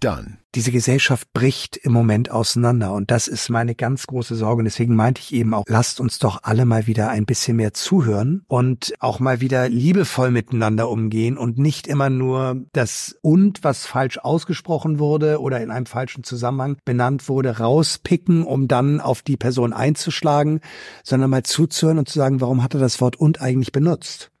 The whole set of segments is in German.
done. Diese Gesellschaft bricht im Moment auseinander und das ist meine ganz große Sorge. Und deswegen meinte ich eben auch, lasst uns doch alle mal wieder ein bisschen mehr zuhören und auch mal wieder liebevoll miteinander umgehen und nicht immer nur das und, was falsch ausgesprochen wurde oder in einem falschen Zusammenhang benannt wurde, rauspicken, um dann auf die Person einzuschlagen, sondern mal zuzuhören und zu sagen, warum hat er das Wort und eigentlich benutzt?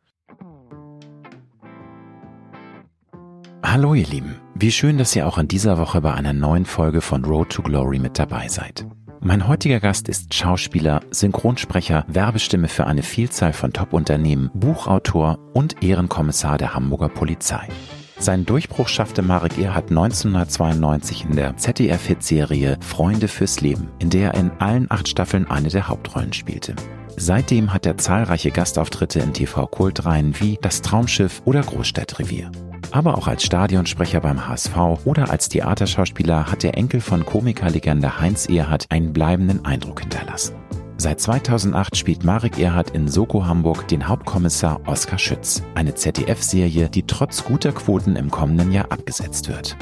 Hallo ihr Lieben, wie schön, dass ihr auch in dieser Woche bei einer neuen Folge von Road to Glory mit dabei seid. Mein heutiger Gast ist Schauspieler, Synchronsprecher, Werbestimme für eine Vielzahl von Top-Unternehmen, Buchautor und Ehrenkommissar der Hamburger Polizei. Seinen Durchbruch schaffte Marek Erhardt 1992 in der ZDF-Hitserie Freunde fürs Leben, in der er in allen acht Staffeln eine der Hauptrollen spielte. Seitdem hat er zahlreiche Gastauftritte in TV-Kultreihen wie Das Traumschiff oder Großstadtrevier. Aber auch als Stadionsprecher beim HSV oder als Theaterschauspieler hat der Enkel von Komikerlegende Heinz Erhardt einen bleibenden Eindruck hinterlassen. Seit 2008 spielt Marek Erhardt in Soko Hamburg den Hauptkommissar Oskar Schütz, eine ZDF-Serie, die trotz guter Quoten im kommenden Jahr abgesetzt wird.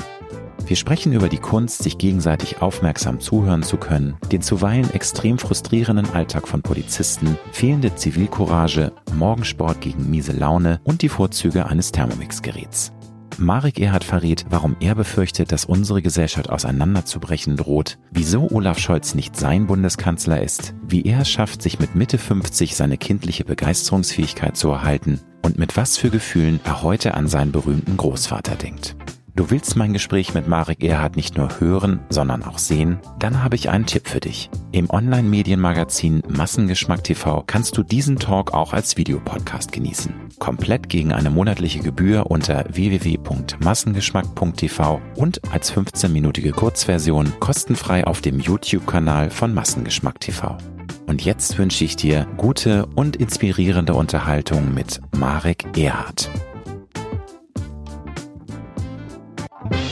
Wir sprechen über die Kunst, sich gegenseitig aufmerksam zuhören zu können, den zuweilen extrem frustrierenden Alltag von Polizisten, fehlende Zivilcourage, Morgensport gegen miese Laune und die Vorzüge eines Thermomix-Geräts. Marek Erhard verrät, warum er befürchtet, dass unsere Gesellschaft auseinanderzubrechen droht, wieso Olaf Scholz nicht sein Bundeskanzler ist, wie er es schafft, sich mit Mitte 50 seine kindliche Begeisterungsfähigkeit zu erhalten und mit was für Gefühlen er heute an seinen berühmten Großvater denkt. Du willst mein Gespräch mit Marek Erhard nicht nur hören, sondern auch sehen? Dann habe ich einen Tipp für dich. Im Online-Medienmagazin Massengeschmack TV kannst du diesen Talk auch als Videopodcast genießen. Komplett gegen eine monatliche Gebühr unter www.massengeschmack.tv und als 15-minütige Kurzversion kostenfrei auf dem YouTube-Kanal von Massengeschmack TV. Und jetzt wünsche ich dir gute und inspirierende Unterhaltung mit Marek Erhard.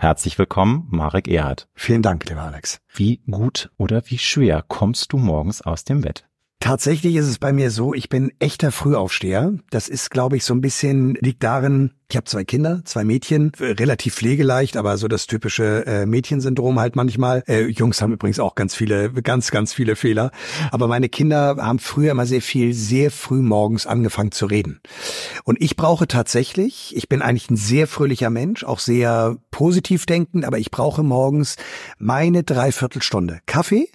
Herzlich willkommen, Marek Erhard. Vielen Dank, lieber Alex. Wie gut oder wie schwer kommst du morgens aus dem Bett? Tatsächlich ist es bei mir so, ich bin echter Frühaufsteher. Das ist, glaube ich, so ein bisschen liegt darin, ich habe zwei Kinder, zwei Mädchen, relativ pflegeleicht, aber so das typische äh, Mädchensyndrom halt manchmal. Äh, Jungs haben übrigens auch ganz viele, ganz, ganz viele Fehler. Aber meine Kinder haben früher immer sehr viel, sehr früh morgens angefangen zu reden. Und ich brauche tatsächlich, ich bin eigentlich ein sehr fröhlicher Mensch, auch sehr positiv denkend, aber ich brauche morgens meine Dreiviertelstunde Kaffee,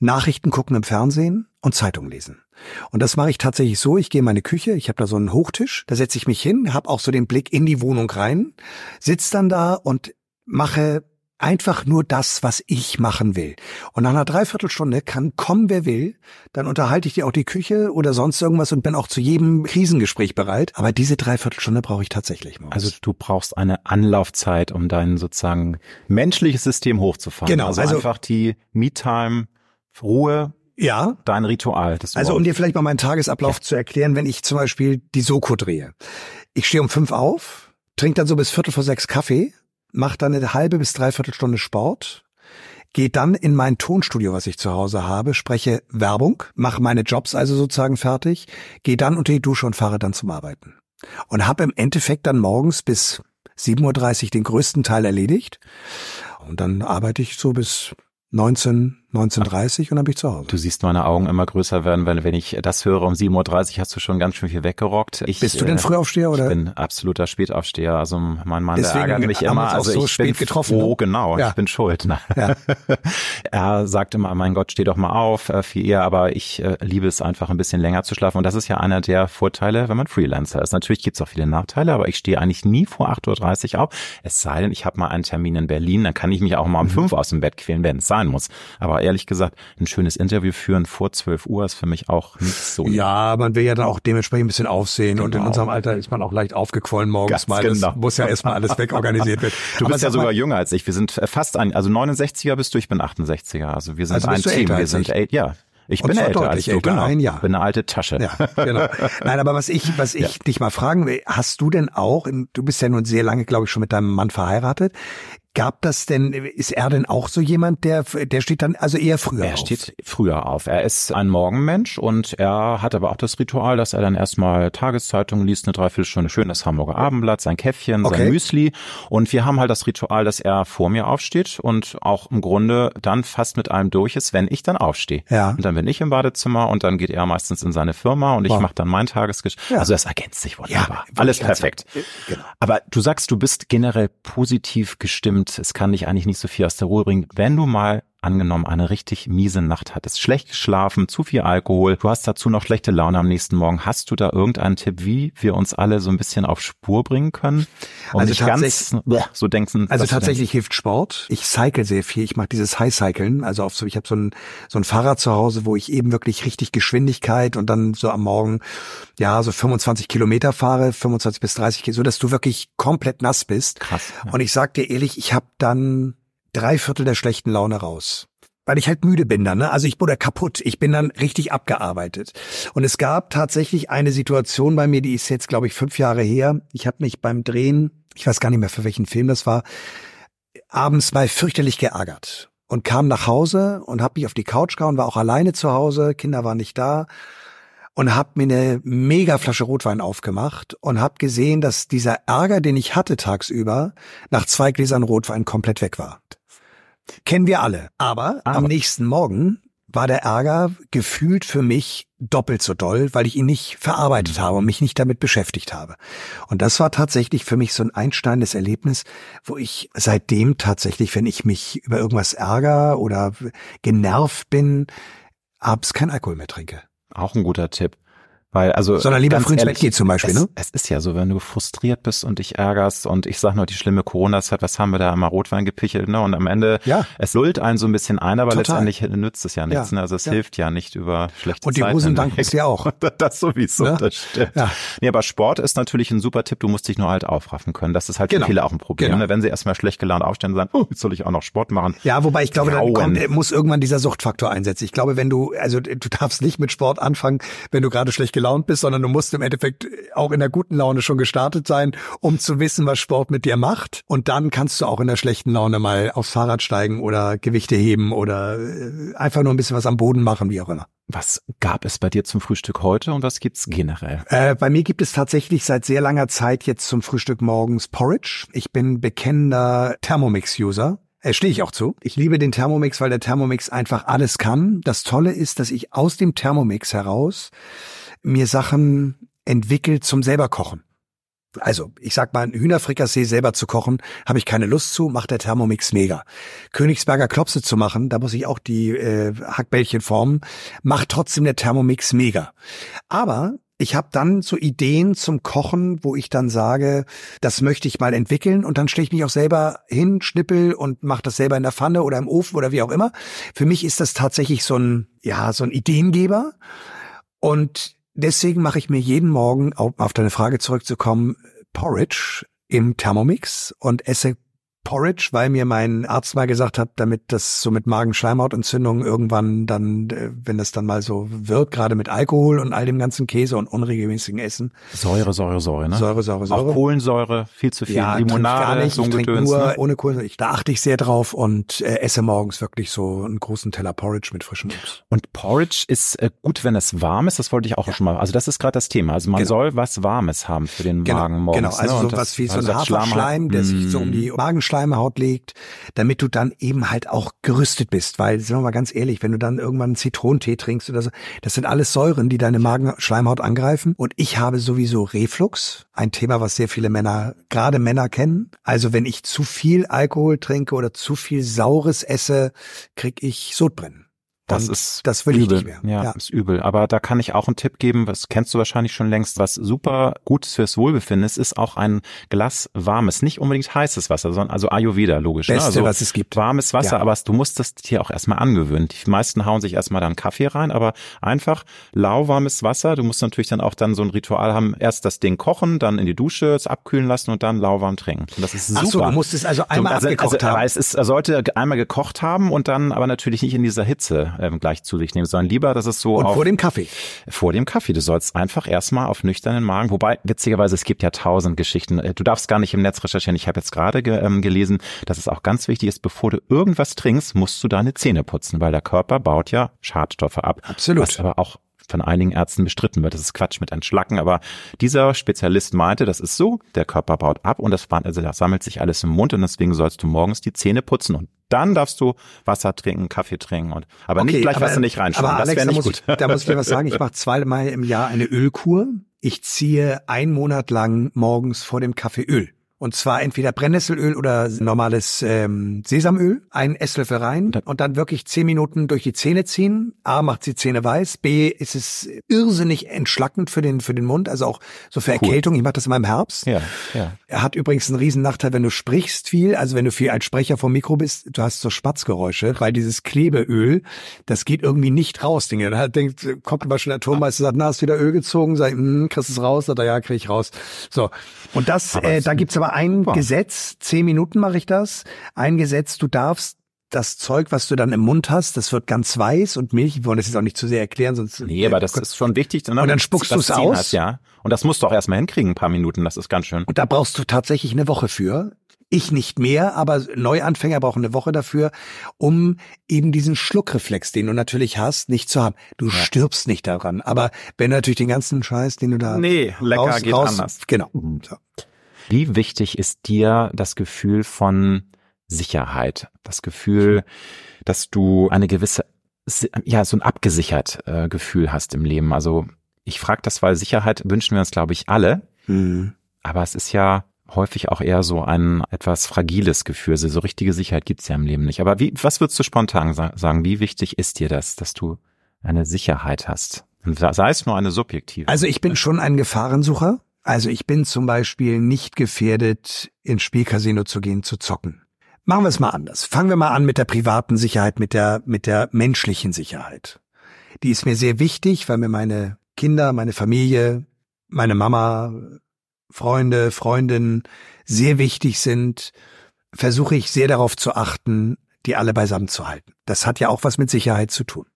Nachrichten gucken im Fernsehen und Zeitung lesen. Und das mache ich tatsächlich so, ich gehe in meine Küche, ich habe da so einen Hochtisch, da setze ich mich hin, habe auch so den Blick in die Wohnung rein, sitz dann da und mache einfach nur das, was ich machen will. Und nach einer Dreiviertelstunde kann kommen, wer will, dann unterhalte ich dir auch die Küche oder sonst irgendwas und bin auch zu jedem Krisengespräch bereit. Aber diese Dreiviertelstunde brauche ich tatsächlich morgens. Also du brauchst eine Anlaufzeit, um dein sozusagen menschliches System hochzufahren. Genau, Also, also- einfach die Me-Time, Ruhe, ja, dein Ritual. Also um dir vielleicht mal meinen Tagesablauf zu erklären, wenn ich zum Beispiel die Soko drehe. Ich stehe um fünf auf, trinke dann so bis Viertel vor sechs Kaffee, mache dann eine halbe bis dreiviertel Stunde Sport, gehe dann in mein Tonstudio, was ich zu Hause habe, spreche Werbung, mache meine Jobs also sozusagen fertig, gehe dann unter die Dusche und fahre dann zum Arbeiten. Und habe im Endeffekt dann morgens bis 7.30 Uhr den größten Teil erledigt. Und dann arbeite ich so bis 19, 19.30 und dann bin ich zu Hause. Du siehst meine Augen immer größer werden, weil wenn ich das höre um 7.30 Uhr hast du schon ganz schön viel weggerockt. Ich, Bist du denn äh, Frühaufsteher oder? Ich bin absoluter Spätaufsteher. Also mein Mann, Deswegen der ärgert mich immer. Also so ich spät bin getroffen. Oh, genau. Ja. Ich bin schuld. Ja. er sagt immer, mein Gott, steh doch mal auf, äh, viel eher, aber ich äh, liebe es einfach ein bisschen länger zu schlafen. Und das ist ja einer der Vorteile, wenn man Freelancer ist. Natürlich gibt es auch viele Nachteile, aber ich stehe eigentlich nie vor 8.30 Uhr auf. Es sei denn, ich habe mal einen Termin in Berlin, dann kann ich mich auch mal um mhm. 5 aus dem Bett quälen, wenn es sein muss. Aber ehrlich gesagt, ein schönes Interview führen vor 12 Uhr ist für mich auch nicht so. Ja, man will ja dann auch dementsprechend ein bisschen aufsehen genau. und in genau. unserem Alter ist man auch leicht aufgequollen morgens Ganz mal. Das genau. muss ja erstmal alles wegorganisiert werden. Du Aber bist ja sogar mal, jünger als ich. Wir sind fast ein, also 69er bist du, ich bin 68er. Also wir sind also ein Team. Wir sind, ey, ja, ich bin älter als du, genau. Ein Jahr. Bin eine alte Tasche. Ja, genau. Nein, aber was ich, was ich ja. dich mal fragen will, hast du denn auch, du bist ja nun sehr lange, glaube ich, schon mit deinem Mann verheiratet, Gab das denn, ist er denn auch so jemand, der, der steht dann also eher früher er auf? Er steht früher auf. Er ist ein Morgenmensch und er hat aber auch das Ritual, dass er dann erstmal Tageszeitungen liest, eine Dreiviertelstunde schön das Hamburger Abendblatt, sein Käffchen, okay. sein Müsli. Und wir haben halt das Ritual, dass er vor mir aufsteht und auch im Grunde dann fast mit allem durch ist, wenn ich dann aufstehe. Ja. Und dann bin ich im Badezimmer und dann geht er meistens in seine Firma und ich wow. mache dann mein Tagesgeschäft. Ja. Also das ergänzt sich wunderbar. Ja, Alles perfekt. Genau. Aber du sagst, du bist generell positiv gestimmt und es kann dich eigentlich nicht so viel aus der Ruhe bringen, wenn du mal angenommen eine richtig miese Nacht hattest, schlecht geschlafen, zu viel Alkohol, du hast dazu noch schlechte Laune am nächsten Morgen. Hast du da irgendeinen Tipp, wie wir uns alle so ein bisschen auf Spur bringen können? Um also ganz so denken. Also tatsächlich hilft Sport. Ich cycle sehr viel. Ich mache dieses High-Cyclen. Also auf so, ich habe so ein, so ein Fahrrad zu Hause, wo ich eben wirklich richtig Geschwindigkeit und dann so am Morgen, ja, so 25 Kilometer fahre, 25 bis 30 Kilometer, so dass du wirklich komplett nass bist. Krass. Ja. Und ich sag dir ehrlich, ich habe dann drei Viertel der schlechten Laune raus. Weil ich halt müde bin dann, ne? Also ich wurde kaputt. Ich bin dann richtig abgearbeitet. Und es gab tatsächlich eine Situation bei mir, die ist jetzt, glaube ich, fünf Jahre her. Ich habe mich beim Drehen, ich weiß gar nicht mehr, für welchen Film das war, abends mal fürchterlich geärgert und kam nach Hause und habe mich auf die Couch gehauen, war auch alleine zu Hause, Kinder waren nicht da und habe mir eine mega Flasche Rotwein aufgemacht und habe gesehen, dass dieser Ärger, den ich hatte tagsüber, nach zwei Gläsern Rotwein komplett weg war. Kennen wir alle. Aber, Aber, am nächsten Morgen war der Ärger gefühlt für mich doppelt so doll, weil ich ihn nicht verarbeitet habe und mich nicht damit beschäftigt habe. Und das war tatsächlich für mich so ein einsteinendes Erlebnis, wo ich seitdem tatsächlich, wenn ich mich über irgendwas ärgere oder genervt bin, abends kein Alkohol mehr trinke. Auch ein guter Tipp. Weil, also, Sondern lieber früh ins Bett geht zum Beispiel, es, ne? Es ist ja so, wenn du frustriert bist und dich ärgerst und ich sag nur die schlimme Corona-Zeit, was haben wir da immer Rotwein gepichelt, ne? Und am Ende, ja. es lullt einen so ein bisschen ein, aber Total. letztendlich nützt es ja nichts, ja. ne? Also es ja. hilft ja nicht über schlechte Und die Hosen danken es dir auch. das sowieso, ne? das stimmt. Ja. Nee, aber Sport ist natürlich ein super Tipp, du musst dich nur halt aufraffen können. Das ist halt genau. für viele auch ein Problem, genau. ne? Wenn sie erstmal schlecht gelaunt aufstehen und sagen, oh, jetzt soll ich auch noch Sport machen. Ja, wobei ich glaube, dann kommt, muss irgendwann dieser Suchtfaktor einsetzen. Ich glaube, wenn du, also du darfst nicht mit Sport anfangen, wenn du gerade schlecht gelaunt bist, sondern du musst musst im Endeffekt auch in der guten Laune schon gestartet sein, um zu wissen, was Sport mit dir macht. Und dann kannst du auch in der schlechten Laune mal aufs Fahrrad steigen oder Gewichte heben oder äh, einfach nur ein bisschen was am Boden machen, wie auch immer. Was gab es bei dir zum Frühstück heute und was gibt's generell? Äh, bei mir gibt es tatsächlich seit sehr langer Zeit jetzt zum Frühstück morgens Porridge. Ich bin bekennender Thermomix-User. Äh, Stehe ich auch zu. Ich liebe den Thermomix, weil der Thermomix einfach alles kann. Das Tolle ist, dass ich aus dem Thermomix heraus mir Sachen entwickelt zum selber kochen. Also, ich sag mal, ein Hühnerfrikassee selber zu kochen, habe ich keine Lust zu, macht der Thermomix mega. Königsberger Klopse zu machen, da muss ich auch die äh, Hackbällchen formen, macht trotzdem der Thermomix mega. Aber ich habe dann so Ideen zum Kochen, wo ich dann sage, das möchte ich mal entwickeln und dann stelle ich mich auch selber hin, schnippel und mache das selber in der Pfanne oder im Ofen oder wie auch immer. Für mich ist das tatsächlich so ein, ja, so ein Ideengeber und deswegen mache ich mir jeden Morgen, um auf deine Frage zurückzukommen, Porridge im Thermomix und esse Porridge, weil mir mein Arzt mal gesagt hat, damit das so mit Magenschleimhautentzündungen irgendwann dann, äh, wenn das dann mal so wird, gerade mit Alkohol und all dem ganzen Käse und unregelmäßigen Essen. Säure, Säure, Säure, ne? Säure, Säure, Säure. Auch Kohlensäure, viel zu viel. Ja, Limonade, gar nicht. so ein ich trinke nur ne? ohne Kohlensäure. Ich, da achte ich sehr drauf und äh, esse morgens wirklich so einen großen Teller Porridge mit frischem Obst. Und Porridge ist äh, gut, wenn es warm ist. Das wollte ich auch schon mal. Also das ist gerade das Thema. Also man Genau. soll was Warmes haben für den Genau, Magen morgens. genau. Also ne? so was wie so ein Haferschleim, der sich so um Mm. die Magenschleimhaut legt, damit du dann eben halt auch gerüstet bist. Weil, sind wir mal ganz ehrlich, wenn du dann irgendwann einen Zitronentee trinkst oder so, das sind alles Säuren, die deine Magenschleimhaut angreifen. Und ich habe sowieso Reflux, ein Thema, was sehr viele Männer, gerade Männer kennen. Also wenn ich zu viel Alkohol trinke oder zu viel Saures esse, krieg ich Sodbrennen. Das Und ist das will übel. ich nicht mehr. Ja, ist übel. Aber da kann ich auch einen Tipp geben, das kennst du wahrscheinlich schon längst, was super gut fürs Wohlbefinden ist, ist auch ein Glas warmes, nicht unbedingt heißes Wasser, sondern also Ayurveda, logisch. ne? Beste, also was es gibt. Warmes Wasser, Ja. aber du musst das dir auch erstmal angewöhnen. Die meisten hauen sich erstmal dann Kaffee rein, aber einfach lauwarmes Wasser. Du musst natürlich dann auch dann so ein Ritual haben, erst das Ding kochen, dann in die Dusche, es abkühlen lassen und dann lauwarm trinken. Und das ist super. Ach so, du musst es also einmal also, abgekocht also, haben. Es ist, sollte einmal gekocht haben und dann aber natürlich nicht in dieser Hitze ähm, gleich zu sich nehmen, sondern lieber, dass es so Und auf, vor dem Kaffee. vor dem Kaffee. Du sollst einfach erstmal auf nüchternen Magen, wobei witzigerweise es gibt ja tausend Geschichten. Äh, Du darfst gar nicht im Netz recherchieren. Ich habe jetzt gerade ge, ähm, gelesen, dass es auch ganz wichtig ist, bevor du irgendwas trinkst, musst du deine Zähne putzen, weil der Körper baut ja Schadstoffe ab. Absolut. Was aber auch von einigen Ärzten bestritten wird. Das ist Quatsch mit Entschlacken. Aber dieser Spezialist meinte, das ist so, der Körper baut ab und das, also das sammelt sich alles im Mund und deswegen sollst du morgens die Zähne putzen und dann darfst du Wasser trinken, Kaffee trinken und aber nicht gleich Wasser nicht reinschauen. Aber das Alex, da nicht muss, gut. Ich, da muss ich dir was sagen. Ich mache zweimal im Jahr eine Ölkur. Ich ziehe einen Monat lang morgens vor dem Kaffee Öl. Und zwar entweder Brennnesselöl oder normales ähm, Sesamöl, einen Esslöffel rein und dann wirklich zehn Minuten durch die Zähne ziehen. A macht die Zähne weiß, B ist es irrsinnig entschlackend für den für den Mund, also auch so für Erkältung. Ich mache das immer im Herbst. Ja, ja. Er hat übrigens einen riesen Nachteil, wenn du sprichst viel, also wenn du viel als Sprecher vom Mikro bist, du hast so Spatzgeräusche, weil dieses Klebeöl, das geht irgendwie nicht raus, Dinge. Da denkt, kommt immer schon der Tonmeister, sagt, na, hast du wieder Öl gezogen? Sag, ich, hm, kriegst du es raus? Sagt er, ja, krieg ich raus. So. Und das, Aber äh, da gibt's aber ein Wow. Gesetz, zehn Minuten mache ich das, ein Gesetz, du darfst das Zeug, was du dann im Mund hast, das wird ganz weiß und Milch. Wir wollen das jetzt auch nicht zu sehr erklären, sonst. Nee, aber das ist schon wichtig. Ne? Und dann spuckst du's Ziehen aus? Hast, ja. Und das musst du auch erstmal hinkriegen, ein paar Minuten. Das ist ganz schön. Und da brauchst du tatsächlich eine Woche für. Ich nicht mehr, aber Neuanfänger brauchen eine Woche dafür, um eben diesen Schluckreflex, den du natürlich hast, nicht zu haben. Du stirbst nicht daran. Aber wenn du natürlich den ganzen Scheiß, den du da Nee, lecker geht anders. Genau. So. Wie wichtig ist dir das Gefühl von Sicherheit? Das Gefühl, dass du eine gewisse, ja, so ein abgesichert äh, Gefühl hast im Leben. Also ich frage das, weil Sicherheit wünschen wir uns, glaube ich, alle. Mhm. Aber es ist ja häufig auch eher so ein etwas fragiles Gefühl. Also so richtige Sicherheit gibt's ja im Leben nicht. Aber wie, was würdest du spontan sa sagen? Wie wichtig ist dir das, dass du eine Sicherheit hast? Und sei es nur eine subjektive. Also ich bin schon ein Gefahrensucher. Also ich bin zum Beispiel nicht gefährdet, ins Spielcasino zu gehen, zu zocken. Machen wir es mal anders. Fangen wir mal an mit der privaten Sicherheit, mit der, mit der menschlichen Sicherheit. Die ist mir sehr wichtig, weil mir meine Kinder, meine Familie, meine Mama, Freunde, Freundinnen sehr wichtig sind, versuche ich sehr darauf zu achten, die alle beisammen zu halten. Das hat ja auch was mit Sicherheit zu tun.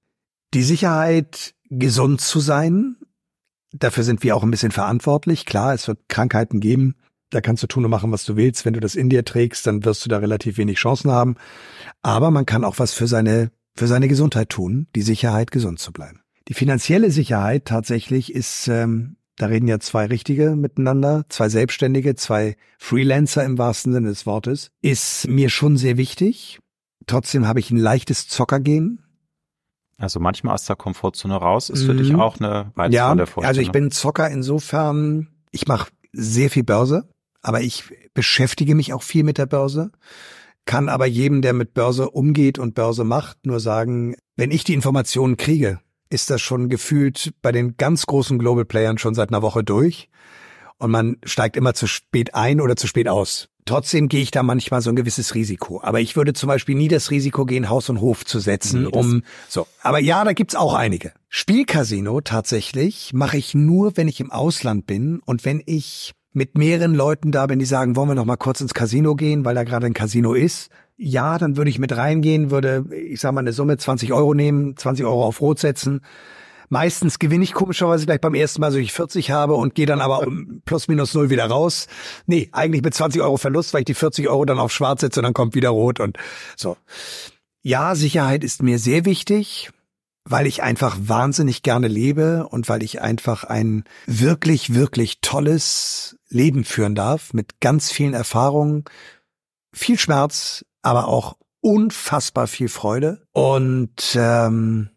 Die Sicherheit, gesund zu sein, dafür sind wir auch ein bisschen verantwortlich. Klar, es wird Krankheiten geben. Da kannst du tun und machen, was du willst. Wenn du das in dir trägst, dann wirst du da relativ wenig Chancen haben. Aber man kann auch was für seine, für seine Gesundheit tun, die Sicherheit, gesund zu bleiben. Die finanzielle Sicherheit tatsächlich ist, ähm, da reden ja zwei Richtige miteinander, zwei Selbstständige, zwei Freelancer im wahrsten Sinne des Wortes, ist mir schon sehr wichtig. Trotzdem habe ich ein leichtes Zockergehen. Also manchmal aus der Komfortzone raus ist für Mhm. dich auch eine reizvolle Ja, Vorstellung. also ich bin Zocker insofern, ich mache sehr viel Börse, aber ich beschäftige mich auch viel mit der Börse, kann aber jedem, der mit Börse umgeht und Börse macht, nur sagen, wenn ich die Informationen kriege, ist das schon gefühlt bei den ganz großen Global Playern schon seit einer Woche durch und man steigt immer zu spät ein oder zu spät aus. Trotzdem gehe ich da manchmal so ein gewisses Risiko. Aber ich würde zum Beispiel nie das Risiko gehen, Haus und Hof zu setzen, Nee, um so. Aber ja, da gibt's auch einige. Spielcasino tatsächlich mache ich nur, wenn ich im Ausland bin und wenn ich mit mehreren Leuten da bin, die sagen, wollen wir noch mal kurz ins Casino gehen, weil da gerade ein Casino ist. Ja, dann würde ich mit reingehen, würde, ich sag mal, eine Summe 20 Euro nehmen, 20 Euro auf Rot setzen. Meistens gewinne ich komischerweise gleich beim ersten Mal, so ich 40 habe und gehe dann aber um plus minus null wieder raus. Nee, eigentlich mit 20 Euro Verlust, weil ich die 40 Euro dann auf schwarz setze und dann kommt wieder rot und so. Ja, Sicherheit ist mir sehr wichtig weil ich einfach wahnsinnig gerne lebe und weil ich einfach ein wirklich, wirklich tolles Leben führen darf mit ganz vielen Erfahrungen, viel Schmerz, aber auch unfassbar viel Freude. Und ähm,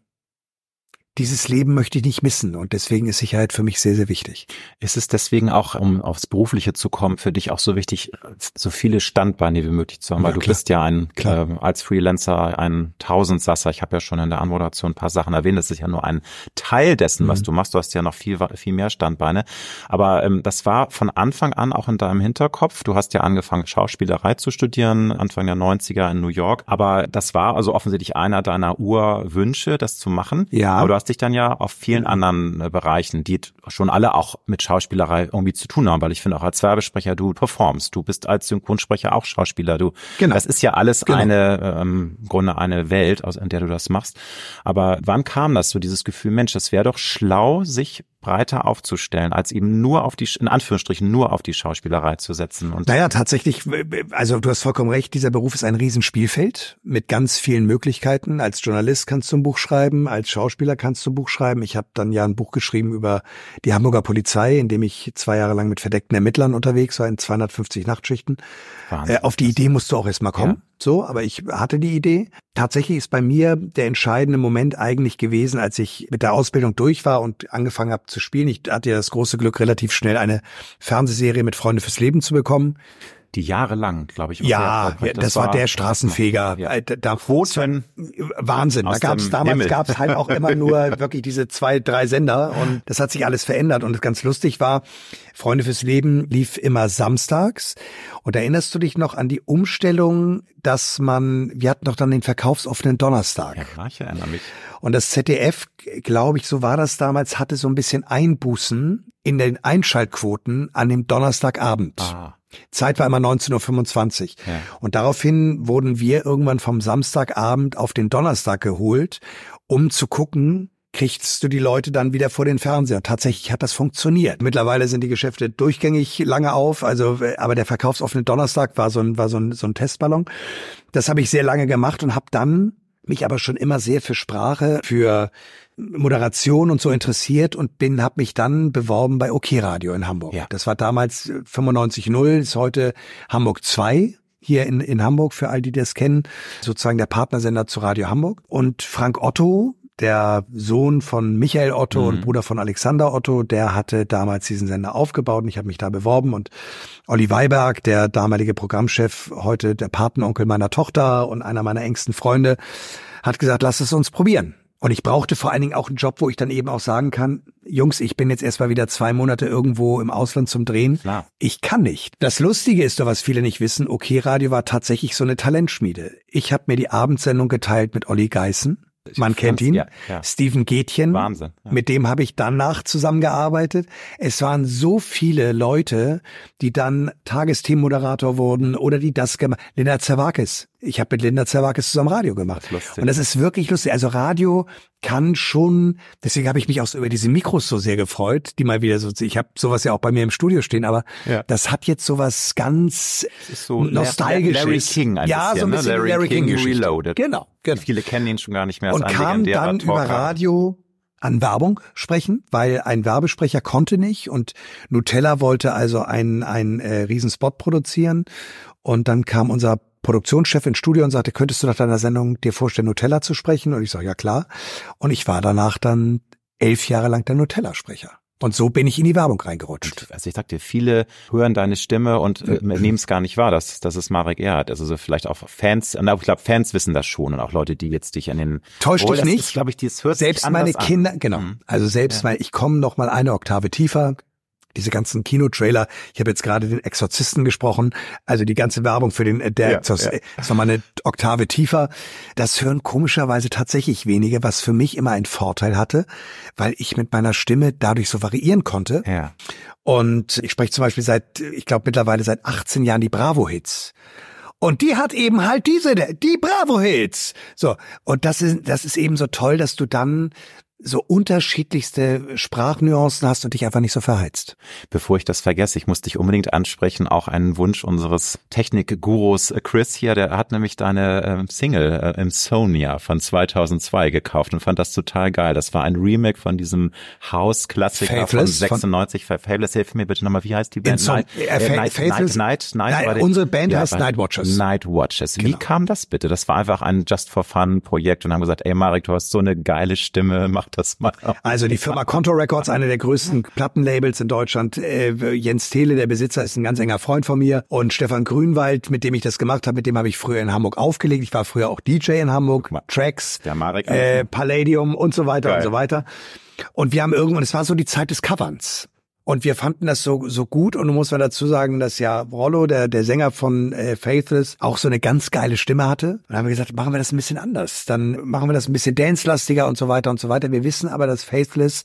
dieses Leben möchte ich nicht missen und deswegen ist Sicherheit für mich sehr, sehr wichtig. Ist es deswegen auch, um aufs Berufliche zu kommen, für dich auch so wichtig, so viele Standbeine wie möglich zu haben? Weil ja, du bist ja ein, äh, als Freelancer ein Tausendsasser. Ich habe ja schon in der Anmoderation ein paar Sachen erwähnt. Das ist ja nur ein Teil dessen, was mhm. du machst. Du hast ja noch viel, viel mehr Standbeine. Aber ähm, das war von Anfang an auch in deinem Hinterkopf. Du hast ja angefangen, Schauspielerei zu studieren, Anfang der 90er in New York. Aber das war also offensichtlich einer deiner Urwünsche, das zu machen. Ja. Aber hast dich dann ja auf vielen anderen äh, Bereichen, die schon alle auch mit Schauspielerei irgendwie zu tun haben, weil ich finde auch als Werbesprecher, du performst, du bist als Synchronsprecher auch Schauspieler, du. Genau. Das ist ja alles genau. eine, ähm, im Grunde eine Welt, aus in der du das machst. Aber wann kam das so, dieses Gefühl, Mensch, das wäre doch schlau, sich breiter aufzustellen, als eben nur auf die, in Anführungsstrichen, nur auf die Schauspielerei zu setzen. Und naja, tatsächlich, also du hast vollkommen recht, dieser Beruf ist ein Riesenspielfeld mit ganz vielen Möglichkeiten. Als Journalist kannst du ein Buch schreiben, als Schauspieler kannst du ein Buch schreiben. Ich habe dann ja ein Buch geschrieben über die Hamburger Polizei, in dem ich zwei Jahre lang mit verdeckten Ermittlern unterwegs war, in 250 Nachtschichten. Wahnsinn. Äh, auf die Idee musst du auch erstmal kommen. Ja. So, aber ich hatte die Idee. Tatsächlich ist bei mir der entscheidende Moment eigentlich gewesen, als ich mit der Ausbildung durch war und angefangen habe zu spielen. Ich hatte ja das große Glück, relativ schnell eine Fernsehserie mit Freunde fürs Leben zu bekommen die jahrelang, glaube ich. Ja, ja das, das, war der Straßenfeger. Ja. Äh, da Quoten. Wahnsinn. Da gab's damals gab's halt auch immer nur wirklich diese zwei, drei Sender und das hat sich alles verändert und ganz lustig war, Freunde fürs Leben lief immer samstags und erinnerst du dich noch an die Umstellung, dass man, wir hatten doch dann den verkaufsoffenen Donnerstag. Ja, ich erinnere mich. Und das ZDF, glaube ich, so war das damals, hatte so ein bisschen Einbußen in den Einschaltquoten an dem Donnerstagabend. Ah. Zeit war immer 19.25 Uhr. Ja. Und daraufhin wurden wir irgendwann vom Samstagabend auf den Donnerstag geholt, um zu gucken, kriegst du die Leute dann wieder vor den Fernseher. Tatsächlich hat das funktioniert. Mittlerweile sind die Geschäfte durchgängig lange auf, also aber der verkaufsoffene Donnerstag war so ein war so ein, so ein Testballon. Das habe ich sehr lange gemacht und habe dann mich aber schon immer sehr für Sprache, für Moderation und so interessiert und bin, habe mich dann beworben bei OK Radio in Hamburg. Ja. Das war damals 95.0, ist heute Hamburg 2 hier in, in Hamburg, für all die das kennen, sozusagen der Partnersender zu Radio Hamburg. Und Frank Otto, der Sohn von Michael Otto mhm. und Bruder von Alexander Otto, der hatte damals diesen Sender aufgebaut und ich habe mich da beworben und Olli Weiberg, der damalige Programmchef, heute der Patenonkel meiner Tochter und einer meiner engsten Freunde, hat gesagt, lass es uns probieren. Und ich brauchte vor allen Dingen auch einen Job, wo ich dann eben auch sagen kann, Jungs, ich bin jetzt erstmal wieder zwei Monate irgendwo im Ausland zum Drehen. Klar. Ich kann nicht. Das Lustige ist doch, was viele nicht wissen, OK Radio war tatsächlich so eine Talentschmiede. Ich habe mir die Abendsendung geteilt mit Olli Geißen. Man kennt ihn. Ja, ja. Steven Gätchen. Wahnsinn. Ja. Mit dem habe ich danach zusammengearbeitet. Es waren so viele Leute, die dann Tagesthemenmoderator wurden oder die das gemacht. Linda Zerwakis ich habe mit Linda Zerwakis zusammen Radio gemacht. Das und das ist wirklich lustig. Also Radio kann schon, deswegen habe ich mich auch so über diese Mikros so sehr gefreut, die mal wieder so, ich habe sowas ja auch bei mir im Studio stehen, aber ja. das hat jetzt sowas ganz so nostalgisches. Larry King ein ja, bisschen, so ein ne? bisschen ne? Larry, Larry King, King Reloaded. Genau, genau. Viele kennen ihn schon gar nicht mehr. Und kam dann über Radio an Werbung sprechen, weil ein Werbesprecher konnte nicht und Nutella wollte also einen, einen äh, Riesenspot produzieren und dann kam unser Produktionschef ins Studio und sagte, könntest du nach deiner Sendung dir vorstellen, Nutella zu sprechen? Und ich sage, ja klar. Und ich war danach dann elf Jahre lang der Nutella-Sprecher. Und so bin ich in die Werbung reingerutscht. Also ich sagte, viele hören deine Stimme und äh, nehmen es gar nicht wahr, dass, dass es Marek Erhard ist. Also vielleicht auch Fans, ich glaube, Fans wissen das schon und auch Leute, die jetzt dich an den Täuscht oh, dich nicht. glaube ich, das hört selbst meine Kinder, an. genau. Mhm. Also selbst ja. weil ich komme noch mal eine Oktave tiefer, diese ganzen Kinotrailer. Ich habe jetzt gerade den Exorzisten gesprochen, also die ganze Werbung für den äh, der Ja, Exorz ja. ist nochmal eine Oktave tiefer. Das hören komischerweise tatsächlich wenige, was für mich immer einen Vorteil hatte, weil ich mit meiner Stimme dadurch so variieren konnte. Ja. Und ich spreche zum Beispiel seit, ich glaube mittlerweile seit 18 Jahren die Bravo-Hits. Und die hat eben halt diese, die Bravo-Hits. So. Und das ist, das ist eben so toll, dass du dann so unterschiedlichste Sprachnuancen hast und dich einfach nicht so verheizt. Bevor ich das vergesse, ich muss dich unbedingt ansprechen, auch einen Wunsch unseres Technikgurus äh, Chris hier, der hat nämlich deine ähm, Single äh, im Sonia von 2002 gekauft und fand das total geil. Das war ein Remake von diesem House-Klassiker von Faithless, von- 96. Fa- Faithless, hilf mir bitte nochmal, wie heißt die Band? Night, äh, Fa- Night, Night, Night, Night, unsere Band heißt Night Watchers. Night Watchers. Wie Genau. kam das bitte? Das war einfach ein Just for Fun Projekt und haben gesagt, ey Marek, du hast so eine geile Stimme, mach das mal. Also die Firma Contour Records, eine der größten Plattenlabels in Deutschland. Äh, Jens Thiele, der Besitzer, ist ein ganz enger Freund von mir. Und Stefan Grünwald, mit dem ich das gemacht habe, mit dem habe ich früher in Hamburg aufgelegt. Ich war früher auch DJ in Hamburg, Tracks, Der Marek äh, Palladium und so weiter Geil. und so weiter. Und wir haben irgendwann, es war so die Zeit des Coverns. Und wir fanden das so, so gut. Und du musst mal dazu sagen, dass ja Rollo, der, der Sänger von äh, Faithless, auch so eine ganz geile Stimme hatte. Und dann haben wir gesagt, machen wir das ein bisschen anders. Dann machen wir das ein bisschen dance-lastiger und so weiter und so weiter. Wir wissen aber, dass Faithless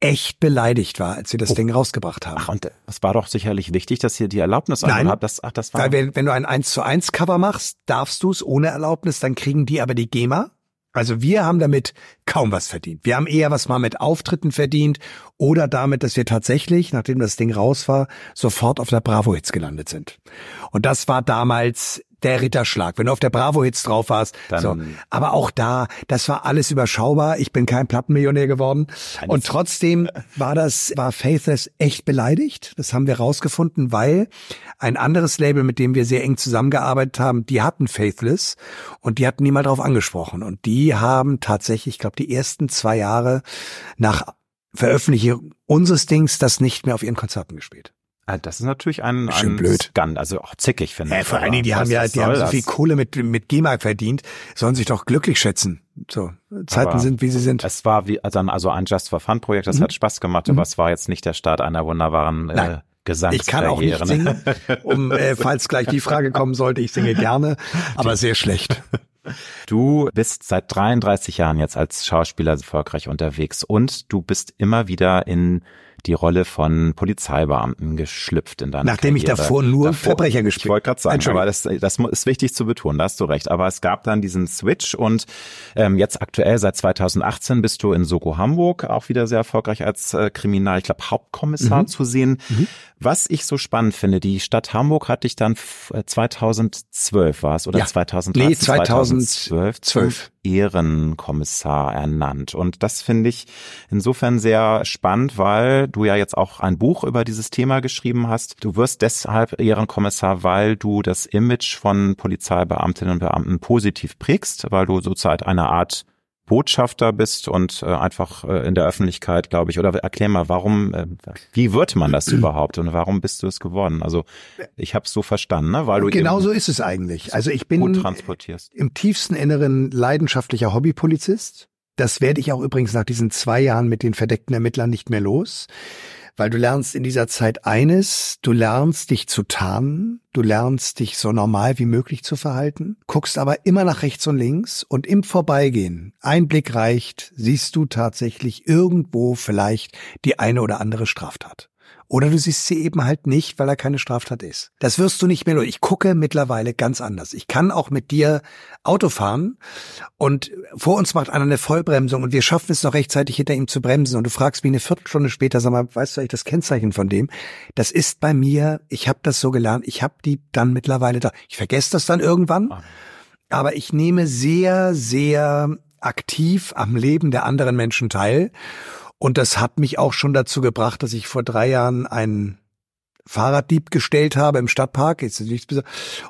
echt beleidigt war, als wir das Ding rausgebracht haben. Ach, und äh, es war doch sicherlich wichtig, dass ihr die Erlaubnis Nein. habt. Das, ach, das war Weil wenn, wenn du ein 1 zu 1 Cover machst, darfst du es ohne Erlaubnis, dann kriegen die aber die GEMA. Also wir haben damit kaum was verdient. Wir haben eher was mal mit Auftritten verdient oder damit, dass wir tatsächlich, nachdem das Ding raus war, sofort auf der Bravo-Hits gelandet sind. Und das war damals der Ritterschlag, wenn du auf der Bravo-Hits drauf warst. Dann- so. Aber auch da, das war alles überschaubar. Ich bin kein Plattenmillionär geworden. Und trotzdem war das, war Faithless echt beleidigt. Das haben wir rausgefunden, weil ein anderes Label, mit dem wir sehr eng zusammengearbeitet haben, die hatten Faithless und die hatten nie mal drauf angesprochen. Und die haben tatsächlich, ich glaube, die ersten zwei Jahre nach Veröffentlichung unseres Dings das nicht mehr auf ihren Konzerten gespielt. Ah, Das ist natürlich ein, ein blöd. Skandal, also auch zickig, finde Ja, ich. vor allen Dingen, die haben ja, die haben so das? viel Kohle mit, mit GEMA verdient, sollen sich doch glücklich schätzen. So, Zeiten Aber sind, wie sie sind. Es war wie, also, also ein Just for Fun Projekt, das hat Spaß gemacht, aber es war jetzt nicht der Start einer wunderbaren äh, Mhm. Nein. Gesangskarriere. Ich kann auch nicht ne? singen, um, äh, falls gleich die Frage kommen sollte, ich singe gerne, aber sehr schlecht. Du bist seit 33 Jahren jetzt als Schauspieler erfolgreich unterwegs und du bist immer wieder in die Rolle von Polizeibeamten geschlüpft in deiner Nachdem ich Karriere. davor nur Verbrecher gespielt- Ich wollte gerade sagen, aber das, das ist wichtig zu betonen, da hast du recht. Aber es gab dann diesen Switch und ähm, jetzt aktuell seit 2018 bist du in Soko Hamburg auch wieder sehr erfolgreich als äh, Kriminal, ich glaube Hauptkommissar zu sehen. Was ich so spannend finde, die Stadt Hamburg hat dich dann f- äh, 2012 war es oder Ja. 2013, Nee, 2012 zum 2012. Ehrenkommissar ernannt. Und das finde ich insofern sehr spannend, weil du ja jetzt auch ein Buch über dieses Thema geschrieben hast. Du wirst deshalb Ehrenkommissar, weil du das Image von Polizeibeamtinnen und Beamten positiv prägst, weil du sozusagen eine Art Botschafter bist und äh, einfach äh, in der Öffentlichkeit, glaube ich, oder erklär mal, warum, äh, wie wird man das überhaupt und warum bist du es geworden? Also ich habe es so verstanden, ne? weil du Genau so ist es eigentlich. Also ich bin transportierst. im tiefsten Inneren leidenschaftlicher Hobbypolizist. Das werde ich auch übrigens nach diesen zwei Jahren mit den verdeckten Ermittlern nicht mehr los. Weil du lernst in dieser Zeit eines, du lernst dich zu tarnen, du lernst dich so normal wie möglich zu verhalten, guckst aber immer nach rechts und links und im Vorbeigehen, ein Blick reicht, siehst du tatsächlich irgendwo vielleicht die eine oder andere Straftat. Oder du siehst sie eben halt nicht, weil er keine Straftat ist. Das wirst du nicht mehr. Ich gucke mittlerweile ganz anders. Ich kann auch mit dir Auto fahren und vor uns macht einer eine Vollbremsung und wir schaffen es noch rechtzeitig hinter ihm zu bremsen und du fragst mich eine Viertelstunde später, sag mal, weißt du eigentlich das Kennzeichen von dem? Das ist bei mir, ich habe das so gelernt, ich habe die dann mittlerweile da. Ich vergesse das dann irgendwann, aber ich nehme sehr, sehr aktiv am Leben der anderen Menschen teil. Und das hat mich auch schon dazu gebracht, dass ich vor drei Jahren einen Fahrraddieb gestellt habe im Stadtpark, jetzt nichts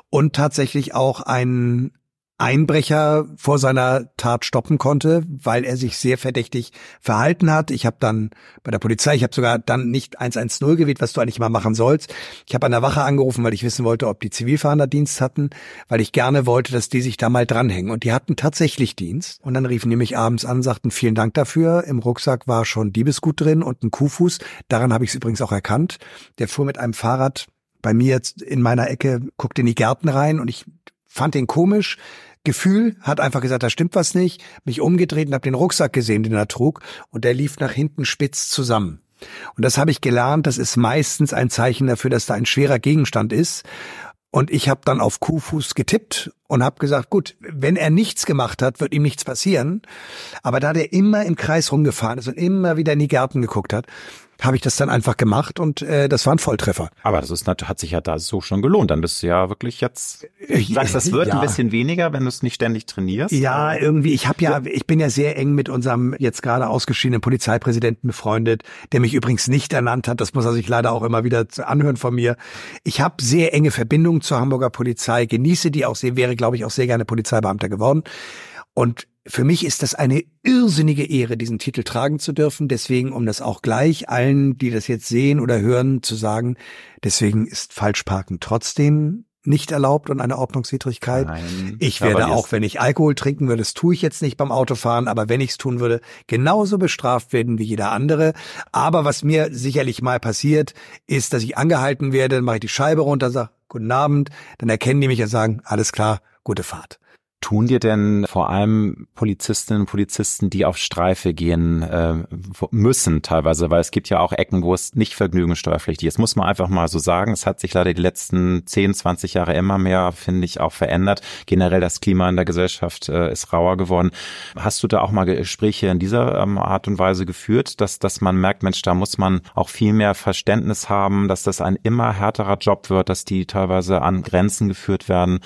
und tatsächlich auch einen Einbrecher vor seiner Tat stoppen konnte, weil er sich sehr verdächtig verhalten hat. Ich habe dann bei der Polizei, ich habe sogar dann nicht 110 gewählt, was du eigentlich mal machen sollst. Ich habe an der Wache angerufen, weil ich wissen wollte, ob die Zivilfahnder Dienst hatten, weil ich gerne wollte, dass die sich da mal dranhängen. Und die hatten tatsächlich Dienst. Und dann riefen die mich abends an, sagten vielen Dank dafür. Im Rucksack war schon Diebesgut drin und ein Kuhfuß. Daran habe ich es übrigens auch erkannt. Der fuhr mit einem Fahrrad bei mir jetzt in meiner Ecke, guckt in die Gärten rein und ich fand den komisch Gefühl, hat einfach gesagt, da stimmt was nicht, mich umgedreht und habe den Rucksack gesehen, den er trug, und der lief nach hinten spitz zusammen. Und das habe ich gelernt, das ist meistens ein Zeichen dafür, dass da ein schwerer Gegenstand ist. Und ich habe dann auf Kuhfuß getippt und habe gesagt, gut, wenn er nichts gemacht hat, wird ihm nichts passieren. Aber da der immer im Kreis rumgefahren ist und immer wieder in die Gärten geguckt hat, habe ich das dann einfach gemacht und äh, das war ein Volltreffer. Aber das ist hat sich ja da so schon gelohnt. Dann bist du ja wirklich jetzt. Du sagst, das wird ja. ein bisschen weniger, wenn du es nicht ständig trainierst. Ja, irgendwie. Ich habe ja, ich bin ja sehr eng mit unserem jetzt gerade ausgeschiedenen Polizeipräsidenten befreundet, der mich übrigens nicht ernannt hat. Das muss er sich leider auch immer wieder anhören von mir. Ich habe sehr enge Verbindungen zur Hamburger Polizei, genieße die auch sehr, wäre glaube ich auch sehr gerne Polizeibeamter geworden. Und für mich ist das eine irrsinnige Ehre, diesen Titel tragen zu dürfen. Deswegen, um das auch gleich allen, die das jetzt sehen oder hören, zu sagen, deswegen ist Falschparken trotzdem nicht erlaubt und eine Ordnungswidrigkeit. Nein, ich werde auch, wenn ich Alkohol trinken würde, das tue ich jetzt nicht beim Autofahren, aber wenn ich es tun würde, genauso bestraft werden wie jeder andere. Aber was mir sicherlich mal passiert, ist, dass ich angehalten werde, dann mache ich die Scheibe runter, sage Guten Abend, dann erkennen die mich und sagen, alles klar, gute Fahrt. Tun dir denn vor allem Polizistinnen und Polizisten, die auf Streife gehen äh, müssen teilweise, weil es gibt ja auch Ecken, wo es nicht vergnügungssteuerpflichtig ist, muss man einfach mal so sagen. Es hat sich leider die letzten 10, 20 Jahre immer mehr, finde ich, auch verändert. Generell das Klima in der Gesellschaft äh, ist rauer geworden. Hast du da auch mal Gespräche in dieser ähm, Art und Weise geführt, dass, dass man merkt, Mensch, da muss man auch viel mehr Verständnis haben, dass das ein immer härterer Job wird, dass die teilweise an Grenzen geführt werden,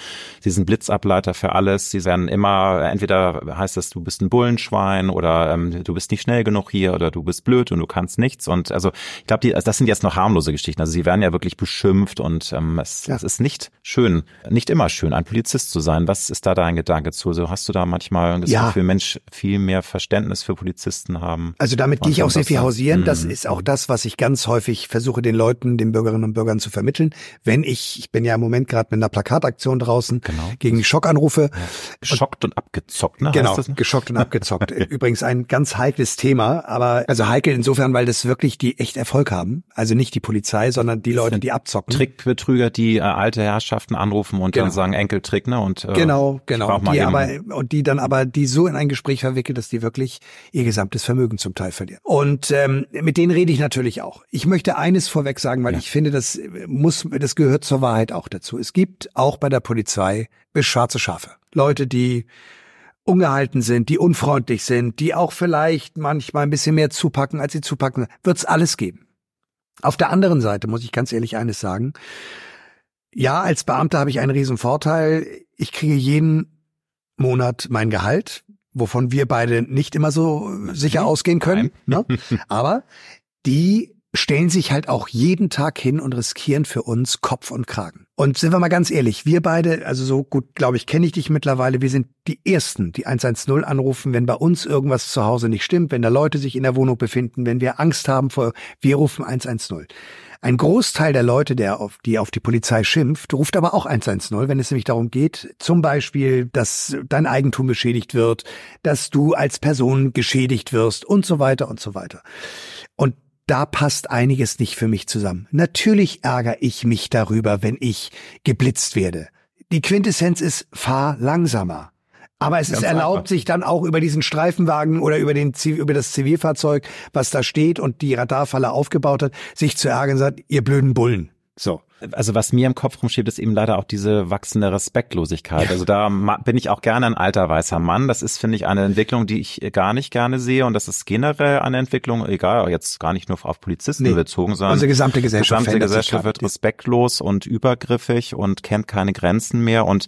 diesen Blitzableiter für alles ist, sie werden immer, entweder heißt es, du bist ein Bullenschwein oder ähm, du bist nicht schnell genug hier oder du bist blöd und du kannst nichts. Und also ich glaube, also das sind jetzt noch harmlose Geschichten. Also sie werden ja wirklich beschimpft und ähm, es, ja. es ist nicht schön, nicht immer schön, ein Polizist zu sein. Was ist da dein Gedanke zu? So hast du da manchmal das ja. Gefühl, Mensch, viel mehr Verständnis für Polizisten haben? Also damit gehe ich auch sehr viel hausieren. Das mhm. ist auch das, was ich ganz häufig versuche, den Leuten, den Bürgerinnen und Bürgern zu vermitteln. Wenn ich, ich bin ja im Moment gerade mit einer Plakataktion draußen genau. gegen Schockanrufe. Ja. Geschockt und, abgezockt, ne? Genau, das, ne? geschockt und abgezockt. Übrigens ein ganz heikles Thema, aber also heikel insofern, weil das wirklich die echt Erfolg haben. Also nicht die Polizei, sondern die Leute, die abzocken. Trickbetrüger, die äh, alte Herrschaften anrufen und genau. dann sagen Enkeltrick, ne? Und äh, genau, genau. Die aber und die dann aber die so in ein Gespräch verwickelt, dass die wirklich ihr gesamtes Vermögen zum Teil verlieren. Und ähm, mit denen rede ich natürlich auch. Ich möchte eines vorweg sagen, weil ja. ich finde, das muss, das gehört zur Wahrheit auch dazu. Es gibt auch bei der Polizei schwarze Schafe. Leute, die ungehalten sind, die unfreundlich sind, die auch vielleicht manchmal ein bisschen mehr zupacken, als sie zupacken, wird's alles geben. Auf der anderen Seite muss ich ganz ehrlich eines sagen. Ja, als Beamter habe ich einen riesen Vorteil. Ich kriege jeden Monat mein Gehalt, wovon wir beide nicht immer so sicher ausgehen können. Ne? Aber die stellen sich halt auch jeden Tag hin und riskieren für uns Kopf und Kragen. Und sind wir mal ganz ehrlich, wir beide, also so gut, glaube ich, kenne ich dich mittlerweile, wir sind die Ersten, die 110 anrufen, wenn bei uns irgendwas zu Hause nicht stimmt, wenn da Leute sich in der Wohnung befinden, wenn wir Angst haben vor, wir rufen 110. Ein Großteil der Leute, der auf, die auf die Polizei schimpft, ruft aber auch 110, wenn es nämlich darum geht, zum Beispiel, dass dein Eigentum beschädigt wird, dass du als Person geschädigt wirst und so weiter und so weiter. Da passt einiges nicht für mich zusammen. Natürlich ärgere ich mich darüber, wenn ich geblitzt werde. Die Quintessenz ist, fahr langsamer. Aber es Ganz ist erlaubt, einfach. sich dann auch über diesen Streifenwagen oder über, den, über das Zivilfahrzeug, was da steht und die Radarfalle aufgebaut hat, sich zu ärgern und sagt, ihr blöden Bullen. So also was mir im Kopf rumschiebt, ist eben leider auch diese wachsende Respektlosigkeit. Also da bin ich auch gerne ein alter weißer Mann. Das ist, finde ich, eine Entwicklung, die ich gar nicht gerne sehe. Und das ist generell eine Entwicklung, egal, jetzt gar nicht nur auf Polizisten nee. bezogen, sondern unsere gesamte Gesellschaft, gesamte Gesellschaft wird respektlos und übergriffig und kennt keine Grenzen mehr. Und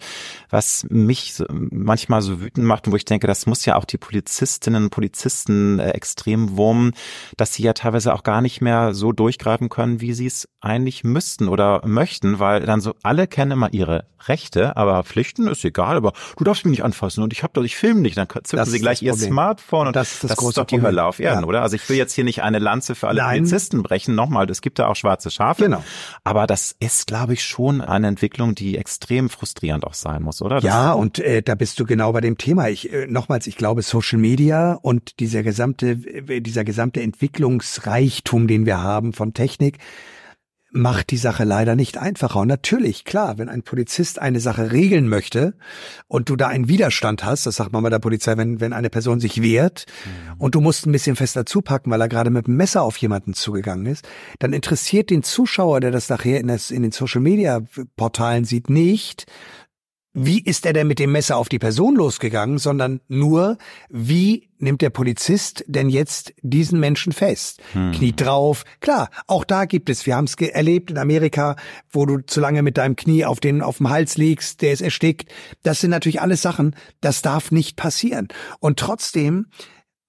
was mich manchmal so wütend macht und wo ich denke, das muss ja auch die Polizistinnen und Polizisten äh, extrem wurmen, dass sie ja teilweise auch gar nicht mehr so durchgreifen können, wie sie es eigentlich müssten oder möchten, weil dann so alle kennen immer ihre Rechte, aber Pflichten ist egal, aber du darfst mich nicht anfassen und ich habe doch, ich filme nicht, dann zücken Das sie gleich das ihr. Smartphone und Das ist das das ist doch die. Hölle auf Erden, Ja. oder? Also ich will jetzt hier nicht eine Lanze für alle Nein. Polizisten brechen, nochmal, es gibt da auch schwarze Schafe, Genau. aber das ist, glaube ich, schon eine Entwicklung, die extrem frustrierend auch sein muss, oder? Das, Ja, und äh, da bist du genau bei dem Thema. Ich äh, nochmals, ich glaube, Social Media und dieser gesamte, dieser gesamte Entwicklungsreichtum, den wir haben von Technik, macht die Sache leider nicht einfacher. Und natürlich, klar, wenn ein Polizist eine Sache regeln möchte und du da einen Widerstand hast, das sagt man bei der Polizei, wenn, wenn eine Person sich wehrt und du musst ein bisschen fester zupacken, weil er gerade mit dem Messer auf jemanden zugegangen ist, dann interessiert den Zuschauer, der das nachher in, das, in den Social Media Portalen sieht, nicht, wie ist er denn mit dem Messer auf die Person losgegangen, sondern nur, wie nimmt der Polizist denn jetzt diesen Menschen fest? Knie drauf. Klar, auch da gibt es, wir haben es erlebt in Amerika, wo du zu lange mit deinem Knie auf den, auf dem Hals liegst, der ist erstickt. Das sind natürlich alles Sachen, das darf nicht passieren. Und trotzdem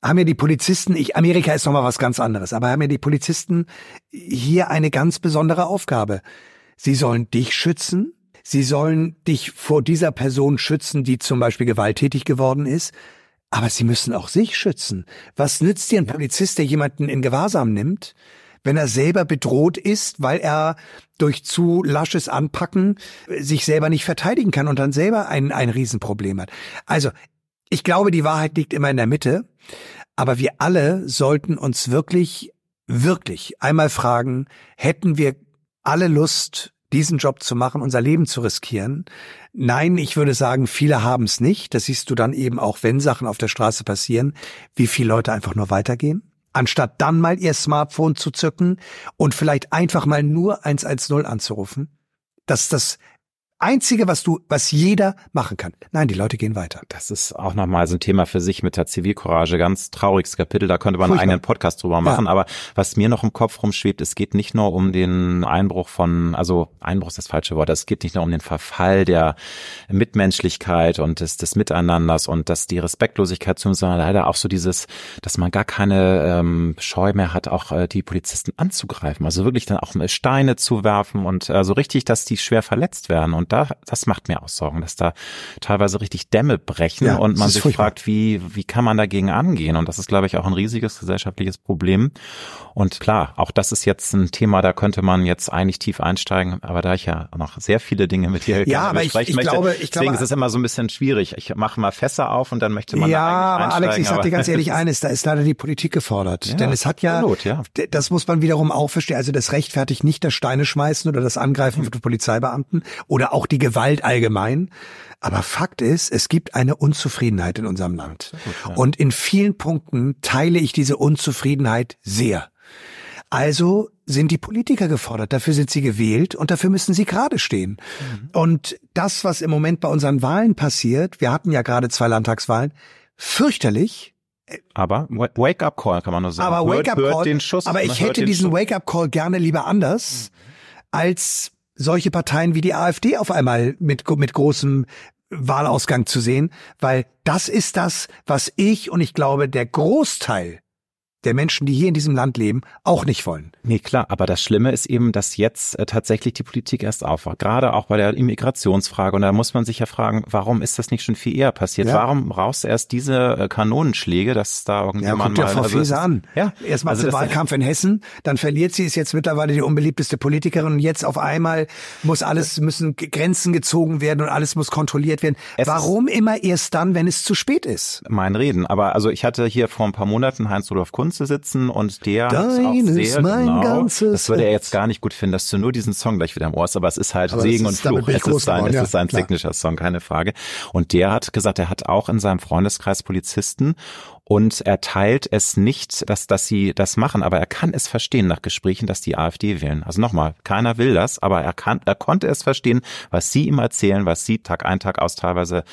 haben ja die Polizisten, ich, Amerika ist nochmal was ganz anderes, aber haben ja die Polizisten hier eine ganz besondere Aufgabe. Sie sollen dich schützen, sie sollen dich vor dieser Person schützen, die zum Beispiel gewalttätig geworden ist, aber sie müssen auch sich schützen. Was nützt dir ein Polizist, der jemanden in Gewahrsam nimmt, wenn er selber bedroht ist, weil er durch zu lasches Anpacken sich selber nicht verteidigen kann und dann selber ein, ein Riesenproblem hat. Also, ich glaube, die Wahrheit liegt immer in der Mitte, aber wir alle sollten uns wirklich, wirklich einmal fragen, hätten wir alle Lust, diesen Job zu machen, unser Leben zu riskieren? Nein, ich würde sagen, viele haben es nicht. Das siehst du dann eben auch, wenn Sachen auf der Straße passieren, wie viele Leute einfach nur weitergehen. Anstatt dann mal ihr Smartphone zu zücken und vielleicht einfach mal nur 110 anzurufen. Das ist das Einzige, was du, was jeder machen kann. Nein, die Leute gehen weiter. Das ist auch nochmal so ein Thema für sich mit der Zivilcourage. Ganz trauriges Kapitel. Da könnte man einen Furchtbar. eigenen Podcast drüber machen. Aber was mir noch im Kopf rumschwebt, es geht nicht nur um den Einbruch von, also Einbruch ist das falsche Wort. Es geht nicht nur um den Verfall der Mitmenschlichkeit und des, des Miteinanders und dass die Respektlosigkeit zu, sondern leider auch so dieses, dass man gar keine ähm, Scheu mehr hat, auch äh, die Polizisten anzugreifen. Also wirklich dann auch Steine zu werfen und äh, so richtig, dass die schwer verletzt werden. Und da, das macht mir auch Sorgen, dass da teilweise richtig Dämme brechen Ja, und man sich furchtbar. fragt, wie, wie kann man dagegen angehen? Und das ist, glaube ich, auch ein riesiges gesellschaftliches Problem. Und klar, auch das ist jetzt ein Thema, da könnte man jetzt eigentlich tief einsteigen, aber da ich ja noch sehr viele Dinge mit dir Ja, aber ich- ich möchte, glaube- ich deswegen glaube- ist es immer so ein bisschen schwierig. Ich mache mal Fässer auf und dann möchte man ja, aber Alex, ich sag dir ganz ehrlich eines, da ist leider die Politik gefordert. Ja, Denn es hat ja, absolut, ja. das muss man wiederum auch verstehen, also das rechtfertigt nicht das Steine schmeißen oder das Angreifen von Polizeibeamten oder auch die Gewalt allgemein. Aber Fakt ist, es gibt eine Unzufriedenheit in unserem Land. Und in vielen Punkten teile ich diese Unzufriedenheit sehr. Also sind die Politiker gefordert, dafür sind sie gewählt und dafür müssen sie gerade stehen. Und das, was im Moment bei unseren Wahlen passiert, wir hatten ja gerade zwei Landtagswahlen, fürchterlich, Aber Wake-up-Call kann man nur sagen. aber Hört- Wake-up hört Call, den Schuss, aber ich hätte diesen Schuss. Wake-up Call gerne lieber anders als solche Parteien wie die AfD auf einmal mit mit großem Wahlausgang zu sehen, weil das ist das, was ich und ich glaube der Großteil der Menschen, die hier in diesem Land leben, auch nicht wollen. Nee, klar, aber das Schlimme ist eben, dass jetzt äh, tatsächlich die Politik erst aufwacht. Gerade auch bei der Immigrationsfrage. Und da muss man sich ja fragen, warum ist das nicht schon viel eher passiert? Ja. Warum brauchst du erst diese äh, Kanonenschläge, dass da Ja, irgendjemand guck dir mal... Frau also es Faeser ist- an. Ja, Erst macht also sie Wahlkampf in Hessen, dann verliert sie, ist jetzt mittlerweile die unbeliebteste Politikerin und jetzt auf einmal muss alles, müssen Grenzen gezogen werden und alles muss kontrolliert werden. Es Warum immer erst dann, wenn es zu spät ist? mein Reden. Aber also ich hatte hier vor ein paar Monaten Heinz-Rudolf Kunze sitzen und der hat auch Dein sehr ist mein genau, ganzes das würde er jetzt gar nicht gut finden, dass du nur diesen Song gleich wieder im Ohr hast, aber es ist halt Aber Segen ist- und Fluch. Es ist sein, geworden, es ja, ist sein klar. Signature-Song, keine Frage. Und der hat gesagt, er hat auch in seinem Freundeskreis Polizisten und er teilt es nicht, dass, dass sie das machen, aber er kann es verstehen nach Gesprächen, dass die AfD wählen. Also nochmal, keiner will das, aber er kann, er konnte es verstehen, was sie ihm erzählen, was sie Tag ein, Tag aus teilweise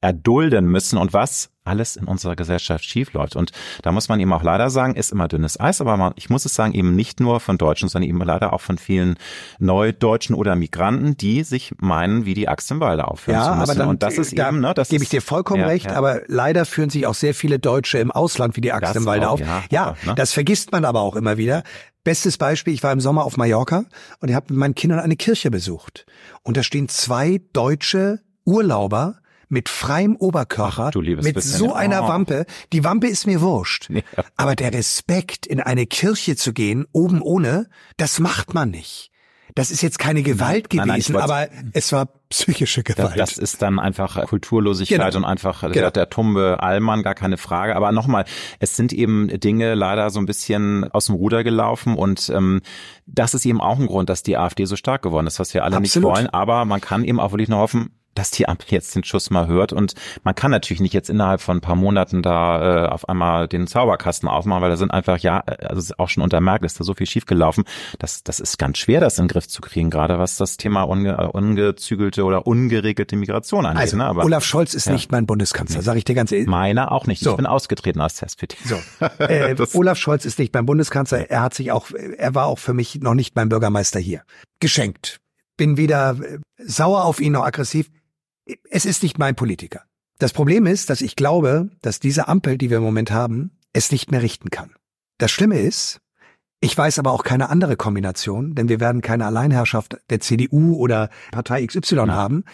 erdulden müssen und was alles in unserer Gesellschaft schiefläuft. Und da muss man eben auch leider sagen, ist immer dünnes Eis, aber man, ich muss es sagen, eben nicht nur von Deutschen, sondern eben leider auch von vielen Neudeutschen oder Migranten, die sich meinen, wie die Axt im Walde aufhören zu Ja, müssen. aber dann und das ist da eben, ne, das gebe ich dir vollkommen ja, recht, ja. aber leider führen sich auch sehr viele Deutsche im Ausland wie die Axt Das im Walde auch, auf. ja, Ja, ne? das vergisst man aber auch immer wieder. Bestes Beispiel, ich war im Sommer auf Mallorca und ich habe mit meinen Kindern eine Kirche besucht. Und da stehen zwei deutsche Urlauber mit freiem Oberkörper, Ach, mit so einer Oh. Wampe. Die Wampe ist mir wurscht. Ja. Aber der Respekt, in eine Kirche zu gehen, oben ohne, das macht man nicht. Das ist jetzt keine Gewalt Nein, nein, gewesen, wollt's- aber es war psychische Das, Gewalt. das ist dann einfach Kulturlosigkeit Genau. und einfach Genau. der, der tumbe Allmann, gar keine Frage. Aber nochmal, es sind eben Dinge leider so ein bisschen aus dem Ruder gelaufen und ähm, das ist eben auch ein Grund, dass die AfD so stark geworden ist, was wir alle Absolut. nicht wollen. Aber man kann eben auch wirklich nur hoffen, dass die Ampel jetzt den Schuss mal hört und man kann natürlich nicht jetzt innerhalb von ein paar Monaten da äh, auf einmal den Zauberkasten aufmachen, weil da sind einfach ja, also es ist auch schon unter Merkel ist da so viel schiefgelaufen. Das, das ist ganz schwer, das in den Griff zu kriegen, gerade was das Thema unge, äh, ungezügelte oder ungeregelte Migration angeht. also, ne? Aber Olaf Scholz ist ja. nicht mein Bundeskanzler, sage ich dir ganz ehrlich. meiner auch nicht. So. Ich bin ausgetreten aus der SPD. So. Äh, Olaf Scholz ist nicht beim Bundeskanzler. Er hat sich auch, er war auch für mich noch nicht beim Bürgermeister hier. Geschenkt. Bin weder äh, sauer auf ihn noch aggressiv. Es ist nicht mein Politiker. Das Problem ist, dass ich glaube, dass diese Ampel, die wir im Moment haben, es nicht mehr richten kann. Das Schlimme ist, ich weiß aber auch keine andere Kombination, denn wir werden keine Alleinherrschaft der CDU oder Partei XY haben,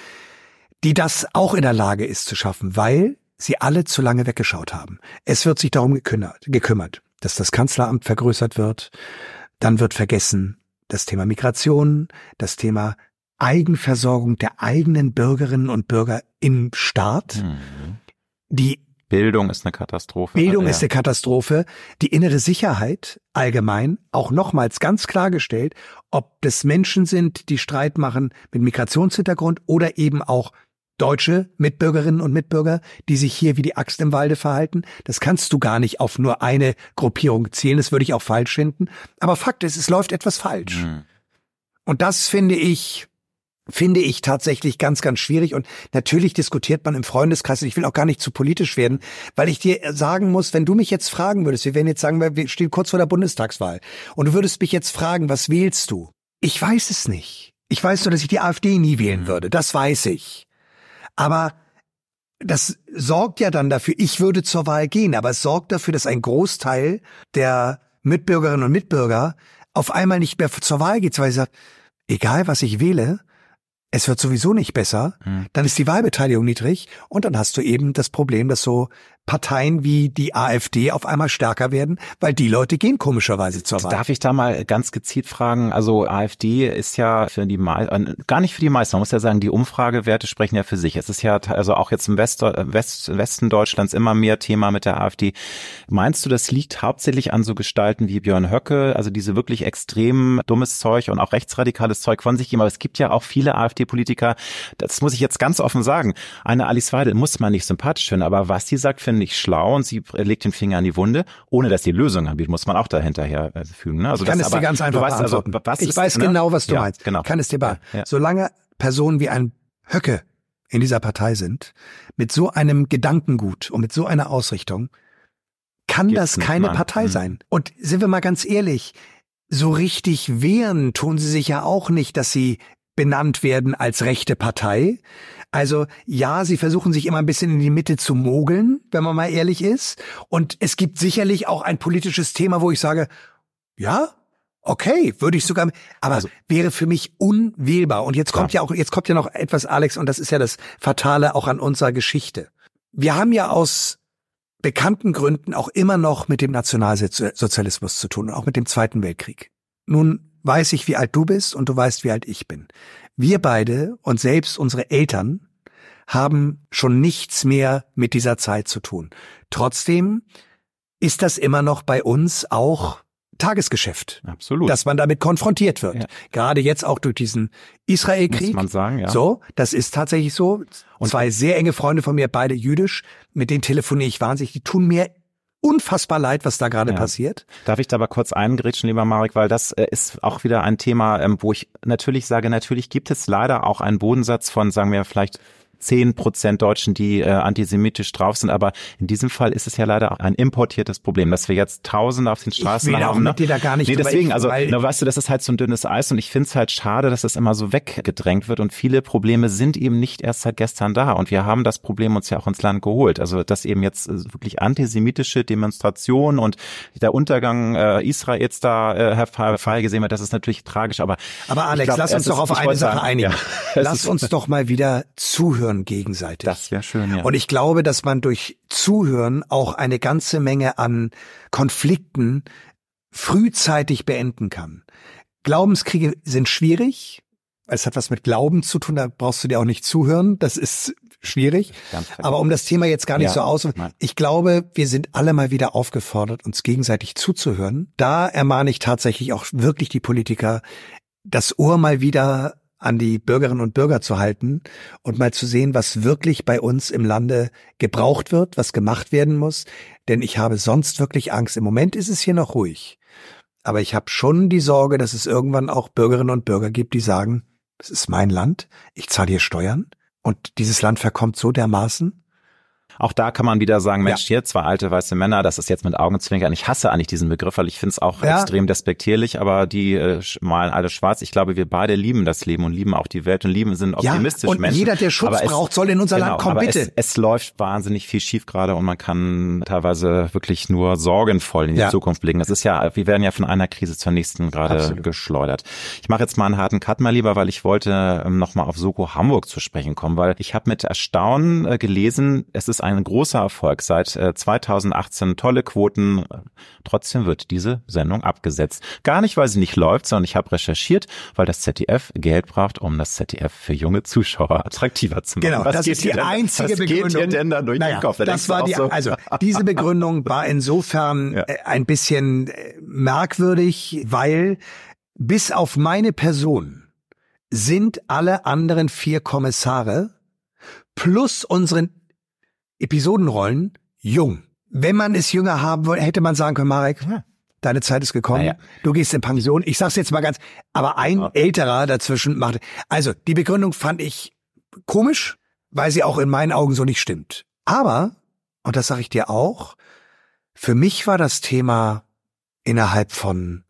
die das auch in der Lage ist zu schaffen, weil sie alle zu lange weggeschaut haben. Es wird sich darum gekümmert, gekümmert, dass das Kanzleramt vergrößert wird. Dann wird vergessen das Thema Migration, das Thema Eigenversorgung der eigenen Bürgerinnen und Bürger im Staat. Mhm. Die Bildung ist eine Katastrophe. Bildung ja. ist eine Katastrophe. Die innere Sicherheit allgemein auch nochmals ganz klargestellt, ob das Menschen sind, die Streit machen mit Migrationshintergrund oder eben auch deutsche Mitbürgerinnen und Mitbürger, die sich hier wie die Axt im Walde verhalten. Das kannst du gar nicht auf nur eine Gruppierung zielen. Das würde ich auch falsch finden. Aber Fakt ist, es läuft etwas falsch. Mhm. Und das finde ich, finde ich tatsächlich ganz, ganz schwierig. Und natürlich diskutiert man im Freundeskreis, und ich will auch gar nicht zu politisch werden, weil ich dir sagen muss, wenn du mich jetzt fragen würdest, wir werden jetzt sagen, wir stehen kurz vor der Bundestagswahl, und du würdest mich jetzt fragen, was wählst du? Ich weiß es nicht. Ich weiß nur, dass ich die AfD nie wählen würde. Das weiß ich. Aber das sorgt ja dann dafür, ich würde zur Wahl gehen, aber es sorgt dafür, dass ein Großteil der Mitbürgerinnen und Mitbürger auf einmal nicht mehr zur Wahl geht, weil sie sagt, egal was ich wähle, es wird sowieso nicht besser, Hm. dann ist die Wahlbeteiligung niedrig und dann hast du eben das Problem, dass so Parteien wie die AfD auf einmal stärker werden, weil die Leute gehen komischerweise zur Wahl. Darf ich da mal ganz gezielt fragen? Also AfD ist ja für die mei- äh, gar nicht für die meisten. Man muss ja sagen, die Umfragewerte sprechen ja für sich. Es ist ja also auch jetzt im West, äh, West, Westen Deutschlands immer mehr Thema mit der AfD. Meinst du, das liegt hauptsächlich an so Gestalten wie Björn Höcke, also diese wirklich extrem dummes Zeug und auch rechtsradikales Zeug von sich geben? Aber es gibt ja auch viele AfD-Politiker, das muss ich jetzt ganz offen sagen. Eine Alice Weidel muss man nicht sympathisch finden, aber was sie sagt, finde ich schlau und sie legt den Finger an die Wunde, ohne dass sie Lösungen anbietet, muss man auch dahinterher äh, fügen. Ne? Also Ich kann das, es dir ganz einfach weißt also, beantworten. was ich ist, weiß ne? genau, was du ja, meinst. Genau. Kann es dir beantworten. Ja, ja. Solange Personen wie ein Höcke in dieser Partei sind, mit so einem Gedankengut und mit so einer Ausrichtung, kann Gibt's das nicht, keine Mann. Partei Mhm. sein. Und sind wir mal ganz ehrlich, so richtig wehren tun sie sich ja auch nicht, dass sie benannt werden als rechte Partei. Also ja, sie versuchen sich immer ein bisschen in die Mitte zu mogeln, wenn man mal ehrlich ist. Und es gibt sicherlich auch ein politisches Thema, wo ich sage, ja, okay, würde ich sogar, aber Also- wäre für mich unwählbar. Und jetzt kommt ja auch, jetzt kommt ja noch etwas, Alex, und das ist ja das Fatale auch an unserer Geschichte. Wir haben ja aus bekannten Gründen auch immer noch mit dem Nationalsozialismus zu tun und auch mit dem Zweiten Weltkrieg. Nun weiß ich, wie alt du bist und du weißt, wie alt ich bin. Wir beide und selbst unsere Eltern haben schon nichts mehr mit dieser Zeit zu tun. Trotzdem ist das immer noch bei uns auch Tagesgeschäft, Absolut. dass man damit konfrontiert wird. Ja. Gerade jetzt auch durch diesen Israelkrieg. muss man sagen, ja. So, das ist tatsächlich so. Und zwei sehr enge Freunde von mir, beide jüdisch, mit denen telefoniere ich wahnsinnig. Die tun mir unfassbar leid, was da gerade Ja. passiert. Darf ich da aber kurz eingrätschen, lieber Marek, weil das äh, ist auch wieder ein Thema, ähm, wo ich natürlich sage, natürlich gibt es leider auch einen Bodensatz von, sagen wir vielleicht zehn Prozent Deutschen, die äh, antisemitisch drauf sind. Aber in diesem Fall ist es ja leider ein importiertes Problem, dass wir jetzt Tausende auf den Straßen ich will haben. Auch ne? mit dir da gar nicht nee, deswegen, also, weil, na, weißt du, das ist halt so ein dünnes Eis und ich finde es halt schade, dass es immer so weggedrängt wird und viele Probleme sind eben nicht erst seit gestern da und wir haben das Problem uns ja auch ins Land geholt. Also, dass eben jetzt äh, wirklich antisemitische Demonstrationen und der Untergang äh, Israels da äh, hervorgesehen wird, das ist natürlich tragisch, aber aber Alex, glaub, lass uns doch auf eine Sache sagen, einigen. Ja, lass uns doch mal wieder zuhören gegenseitig. Das wäre schön, ja. Und ich glaube, dass man durch Zuhören auch eine ganze Menge an Konflikten frühzeitig beenden kann. Glaubenskriege sind schwierig. Es hat was mit Glauben zu tun, da brauchst du dir auch nicht zuhören. Das ist schwierig. Aber um das Thema jetzt gar nicht ja, so aus. Ich glaube, wir sind alle mal wieder aufgefordert, uns gegenseitig zuzuhören. Da ermahne ich tatsächlich auch wirklich die Politiker, das Ohr mal wieder an die Bürgerinnen und Bürger zu halten und mal zu sehen, was wirklich bei uns im Lande gebraucht wird, was gemacht werden muss. Denn ich habe sonst wirklich Angst. Im Moment ist es hier noch ruhig. Aber ich habe schon die Sorge, dass es irgendwann auch Bürgerinnen und Bürger gibt, die sagen, es ist mein Land, ich zahle hier Steuern und dieses Land verkommt so dermaßen, auch da kann man wieder sagen, Mensch, ja. hier zwei alte weiße Männer, das ist jetzt mit Augenzwinkern. Ich hasse eigentlich diesen Begriff, weil ich finde es auch ja. extrem despektierlich, aber die äh, malen alle schwarz. Ich glaube, wir beide lieben das Leben und lieben auch die Welt und lieben sind optimistisch ja, und Menschen. jeder, der Schutz es, braucht, soll in unser genau, Land kommen, bitte. Es, es, läuft wahnsinnig viel schief gerade und man kann teilweise wirklich nur sorgenvoll in die ja. Zukunft blicken. Es ist ja, wir werden ja von einer Krise zur nächsten gerade geschleudert. Ich mache jetzt mal einen harten Cut mal lieber, weil ich wollte ähm, nochmal auf Soko Hamburg zu sprechen kommen, weil ich habe mit Erstaunen äh, gelesen, es ist ein großer Erfolg. Seit 2018 äh, tolle Quoten. Trotzdem wird diese Sendung abgesetzt. Gar nicht, weil sie nicht läuft, sondern ich habe recherchiert, weil das ZDF Geld braucht, um das ZDF für junge Zuschauer attraktiver zu machen. Genau, was das ist die denn, einzige was Begründung. Geht denn da durch naja, den Kopf? Da das war die, so. also diese Begründung war insofern ja. Äh, ein bisschen äh, merkwürdig, weil bis auf meine Person sind alle anderen vier Kommissare plus unseren Episodenrollen jung. Wenn man es jünger haben wollte, hätte man sagen können, Marek, ja. deine Zeit ist gekommen, naja. du gehst in Pension. Ich sag's jetzt mal ganz, aber ein ja. älterer dazwischen macht. Also, die Begründung fand ich komisch, weil sie auch in meinen Augen so nicht stimmt. Aber, und das sage ich dir auch, für mich war das Thema innerhalb von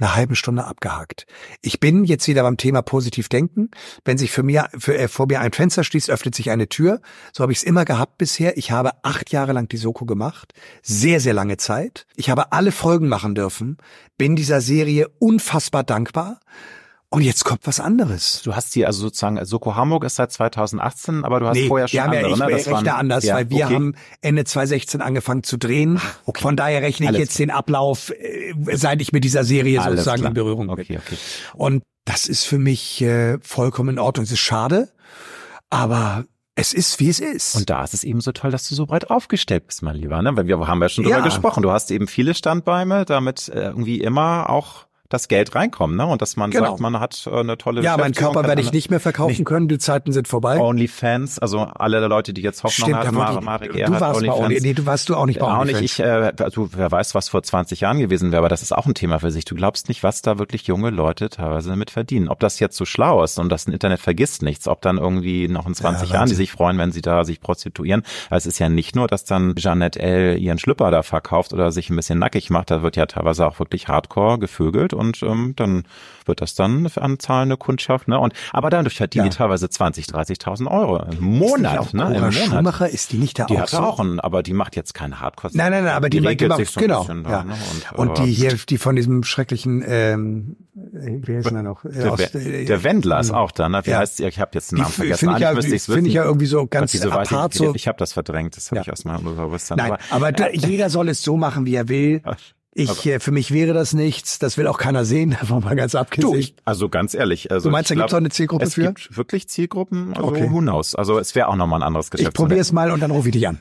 einer halben Stunde abgehakt. Ich bin jetzt wieder beim Thema positiv denken. Wenn sich für mir, für, äh, vor mir ein Fenster schließt, öffnet sich eine Tür. So habe ich es immer gehabt bisher. Ich habe acht Jahre lang die Soko gemacht. Sehr, sehr lange Zeit. Ich habe alle Folgen machen dürfen. Bin dieser Serie unfassbar dankbar. Und jetzt kommt was anderes. Du hast die also sozusagen, Soko Hamburg ist seit 2018, aber du hast nee, vorher schon wir haben andere, ja, ich ne? Das rechne waren, anders, ja, weil wir okay. haben Ende 2016 angefangen zu drehen. Okay. Von daher rechne ich Alles jetzt klar. den Ablauf, äh, seit ich mit dieser Serie Alles sozusagen klar. in Berührung bin. Okay, okay. Und das ist für mich äh, vollkommen in Ordnung. Es ist schade, aber es ist, wie es ist. Und da ist es eben so toll, dass du so breit aufgestellt bist, mein Lieber, ne? Weil wir haben ja schon drüber ja. gesprochen. Du hast eben viele Standbeine, damit äh, irgendwie immer auch das Geld reinkommt, ne? Und dass man genau. sagt, man hat äh, eine tolle Ja, mein Körper werde ich nicht mehr verkaufen nicht. können, die Zeiten sind vorbei. Onlyfans, also alle Leute, die jetzt Hoffnung Stimmt, haben, Marek, Marek du warst Onlyfans. bei Only, nee, du warst du auch nicht bei Auch nicht, ich, äh, also wer weiß, was vor 20 Jahren gewesen wäre, aber das ist auch ein Thema für sich. Du glaubst nicht, was da wirklich junge Leute teilweise damit verdienen. Ob das jetzt so schlau ist und das Internet vergisst nichts, ob dann irgendwie noch in 20 ja, Jahren die sich freuen, wenn sie da sich prostituieren. Also es ist ja nicht nur, dass dann Jeanette L. ihren Schlüpper da verkauft oder sich ein bisschen nackig macht, da wird ja teilweise auch wirklich hardcore gevögelt und ähm, dann wird das dann an zahlende Kundschaft, ne? Und aber dadurch verdient ja. die teilweise 20, 30.000 Euro im Monat, ne? Im Monat. Schumacher ist die nicht da die auch hat so? auch einen, aber die macht jetzt keine Hardcore. Nein, nein, nein, aber die, die, die macht, so genau, da, ja. Ne? Und, und die hier, die von diesem schrecklichen, ähm, wie heißt der noch? Der, aus, äh, der Wendler ist auch da, ne? Wie ja. heißt? Ich habe jetzt den Namen vergessen. Finde ich, ja, find ich ja irgendwie so ganz so apart. Ich, so. ich habe das verdrängt, das habe ja. ich meinem Bewusstsein. Nein, aber, aber da, jeder soll es so machen, wie er will. Ich, äh, für mich wäre das nichts. Das will auch keiner sehen, davon mal ganz abgesehen. Du, ich, also ganz ehrlich. Also du meinst, da gibt es auch eine Zielgruppe es für? Es gibt wirklich Zielgruppen, also okay. who knows. Also es wäre auch nochmal ein anderes Geschäft. Ich probiere es mal und dann rufe ich dich an.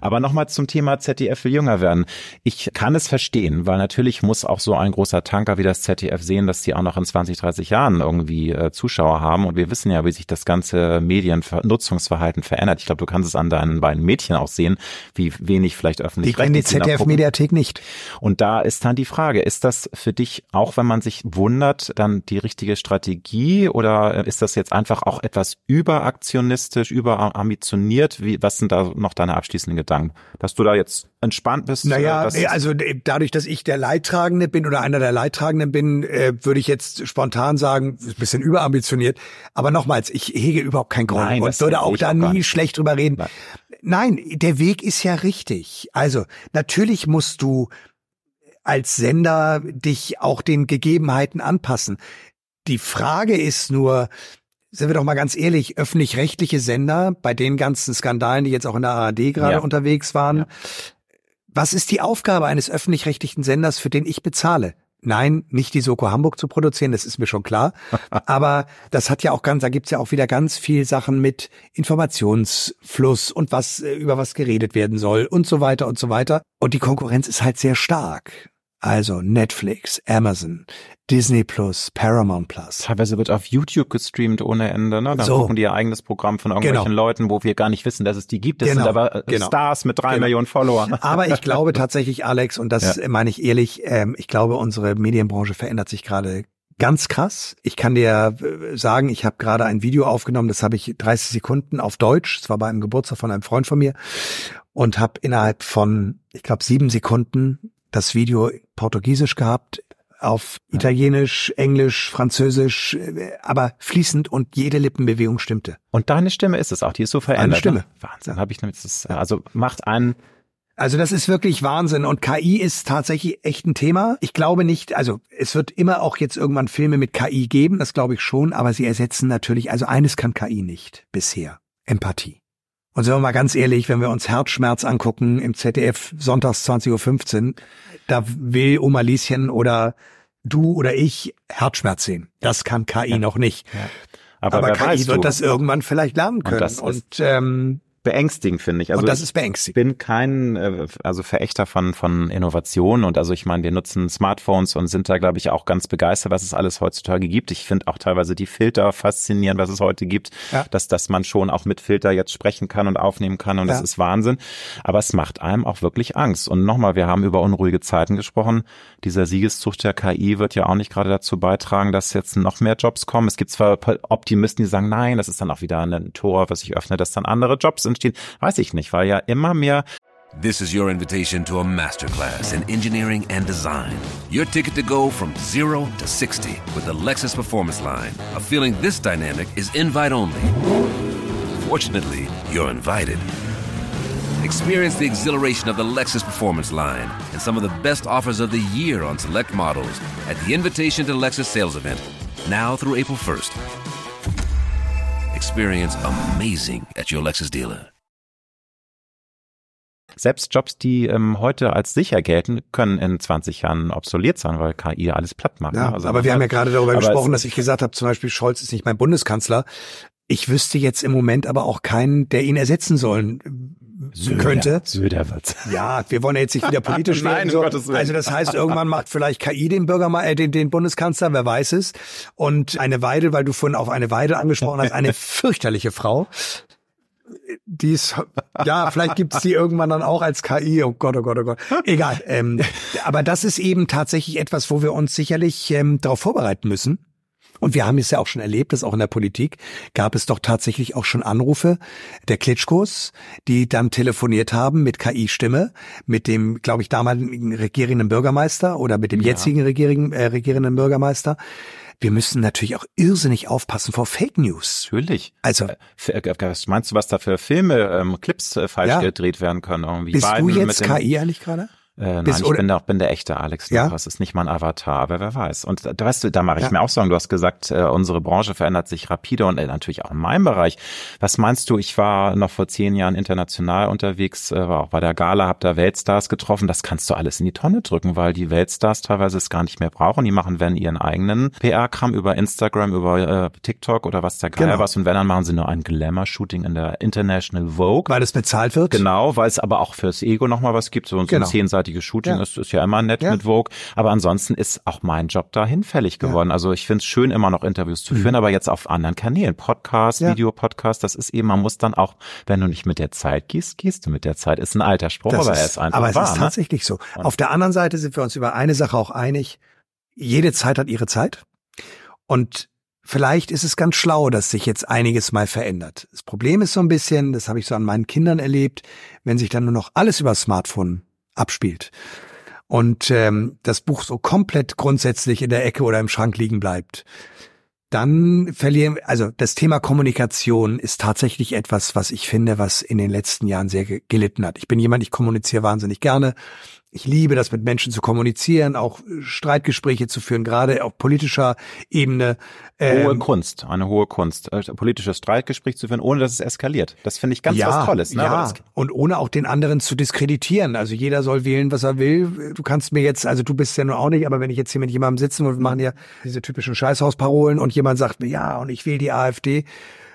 Aber nochmal zum Thema ZDF will jünger werden. Ich kann es verstehen, weil natürlich muss auch so ein großer Tanker wie das ZDF sehen, dass die auch noch in 20, 30 Jahren irgendwie äh, Zuschauer haben. Und wir wissen ja, wie sich das ganze Mediennutzungsverhalten verändert. Ich glaube, du kannst es an deinen beiden Mädchen auch sehen, wie wenig vielleicht öffentlich. Die kennen die ZDF-Mediathek nicht. Und da ist dann die Frage, ist das für dich, auch wenn man sich wundert, dann die richtige Strategie oder ist das jetzt einfach auch etwas überaktionistisch, überambitioniert? Wie, was sind da noch deine abschließenden Gedanken? Dass du da jetzt entspannt bist? Naja, also dadurch, dass ich der Leidtragende bin oder einer der Leidtragenden bin, äh, würde ich jetzt spontan sagen, ein bisschen überambitioniert. Aber nochmals, ich hege überhaupt keinen Grund Nein, und würde auch da nie schlecht drüber reden. Nein. Nein, der Weg ist ja richtig. Also natürlich musst du als Sender dich auch den Gegebenheiten anpassen. Die Frage ist nur, sind wir doch mal ganz ehrlich, öffentlich-rechtliche Sender, bei den ganzen Skandalen, die jetzt auch in der ARD gerade ja. unterwegs waren, ja. was ist die Aufgabe eines öffentlich-rechtlichen Senders, für den ich bezahle? Nein, nicht die Soko Hamburg zu produzieren, das ist mir schon klar. Aber das hat ja auch ganz, da gibt's ja auch wieder ganz viel Sachen mit Informationsfluss und was, äh, über was geredet werden soll und so weiter und so weiter. Und die Konkurrenz ist halt sehr stark. Also Netflix, Amazon, Disney Plus, Paramount Plus. Teilweise wird auf YouTube gestreamt ohne Ende, ne? Dann so. gucken die ihr eigenes Programm von irgendwelchen genau. Leuten, wo wir gar nicht wissen, dass es die gibt. Das genau. sind aber äh, genau. Stars mit drei genau. Millionen Followern. Aber ich glaube tatsächlich, Alex, und das ja. meine ich ehrlich, ähm, ich glaube, unsere Medienbranche verändert sich gerade ganz krass. Ich kann dir äh, sagen, ich habe gerade ein Video aufgenommen, das habe ich 30 Sekunden auf Deutsch, es war bei einem Geburtstag von einem Freund von mir und habe innerhalb von, ich glaube, sieben Sekunden das Video Portugiesisch gehabt, auf Italienisch, Englisch, Französisch, äh, aber fließend und jede Lippenbewegung stimmte. Und deine Stimme ist es auch, die ist so verändert. Eine Stimme. Wahnsinn, habe ich das, also macht einen also das ist wirklich Wahnsinn und KI ist tatsächlich echt ein Thema. Ich glaube nicht, also es wird immer auch jetzt irgendwann Filme mit KI geben, das glaube ich schon, aber sie ersetzen natürlich, also eines kann KI nicht bisher, Empathie. Und sind wir mal ganz ehrlich, wenn wir uns Herzschmerz angucken im ZDF sonntags 20.15 Uhr, da will Oma Lieschen oder du oder ich Herzschmerz sehen. Das kann KI ja. noch nicht. Ja. Aber, Aber KI wird das irgendwann vielleicht lernen können. Und, und ähm, beängstigend, finde ich. Also und das ist beängstigend. Ich bin kein äh, also Verächter von von Innovation und also ich meine, wir nutzen Smartphones und sind da glaube ich auch ganz begeistert, was es alles heutzutage gibt. Ich finde auch teilweise die Filter faszinierend, was es heute gibt, ja. dass dass man schon auch mit Filter jetzt sprechen kann und aufnehmen kann und ja. das ist Wahnsinn, aber es macht einem auch wirklich Angst. Und nochmal, wir haben über unruhige Zeiten gesprochen. Dieser Siegeszug der KI wird ja auch nicht gerade dazu beitragen, dass jetzt noch mehr Jobs kommen. Es gibt zwar Optimisten, die sagen, nein, das ist dann auch wieder ein Tor, was sich öffnet, dass dann andere Jobs Weiß ich nicht, weil ja immer mehr This is your invitation to a masterclass in engineering and design. Your ticket to go from zero to 60 with the Lexus Performance Line. A feeling this dynamic is invite only. Fortunately, you're invited. Experience the exhilaration of the Lexus Performance Line and some of the best offers of the year on select models at the Invitation to Lexus sales event, now through April 1st. Experience amazing at your Lexus dealer. Selbst Jobs, die ähm, heute als sicher gelten, können in 20 Jahren obsolet sein, weil KI alles platt macht. Ja, ne? also aber wir haben ja gerade darüber gesprochen, dass ich gesagt habe, zum Beispiel Scholz ist nicht mein Bundeskanzler. Ich wüsste jetzt im Moment aber auch keinen, der ihn ersetzen sollen Söder, könnte. Söder wird's. Ja, wir wollen ja jetzt nicht wieder politisch werden. So. Also das heißt, irgendwann macht vielleicht KI den Bürgermeister, äh, den, den Bundeskanzler, wer weiß es. Und eine Weidel, weil du vorhin auf eine Weidel angesprochen hast, eine fürchterliche Frau die ist, ja, vielleicht gibt's die irgendwann dann auch als KI. Oh Gott, oh Gott, oh Gott. Egal. Ähm, aber das ist eben tatsächlich etwas, wo wir uns sicherlich ähm, darauf vorbereiten müssen. Und wir haben es ja auch schon erlebt, dass auch in der Politik gab es doch tatsächlich auch schon Anrufe der Klitschkos, die dann telefoniert haben mit KI-Stimme, mit dem, glaube ich, damaligen regierenden Bürgermeister oder mit dem ja. jetzigen regierenden, äh, regierenden Bürgermeister wir müssen natürlich auch irrsinnig aufpassen vor Fake News. Natürlich. Also, äh, äh, was meinst du, was da für Filme, ähm, Clips äh, falsch ja. gedreht werden können? Irgendwie Bist Biden du jetzt KI eigentlich gerade? Äh, nein, ich bin der, bin der echte Alex ja? Es ist nicht mein Avatar, aber wer weiß. Und da, weißt du, da mache ich ja. mir auch Sorgen. Du hast gesagt, äh, unsere Branche verändert sich rapide und äh, natürlich auch in meinem Bereich. Was meinst du? Ich war noch vor zehn Jahren international unterwegs, äh, war auch bei der Gala, hab da Weltstars getroffen. Das kannst du alles in die Tonne drücken, weil die Weltstars teilweise es gar nicht mehr brauchen. Die machen wenn ihren eigenen PR-Kram über Instagram, über äh, TikTok oder was da geil genau. was. Und wenn dann machen sie nur ein Glamour-Shooting in der International Vogue. Weil es bezahlt wird? Genau, weil es aber auch fürs Ego nochmal was gibt. So, so genau. ein zehnseitiges Shooting ja. ist, ist ja immer nett ja. mit Vogue. Aber ansonsten ist auch mein Job da hinfällig geworden. Ja. Also ich finde es schön, immer noch Interviews zu mhm. führen, aber jetzt auf anderen Kanälen. Podcast, ja. Videopodcast, das ist eben, man muss dann auch, wenn du nicht mit der Zeit gehst, gehst du mit der Zeit. Ist ein alter Spruch, das aber ist, er ist einfach Aber es wahr, ist ne? tatsächlich so. Und auf der anderen Seite sind wir uns über eine Sache auch einig. Jede Zeit hat ihre Zeit. Und Vielleicht ist es ganz schlau, dass sich jetzt einiges mal verändert. Das Problem ist so ein bisschen, das habe ich so an meinen Kindern erlebt, wenn sich dann nur noch alles über Smartphone abspielt und ähm, das Buch so komplett grundsätzlich in der Ecke oder im Schrank liegen bleibt, dann verlieren, also das Thema Kommunikation ist tatsächlich etwas, was ich finde, was in den letzten Jahren sehr gelitten hat. Ich bin jemand, ich kommuniziere wahnsinnig gerne. Ich liebe das, mit Menschen zu kommunizieren, auch Streitgespräche zu führen, gerade auf politischer Ebene. Ähm, hohe Kunst, eine hohe Kunst, äh, politisches Streitgespräch zu führen, ohne dass es eskaliert. Das finde ich ganz ja, was Tolles. Ne? Ja, und ohne auch den anderen zu diskreditieren. Also jeder soll wählen, was er will. Du kannst mir jetzt, also du bist ja nur auch nicht, aber wenn ich jetzt hier mit jemandem sitzen und wir machen ja diese typischen Scheißhausparolen und jemand sagt mir, ja, und ich wähle die AfD,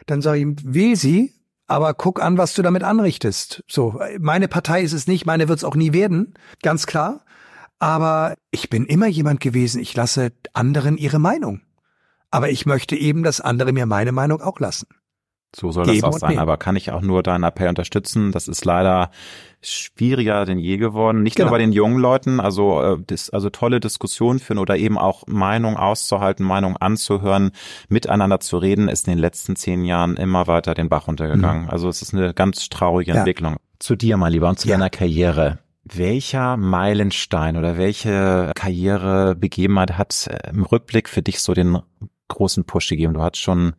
dann sage ich ihm, wähl sie, aber guck an, was du damit anrichtest. So, meine Partei ist es nicht, meine wird es auch nie werden, ganz klar. Aber ich bin immer jemand gewesen, ich lasse anderen ihre Meinung. Aber ich möchte eben, dass andere mir meine Meinung auch lassen. So soll das auch sein. Nehmen. Aber kann ich auch nur deinen Appell unterstützen? Das ist leider schwieriger denn je geworden. Nicht genau. nur bei den jungen Leuten, also, äh, dis, also tolle Diskussionen führen oder eben auch Meinung auszuhalten, Meinung anzuhören, miteinander zu reden, ist in den letzten zehn Jahren immer weiter den Bach runtergegangen. Mhm. Also es ist eine ganz traurige ja. Entwicklung. Zu dir, mein Lieber, und zu ja. deiner Karriere. Welcher Meilenstein oder welche Karrierebegebenheit hat äh, im Rückblick für dich so den großen Push gegeben? Du hast schon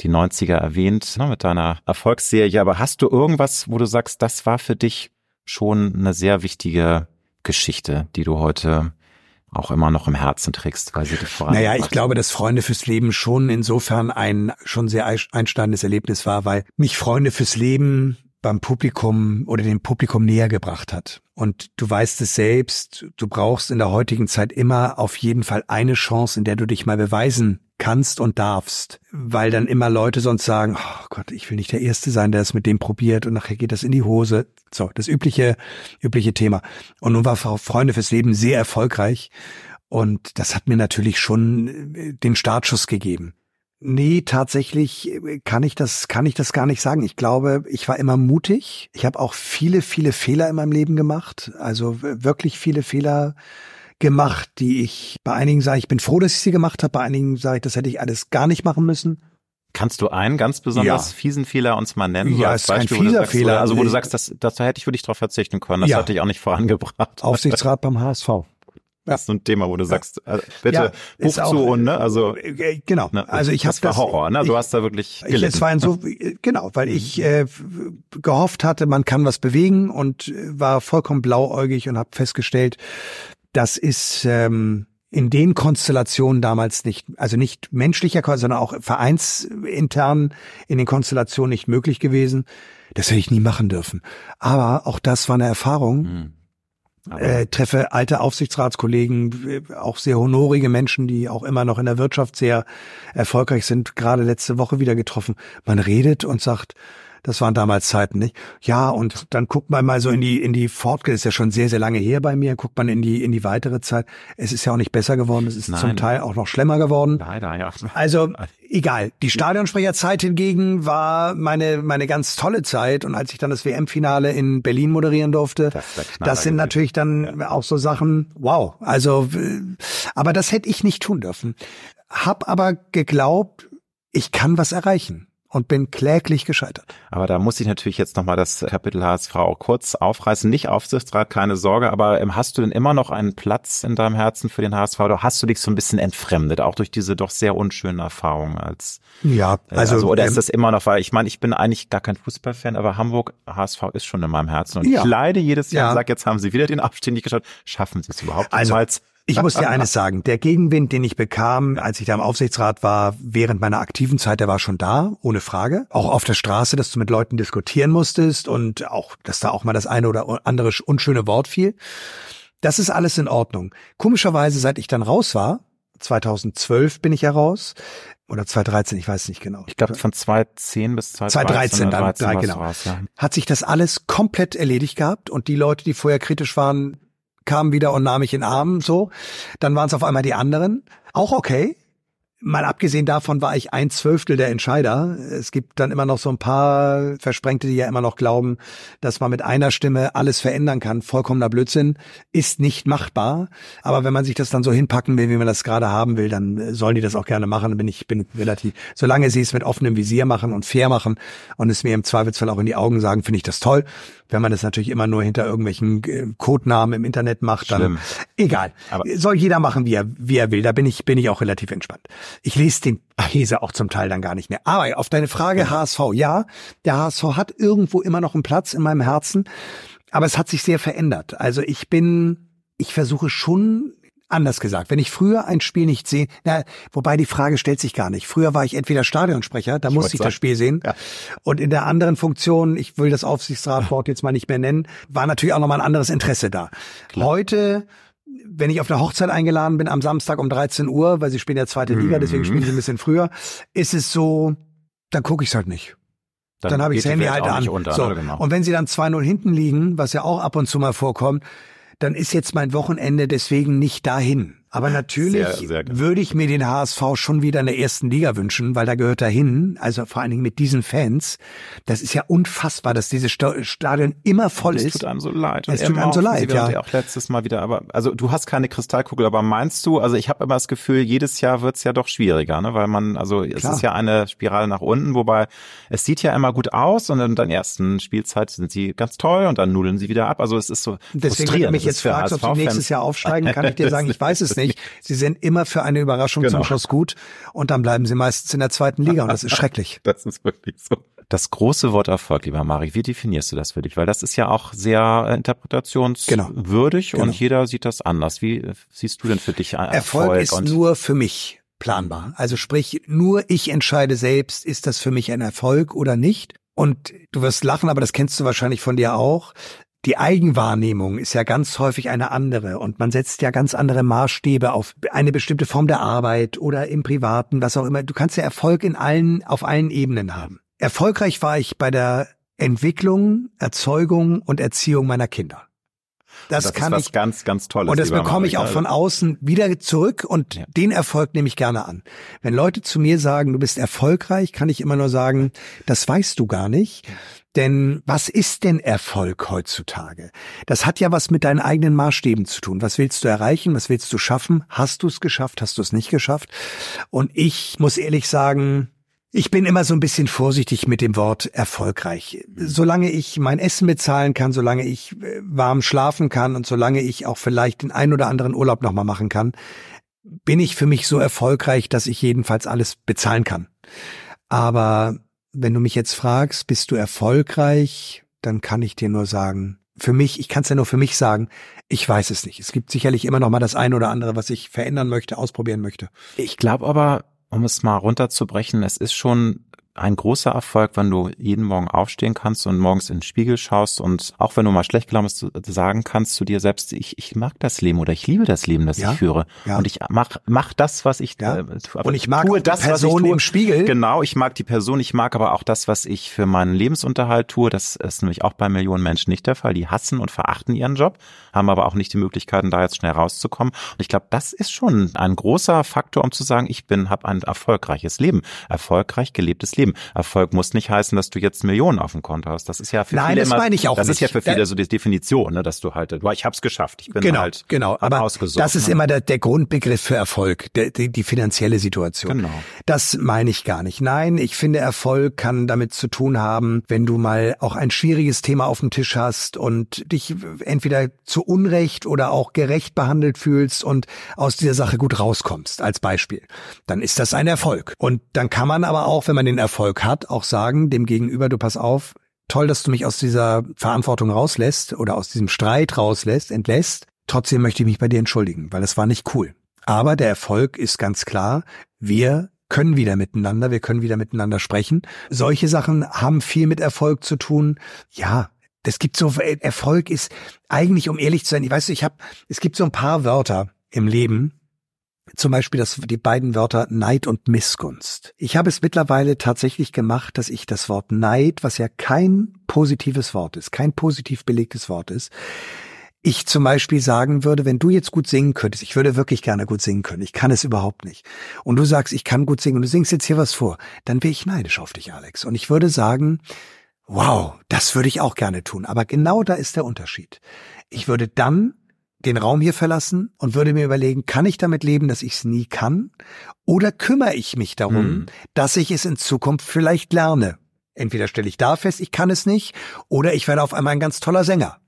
die 90er erwähnt, ne, mit deiner Erfolgsserie. Aber hast du irgendwas, wo du sagst, das war für dich schon eine sehr wichtige Geschichte, die du heute auch immer noch im Herzen trägst, weil sie dich voran. Naja, ich glaube, dass Freunde fürs Leben schon insofern ein schon sehr einsteigendes Erlebnis war, weil mich Freunde fürs Leben beim Publikum oder dem Publikum näher gebracht hat. Und du weißt es selbst, du brauchst in der heutigen Zeit immer auf jeden Fall eine Chance, in der du dich mal beweisen kannst und darfst, weil dann immer Leute sonst sagen, oh Gott, ich will nicht der Erste sein, der es mit dem probiert und nachher geht das in die Hose. So, das übliche, übliche Thema. Und nun war Frau Freunde fürs Leben sehr erfolgreich und das hat mir natürlich schon äh, den Startschuss gegeben. Nee, tatsächlich äh, kann ich das kann ich das gar nicht sagen. Ich glaube, ich war immer mutig. Ich habe auch viele viele Fehler in meinem Leben gemacht, also wirklich viele Fehler gemacht, die ich bei einigen sage, ich bin froh, dass ich sie gemacht habe, bei einigen sage ich, das hätte ich alles gar nicht machen müssen. Kannst du einen ganz besonders ja. fiesen Fehler uns mal nennen? Ja, ist Beispiel, kein fieser sagst, Fehler. Also wo du sagst, das, das hätte ich für dich darauf verzichten können. Das ja. hatte ich auch nicht vorangebracht. Aufsichtsrat beim HSV. Das ist so ein Thema, wo du sagst, äh, bitte ja, Buch zu und ne, also äh, genau. Ne, also ich habe das war Horror, ne? Du ich, hast da wirklich gelitten. Es war ein so genau, weil ich äh, gehofft hatte, man kann was bewegen und war vollkommen blauäugig und habe festgestellt, das ist ähm, in den Konstellationen damals nicht, also nicht menschlicher, sondern auch vereinsintern in den Konstellationen nicht möglich gewesen. Das hätte ich nie machen dürfen. Aber auch das war eine Erfahrung. Mhm. Äh, treffe alte Aufsichtsratskollegen, auch sehr honorige Menschen, die auch immer noch in der Wirtschaft sehr erfolgreich sind, gerade letzte Woche wieder getroffen. Man redet und sagt, das waren damals Zeiten, nicht? Ja, und dann guckt man mal so in die, in die Fortge, ist ja schon sehr, sehr lange her bei mir, guckt man in die, in die weitere Zeit. Es ist ja auch nicht besser geworden, es ist Nein. zum Teil auch noch schlimmer geworden. Leider, ja. Also, egal. Die Stadionsprecherzeit hingegen war meine, meine ganz tolle Zeit. Und als ich dann das WM-Finale in Berlin moderieren durfte, das, das sind natürlich dann ja. auch so Sachen, wow. Also, aber das hätte ich nicht tun dürfen. Hab aber geglaubt, ich kann was erreichen. Und bin kläglich gescheitert. Aber da muss ich natürlich jetzt nochmal das Kapitel HSV kurz aufreißen. Nicht Aufsichtsrat, keine Sorge, aber ähm, hast du denn immer noch einen Platz in deinem Herzen für den HSV oder hast du dich so ein bisschen entfremdet, auch durch diese doch sehr unschönen Erfahrungen als Ja, äh, also, also oder ist ähm, das immer noch, weil ich meine, ich bin eigentlich gar kein Fußballfan, aber Hamburg HSV ist schon in meinem Herzen und Ja. ich leide jedes Jahr Ja. und sage, jetzt haben sie wieder den Abstieg nicht geschafft. Schaffen sie es überhaupt Also, jemals? Ich muss dir eines sagen, der Gegenwind, den ich bekam, als ich da im Aufsichtsrat war, während meiner aktiven Zeit, der war schon da, ohne Frage. Auch auf der Straße, dass du mit Leuten diskutieren musstest und auch, dass da auch mal das eine oder andere unschöne Wort fiel. Das ist alles in Ordnung. Komischerweise, seit ich dann raus war, 2012 bin ich ja raus, oder 2013, ich weiß nicht genau. Ich glaube von 2010 bis 2013, 2013 dann, oder 13 drei, war's genau. raus, ja. hat sich das alles komplett erledigt gehabt und die Leute, die vorher kritisch waren, kamen wieder und nahmen mich in Arm, so. Dann waren es auf einmal die anderen. Auch okay. Mal abgesehen davon war ich ein Zwölftel der Entscheider. Es gibt dann immer noch so ein paar Versprengte, die ja immer noch glauben, dass man mit einer Stimme alles verändern kann. Vollkommener Blödsinn. Ist nicht machbar. Aber wenn man sich das dann so hinpacken will, wie man das gerade haben will, dann äh, sollen die das auch gerne machen. Bin ich bin relativ, solange sie es mit offenem Visier machen und fair machen und es mir im Zweifelsfall auch in die Augen sagen, finde ich das toll. Wenn man das natürlich immer nur hinter irgendwelchen äh, Codenamen im Internet macht, dann Schlimm. egal. Aber- Soll jeder machen, wie er, wie er will. Da bin ich, bin ich auch relativ entspannt. Ich lese den Käse auch zum Teil dann gar nicht mehr. Aber auf deine Frage HSV, ja, der HSV hat irgendwo immer noch einen Platz in meinem Herzen, aber es hat sich sehr verändert. Also ich bin, ich versuche schon, anders gesagt, wenn ich früher ein Spiel nicht sehe, na, wobei die Frage stellt sich gar nicht. Früher war ich entweder Stadionsprecher, da musste wollte ich das sagen. Spiel sehen. Ja. Und in der anderen Funktion, ich will das Aufsichtsratwort jetzt mal nicht mehr nennen, war natürlich auch nochmal ein anderes Interesse da. Heute, wenn ich auf eine Hochzeit eingeladen bin am Samstag um 13 Uhr, weil sie spielen ja zweite Liga, Mhm. deswegen spielen sie ein bisschen früher, ist es so, dann gucke ich es halt nicht. Dann, habe ich das Handy halt an. Unter, so. ne? genau. Und wenn sie dann 2-0 hinten liegen, was ja auch ab und zu mal vorkommt, dann ist jetzt mein Wochenende deswegen nicht dahin. Aber natürlich Sehr, sehr genau. würde ich mir den HSV schon wieder in der ersten Liga wünschen, weil da gehört er hin. Also vor allen Dingen mit diesen Fans. Das ist ja unfassbar, dass dieses Sta- Stadion immer voll Es ist. tut einem so leid. Es tut einem so leid, und ja. Auch letztes Mal wieder. Aber also du hast keine Kristallkugel, aber meinst du? Also ich habe immer das Gefühl, jedes Jahr wird's ja doch schwieriger, ne? Weil man also es Klar. ist ja eine Spirale nach unten, wobei es sieht ja immer gut aus und in der ersten Spielzeit sind sie ganz toll und dann nudeln sie wieder ab. Also es ist so Deswegen, wenn du frustrierend. mich jetzt fragst, ob sie nächstes Jahr aufsteigen, kann ich dir sagen, ich weiß es nicht. Sie sind immer für eine Überraschung Genau. zum Schluss gut und dann bleiben sie meistens in der zweiten Liga und das ist schrecklich. Das ist wirklich so. Das große Wort Erfolg, lieber Mari, wie definierst du das für dich? Weil das ist ja auch sehr äh, interpretationswürdig Genau. und jeder sieht das anders. Wie äh, siehst du denn für dich äh, Erfolg, Erfolg? ist und nur für mich planbar. Also sprich, nur ich entscheide selbst, ist das für mich ein Erfolg oder nicht. Und du wirst lachen, aber das kennst du wahrscheinlich von dir auch. Die Eigenwahrnehmung ist ja ganz häufig eine andere und man setzt ja ganz andere Maßstäbe auf eine bestimmte Form der Arbeit oder im Privaten, was auch immer. Du kannst ja Erfolg in allen, auf allen Ebenen haben. Erfolgreich war ich bei der Entwicklung, Erzeugung und Erziehung meiner Kinder. Das, das kann ist was ich ganz, ganz Tolles. und das bekomme ich auch von außen wieder zurück und Ja. den Erfolg nehme ich gerne an. Wenn Leute zu mir sagen, du bist erfolgreich, kann ich immer nur sagen, das weißt du gar nicht. Denn was ist denn Erfolg heutzutage? Das hat ja was mit deinen eigenen Maßstäben zu tun. Was willst du erreichen? Was willst du schaffen? Hast du es geschafft? Hast du es nicht geschafft? Und ich muss ehrlich sagen, ich bin immer so ein bisschen vorsichtig mit dem Wort erfolgreich. Solange ich mein Essen bezahlen kann, solange ich äh, warm schlafen kann und solange ich auch vielleicht den ein oder anderen Urlaub nochmal machen kann, bin ich für mich so erfolgreich, dass ich jedenfalls alles bezahlen kann. Aber wenn du mich jetzt fragst, bist du erfolgreich, dann kann ich dir nur sagen, für mich, ich kann es ja nur für mich sagen, ich weiß es nicht. Es gibt sicherlich immer noch mal das eine oder andere, was ich verändern möchte, ausprobieren möchte. Ich glaube aber, um es mal runterzubrechen, es ist schon ein großer Erfolg, wenn du jeden Morgen aufstehen kannst und morgens in den Spiegel schaust und auch wenn du mal schlecht gelaunt bist, du sagen kannst zu dir selbst, ich, ich mag das Leben oder ich liebe das Leben, das Ja, ich führe. ja. Und ich mach, mach das, was ich Ja. äh, Und ich mag tue das, was Person ich tue. im Spiegel. Genau, ich mag die Person, ich mag aber auch das, was ich für meinen Lebensunterhalt tue. Das ist nämlich auch bei Millionen Menschen nicht der Fall. Die hassen und verachten ihren Job, haben aber auch nicht die Möglichkeiten, da jetzt schnell rauszukommen. Und ich glaube, das ist schon ein großer Faktor, um zu sagen, ich bin, habe ein erfolgreiches Leben, erfolgreich gelebtes Leben. Leben. Erfolg muss nicht heißen, dass du jetzt Millionen auf dem Konto hast. Das ist ja für Nein, viele das meine ich auch Das ist nicht. ja für viele Da- so die Definition, ne, dass du halt, du, ich hab's geschafft. Ich bin genau, halt genau. Aber ausgesucht, das ist ne? immer der, der Grundbegriff für Erfolg, der, die, die finanzielle Situation. Genau. Das meine ich gar nicht. Nein, ich finde, Erfolg kann damit zu tun haben, wenn du mal auch ein schwieriges Thema auf dem Tisch hast und dich entweder zu Unrecht oder auch gerecht behandelt fühlst und aus dieser Sache gut rauskommst, als Beispiel. Dann ist das ein Erfolg. Und dann kann man aber auch, wenn man den Erfolg hat, auch sagen, dem Gegenüber, du pass auf, toll, dass du mich aus dieser Verantwortung rauslässt oder aus diesem Streit rauslässt, entlässt. Trotzdem möchte ich mich bei dir entschuldigen, weil das war nicht cool. Aber der Erfolg ist ganz klar, wir können wieder miteinander, wir können wieder miteinander sprechen. Solche Sachen haben viel mit Erfolg zu tun. Ja, das gibt so, Erfolg ist eigentlich, um ehrlich zu sein, ich weiß, ich habe, es gibt so ein paar Wörter im Leben, zum Beispiel das, die beiden Wörter Neid und Missgunst. Ich habe es mittlerweile tatsächlich gemacht, dass ich das Wort Neid, was ja kein positives Wort ist, kein positiv belegtes Wort ist, ich zum Beispiel sagen würde, wenn du jetzt gut singen könntest, ich würde wirklich gerne gut singen können, ich kann es überhaupt nicht. Und du sagst, ich kann gut singen und du singst jetzt hier was vor, dann wäre ich neidisch auf dich, Alex. Und ich würde sagen, wow, das würde ich auch gerne tun. Aber genau da ist der Unterschied. Ich würde dann den Raum hier verlassen und würde mir überlegen, kann ich damit leben, dass ich es nie kann? Oder kümmere ich mich darum, Hm. dass ich es in Zukunft vielleicht lerne? Entweder stelle ich da fest, ich kann es nicht, oder ich werde auf einmal ein ganz toller Sänger.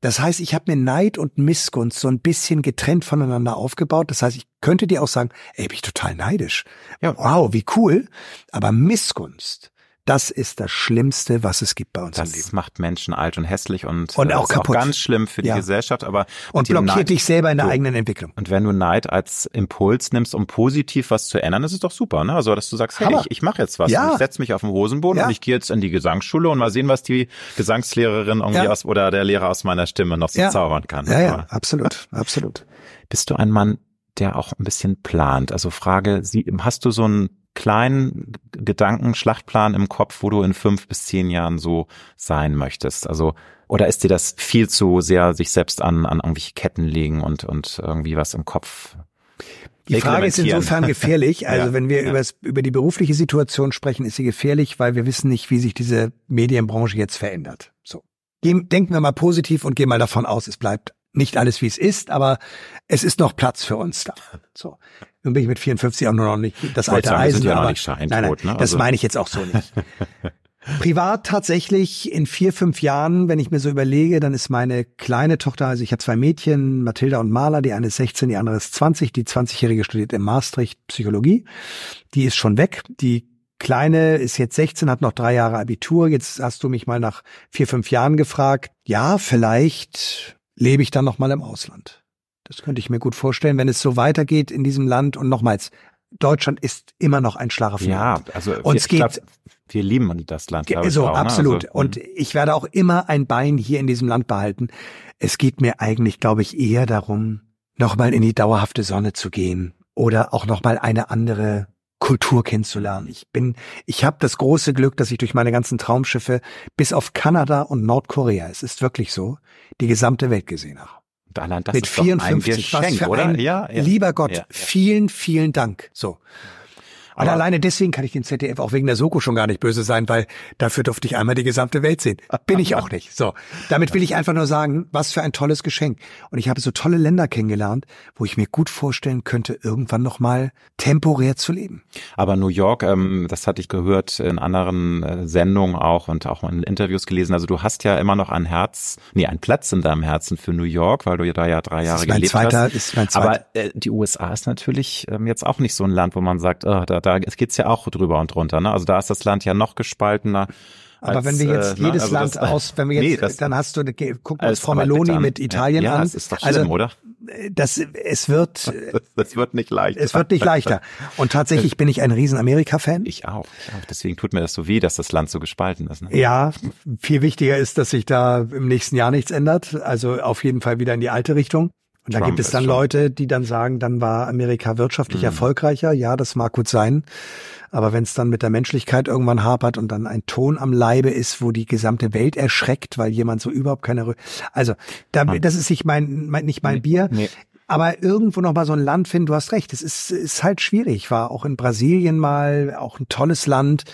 Das heißt, ich habe mir Neid und Missgunst so ein bisschen getrennt voneinander aufgebaut. Das heißt, ich könnte dir auch sagen, ey, bin ich total neidisch. Ja. Wow, wie cool. Aber Missgunst, das ist das Schlimmste, was es gibt bei uns im Das Leben. macht Menschen alt und hässlich und, Und äh, auch kaputt. auch ganz schlimm für die Ja. Gesellschaft. Aber Und blockiert Neid- dich selber in der So. eigenen Entwicklung. Und wenn du Neid als Impuls nimmst, um positiv was zu ändern, ist es doch super, ne? Also, dass du sagst, hey, Hammer. ich, ich mache jetzt was. Ja. Und ich setze mich auf den Hosenboden Ja. und ich gehe jetzt in die Gesangsschule und mal sehen, was die Gesangslehrerin irgendwie aus oder der Lehrer aus meiner Stimme noch so zaubern kann. Ja, ja, Aber absolut, absolut. Bist du ein Mann, der auch ein bisschen plant? Also Frage, Sie, hast du so einen kleinen Gedankenschlachtplan im Kopf, wo du in fünf bis zehn Jahren so sein möchtest? Also, oder ist dir das viel zu sehr sich selbst an, an irgendwelche Ketten legen und, und irgendwie was im Kopf Die Frage ist insofern gefährlich. Also Ja, wenn wir ja. übers, über die berufliche Situation sprechen, ist sie gefährlich, weil wir wissen nicht, wie sich diese Medienbranche jetzt verändert. So. Denken wir mal positiv und gehen mal davon aus, es bleibt nicht alles, wie es ist, aber es ist noch Platz für uns da. So. Nun bin ich mit 54 auch nur noch nicht das alte sagen, Eisen. sind ja noch nicht nein, nein, ne? das Also- meine ich jetzt auch so nicht. Privat tatsächlich in vier, fünf Jahren, wenn ich mir so überlege, dann ist meine kleine Tochter, also ich habe zwei Mädchen, Mathilda und Marla, die eine ist 16, die andere ist 20, die 20-Jährige studiert in Maastricht Psychologie, die ist schon weg, die Kleine ist jetzt 16, hat noch drei Jahre Abitur. Jetzt hast du mich mal nach vier, fünf Jahren gefragt. Ja, vielleicht lebe ich dann noch mal im Ausland. Das könnte ich mir gut vorstellen, wenn es so weitergeht in diesem Land. Und nochmals, Deutschland ist immer noch ein Ja, Schlaraffenland. also es ich glaub, geht- wir lieben das Land, so, auch, ne? absolut. Also, und ich werde auch immer ein Bein hier in diesem Land behalten. Es geht mir eigentlich, glaube ich, eher darum, nochmal in die dauerhafte Sonne zu gehen oder auch nochmal eine andere Kultur kennenzulernen. Ich bin, ich habe das große Glück, dass ich durch meine ganzen Traumschiffe bis auf Kanada und Nordkorea, es ist wirklich so, die gesamte Welt gesehen habe. Allein das Mit ist doch ein 54, Geschenk, oder? ein, ja, ja. lieber Gott, Ja, ja. vielen, vielen Dank. So. Und Aber- alleine deswegen kann ich dem ZDF auch wegen der Soko schon gar nicht böse sein, weil dafür durfte ich einmal die gesamte Welt sehen. Bin ich auch nicht. So. Damit will ich einfach nur sagen, was für ein tolles Geschenk. Und ich habe so tolle Länder kennengelernt, wo ich mir gut vorstellen könnte, irgendwann nochmal temporär zu leben. Aber New York, ähm, das hatte ich gehört in anderen äh, Sendungen auch und auch in Interviews gelesen. Also du hast ja immer noch ein Herz, nee, einen Platz in deinem Herzen für New York, weil du ja da ja drei Jahre gelebt zweiter- hast. ist mein zweiter. Aber äh, die USA ist natürlich ähm, jetzt auch nicht so ein Land, wo man sagt, oh, da, da geht's ja auch drüber und drunter. Ne? Also da ist das Land ja noch gespaltener. Aber als, wenn wir jetzt äh, ne? jedes Also Land das- aus, wenn wir jetzt, Nee, das- dann hast du, guck uns als- Frau Meloni mit Italien ja, an. das ist doch schlimm, also, oder? Das, es wird, Das, das wird nicht leicht. es wird nicht leichter. Und tatsächlich bin ich ein riesen Amerika-Fan. Ich auch, ich auch. Deswegen tut mir das so weh, dass das Land so gespalten ist. Ne? Ja, viel wichtiger ist, dass sich da im nächsten Jahr nichts ändert. Also auf jeden Fall wieder in die alte Richtung. Und da gibt es dann Leute, die dann sagen, dann war Amerika wirtschaftlich erfolgreicher. Ja, das mag gut sein. Aber wenn es dann mit der Menschlichkeit irgendwann hapert und dann ein Ton am Leibe ist, wo die gesamte Welt erschreckt, weil jemand so überhaupt keine, Rü also da, das ist nicht mein, mein nicht mein Bier. nee. Aber irgendwo noch mal so ein Land finden, du hast recht, es ist, ist halt schwierig. War auch in Brasilien mal, auch ein tolles Land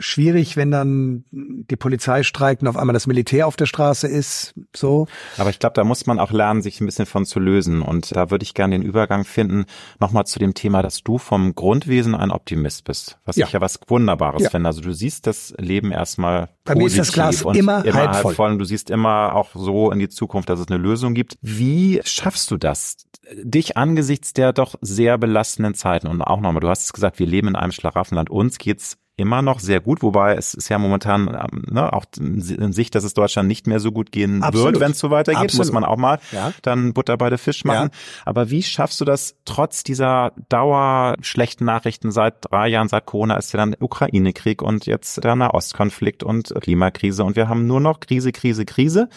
schwierig, wenn dann die Polizei streikt und auf einmal das Militär auf der Straße ist, so. Aber ich glaube, da muss man auch lernen, sich ein bisschen von zu lösen. Und da würde ich gerne den Übergang finden, nochmal zu dem Thema, dass du vom Grundwesen ein Optimist bist. Was ja. ich ja was Wunderbares ja. finde. Also du siehst das Leben erstmal Bei mir ist das Glas immer, immer halb voll. voll. Und du siehst immer auch so in die Zukunft, dass es eine Lösung gibt. Wie schaffst du das? Dich angesichts der doch sehr belastenden Zeiten und auch nochmal, du hast es gesagt, wir leben in einem Schlaraffenland. Uns geht's immer noch sehr gut, wobei es ist ja momentan ähm, ne, auch in Sicht, dass es Deutschland nicht mehr so gut gehen Absolut. wird, wenn es so weitergeht, Absolut. muss man auch mal ja. dann Butter bei der Fisch machen. Ja. Aber wie schaffst du das trotz dieser Dauer schlechten Nachrichten seit drei Jahren, seit Corona ist ja dann Ukraine-Krieg und jetzt der Nahostkonflikt und Klimakrise und wir haben nur noch Krise, Krise, Krise.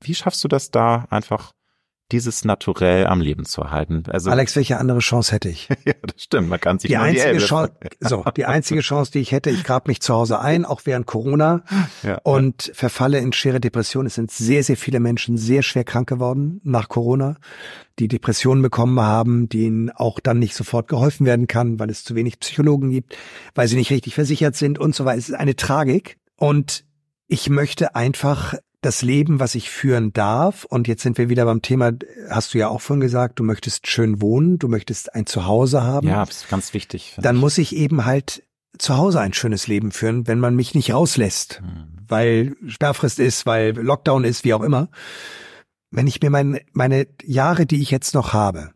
Wie schaffst du das da einfach dieses Naturell am Leben zu erhalten. Also Alex, welche andere Chance hätte ich? ja, das stimmt. Man kann sich die einzige die Chance, so die einzige Chance, die ich hätte, ich grab mich zu Hause ein, auch während Corona ja, und verfalle in schwere Depressionen. Es sind sehr, sehr viele Menschen sehr schwer krank geworden nach Corona, die Depressionen bekommen haben, denen auch dann nicht sofort geholfen werden kann, weil es zu wenig Psychologen gibt, weil sie nicht richtig versichert sind und so weiter. Es ist eine Tragik und ich möchte einfach das Leben, was ich führen darf. Und jetzt sind wir wieder beim Thema, hast du ja auch vorhin gesagt, du möchtest schön wohnen, du möchtest ein Zuhause haben. Ja, das ist ganz wichtig. Dann ich. muss ich eben halt zu Hause ein schönes Leben führen, wenn man mich nicht rauslässt, hm. weil Sperrfrist ist, weil Lockdown ist, wie auch immer. Wenn ich mir mein, meine Jahre, die ich jetzt noch habe,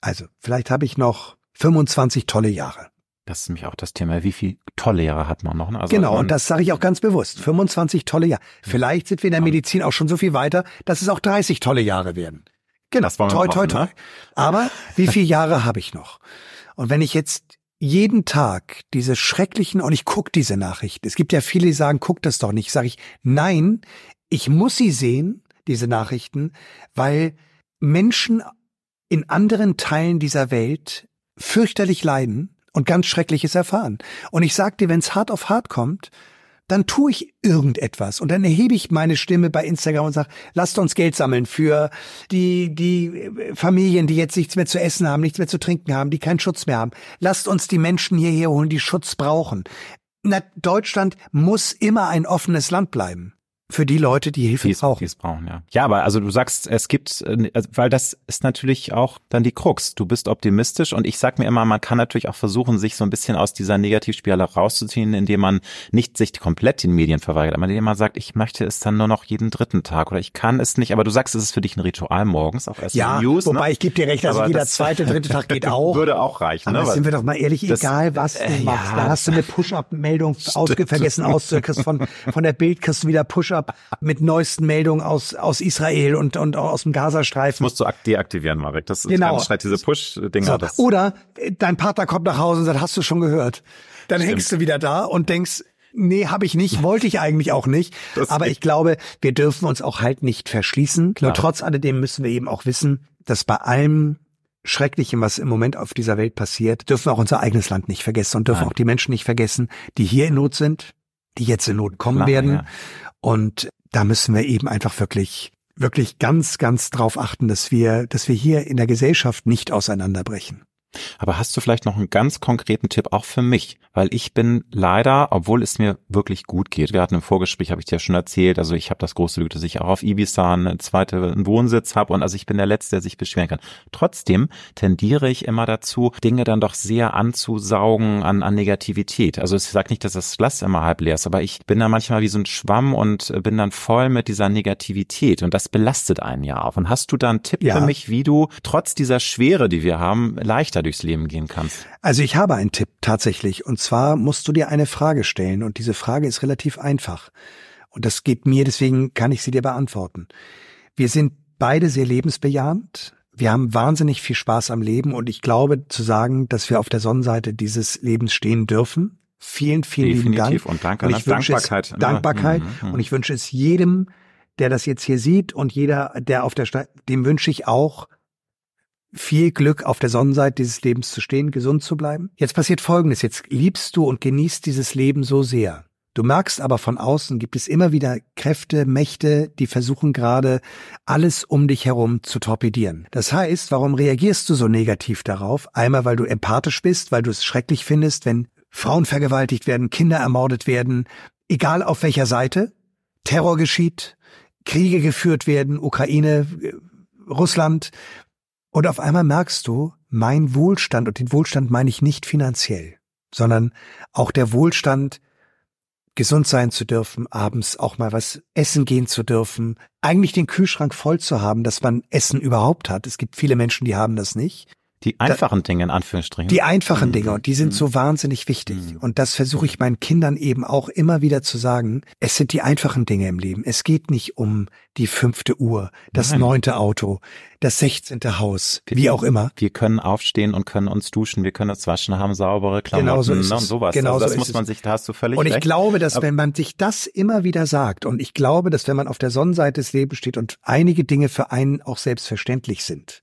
also vielleicht habe ich noch 25 tolle Jahre. Das ist nämlich auch das Thema. Wie viel tolle Jahre hat man noch? Ne? Also genau, und das sage ich auch ganz bewusst. 25 tolle Jahre. Vielleicht sind wir in der Medizin auch schon so viel weiter, dass es auch 30 tolle Jahre werden. Genau, das wollen wir toi, toi, toi. Ne? Aber wie viele Jahre habe ich noch? Und wenn ich jetzt jeden Tag diese schrecklichen, und ich gucke diese Nachrichten, es gibt ja viele, die sagen, guck das doch nicht, sage ich, nein, ich muss sie sehen, diese Nachrichten, weil Menschen in anderen Teilen dieser Welt fürchterlich leiden und ganz Schreckliches erfahren. Und ich sag dir, wenn es hart auf hart kommt, dann tue ich irgendetwas und dann erhebe ich meine Stimme bei Instagram und sage, lasst uns Geld sammeln für die, die Familien, die jetzt nichts mehr zu essen haben, nichts mehr zu trinken haben, die keinen Schutz mehr haben. Lasst uns die Menschen hierher holen, die Schutz brauchen. Na, Deutschland muss immer ein offenes Land bleiben für die Leute, die Hilfe die's, brauchen. Die's brauchen ja. ja, aber also du sagst, es gibt, also, weil das ist natürlich auch dann die Krux. Du bist optimistisch und ich sag mir immer, man kann natürlich auch versuchen, sich so ein bisschen aus dieser Negativspirale rauszuziehen, indem man nicht sich komplett den Medien verweigert, aber indem man sagt, ich möchte es dann nur noch jeden dritten Tag oder ich kann es nicht. Aber du sagst, es ist für dich ein Ritual morgens auch erst ja, News. Wobei ne? ich gebe dir recht, also aber jeder zweite, dritte Tag geht auch. Würde auch reichen. Aber ne? sind wir doch mal ehrlich, das, egal was du äh, machst, ja, da hast du eine Push-up-Meldung vergessen auszukriegen von von der Bild kriegst du wieder Push-up mit neuen neuesten Meldungen aus, aus Israel und, und aus dem Gazastreifen. Das musst du deaktivieren, Marek. Das ist genau. ganz schnell, diese Push-Dinger. So. Oder dein Partner kommt nach Hause und sagt, hast du schon gehört? Dann Stimmt. hängst du wieder da und denkst, Nee, habe ich nicht, wollte ich eigentlich auch nicht. Das aber ich glaube, wir dürfen uns auch halt nicht verschließen. Klar. Nur trotz alledem müssen wir eben auch wissen, dass bei allem Schrecklichem, was im Moment auf dieser Welt passiert, dürfen wir auch unser eigenes Land nicht vergessen und dürfen Nein. auch die Menschen nicht vergessen, die hier in Not sind, die jetzt in Not kommen Klar, werden. Ja. Und da müssen wir eben einfach wirklich wirklich ganz, ganz drauf achten, dass wir, dass wir hier in der Gesellschaft nicht auseinanderbrechen. Aber hast du vielleicht noch einen ganz konkreten Tipp auch für mich? Weil ich bin leider, obwohl es mir wirklich gut geht, wir hatten im Vorgespräch, habe ich dir schon erzählt, also ich habe das große Glück, dass ich auch auf Ibiza eine zweite Wohnsitz habe und also ich bin der Letzte, der sich beschweren kann. Trotzdem tendiere ich immer dazu, Dinge dann doch sehr anzusaugen an, an Negativität. Also ich sage nicht, dass das Glas immer halb leer ist, aber ich bin da manchmal wie so ein Schwamm und bin dann voll mit dieser Negativität und das belastet einen ja auch. Und hast du da einen Tipp ja. für mich, wie du trotz dieser Schwere, die wir haben, leichter durchs Leben gehen kannst? Also ich habe einen Tipp tatsächlich und zwar musst du dir eine Frage stellen und diese Frage ist relativ einfach. Und das geht mir, deswegen kann ich sie dir beantworten. Wir sind beide sehr lebensbejahend. Wir haben wahnsinnig viel Spaß am Leben und ich glaube zu sagen, dass wir auf der Sonnenseite dieses Lebens stehen dürfen. Vielen, vielen Definitiv. lieben Dank. Und danke, und ich Dankbarkeit. Es, Dankbarkeit. Mhm, mhm. Und ich wünsche es jedem, der das jetzt hier sieht und jeder, der auf der Stadt, dem wünsche ich auch viel Glück auf der Sonnenseite dieses Lebens zu stehen, gesund zu bleiben. Jetzt passiert Folgendes. Jetzt liebst du und genießt dieses Leben so sehr. Du merkst aber von außen gibt es immer wieder Kräfte, Mächte, die versuchen gerade alles um dich herum zu torpedieren. Das heißt, warum reagierst du so negativ darauf? Einmal, weil du empathisch bist, weil du es schrecklich findest, wenn Frauen vergewaltigt werden, Kinder ermordet werden, egal auf welcher Seite, Terror geschieht, Kriege geführt werden, Ukraine, Russland. Und auf einmal merkst du, mein Wohlstand, und den Wohlstand meine ich nicht finanziell, sondern auch der Wohlstand, gesund sein zu dürfen, abends auch mal was essen gehen zu dürfen, eigentlich den Kühlschrank voll zu haben, dass man Essen überhaupt hat. Es gibt viele Menschen, die haben das nicht. Die einfachen da, Dinge in Anführungsstrichen. Die einfachen mhm. Dinge und die sind mhm. so wahnsinnig wichtig. Mhm. Und das versuche ich meinen Kindern eben auch immer wieder zu sagen. Es sind die einfachen Dinge im Leben. Es geht nicht um die fünfte Uhr, das Nein. neunte Auto, das sechzehnte Haus, wir, wie auch immer. Wir können aufstehen und können uns duschen, wir können uns waschen, haben saubere Klamotten genau so ist ne, und sowas. Genau also das so muss man sich, da hast du völlig Und ich recht. glaube, dass Aber wenn man sich das immer wieder sagt und ich glaube, dass wenn man auf der Sonnenseite des Lebens steht und einige Dinge für einen auch selbstverständlich sind,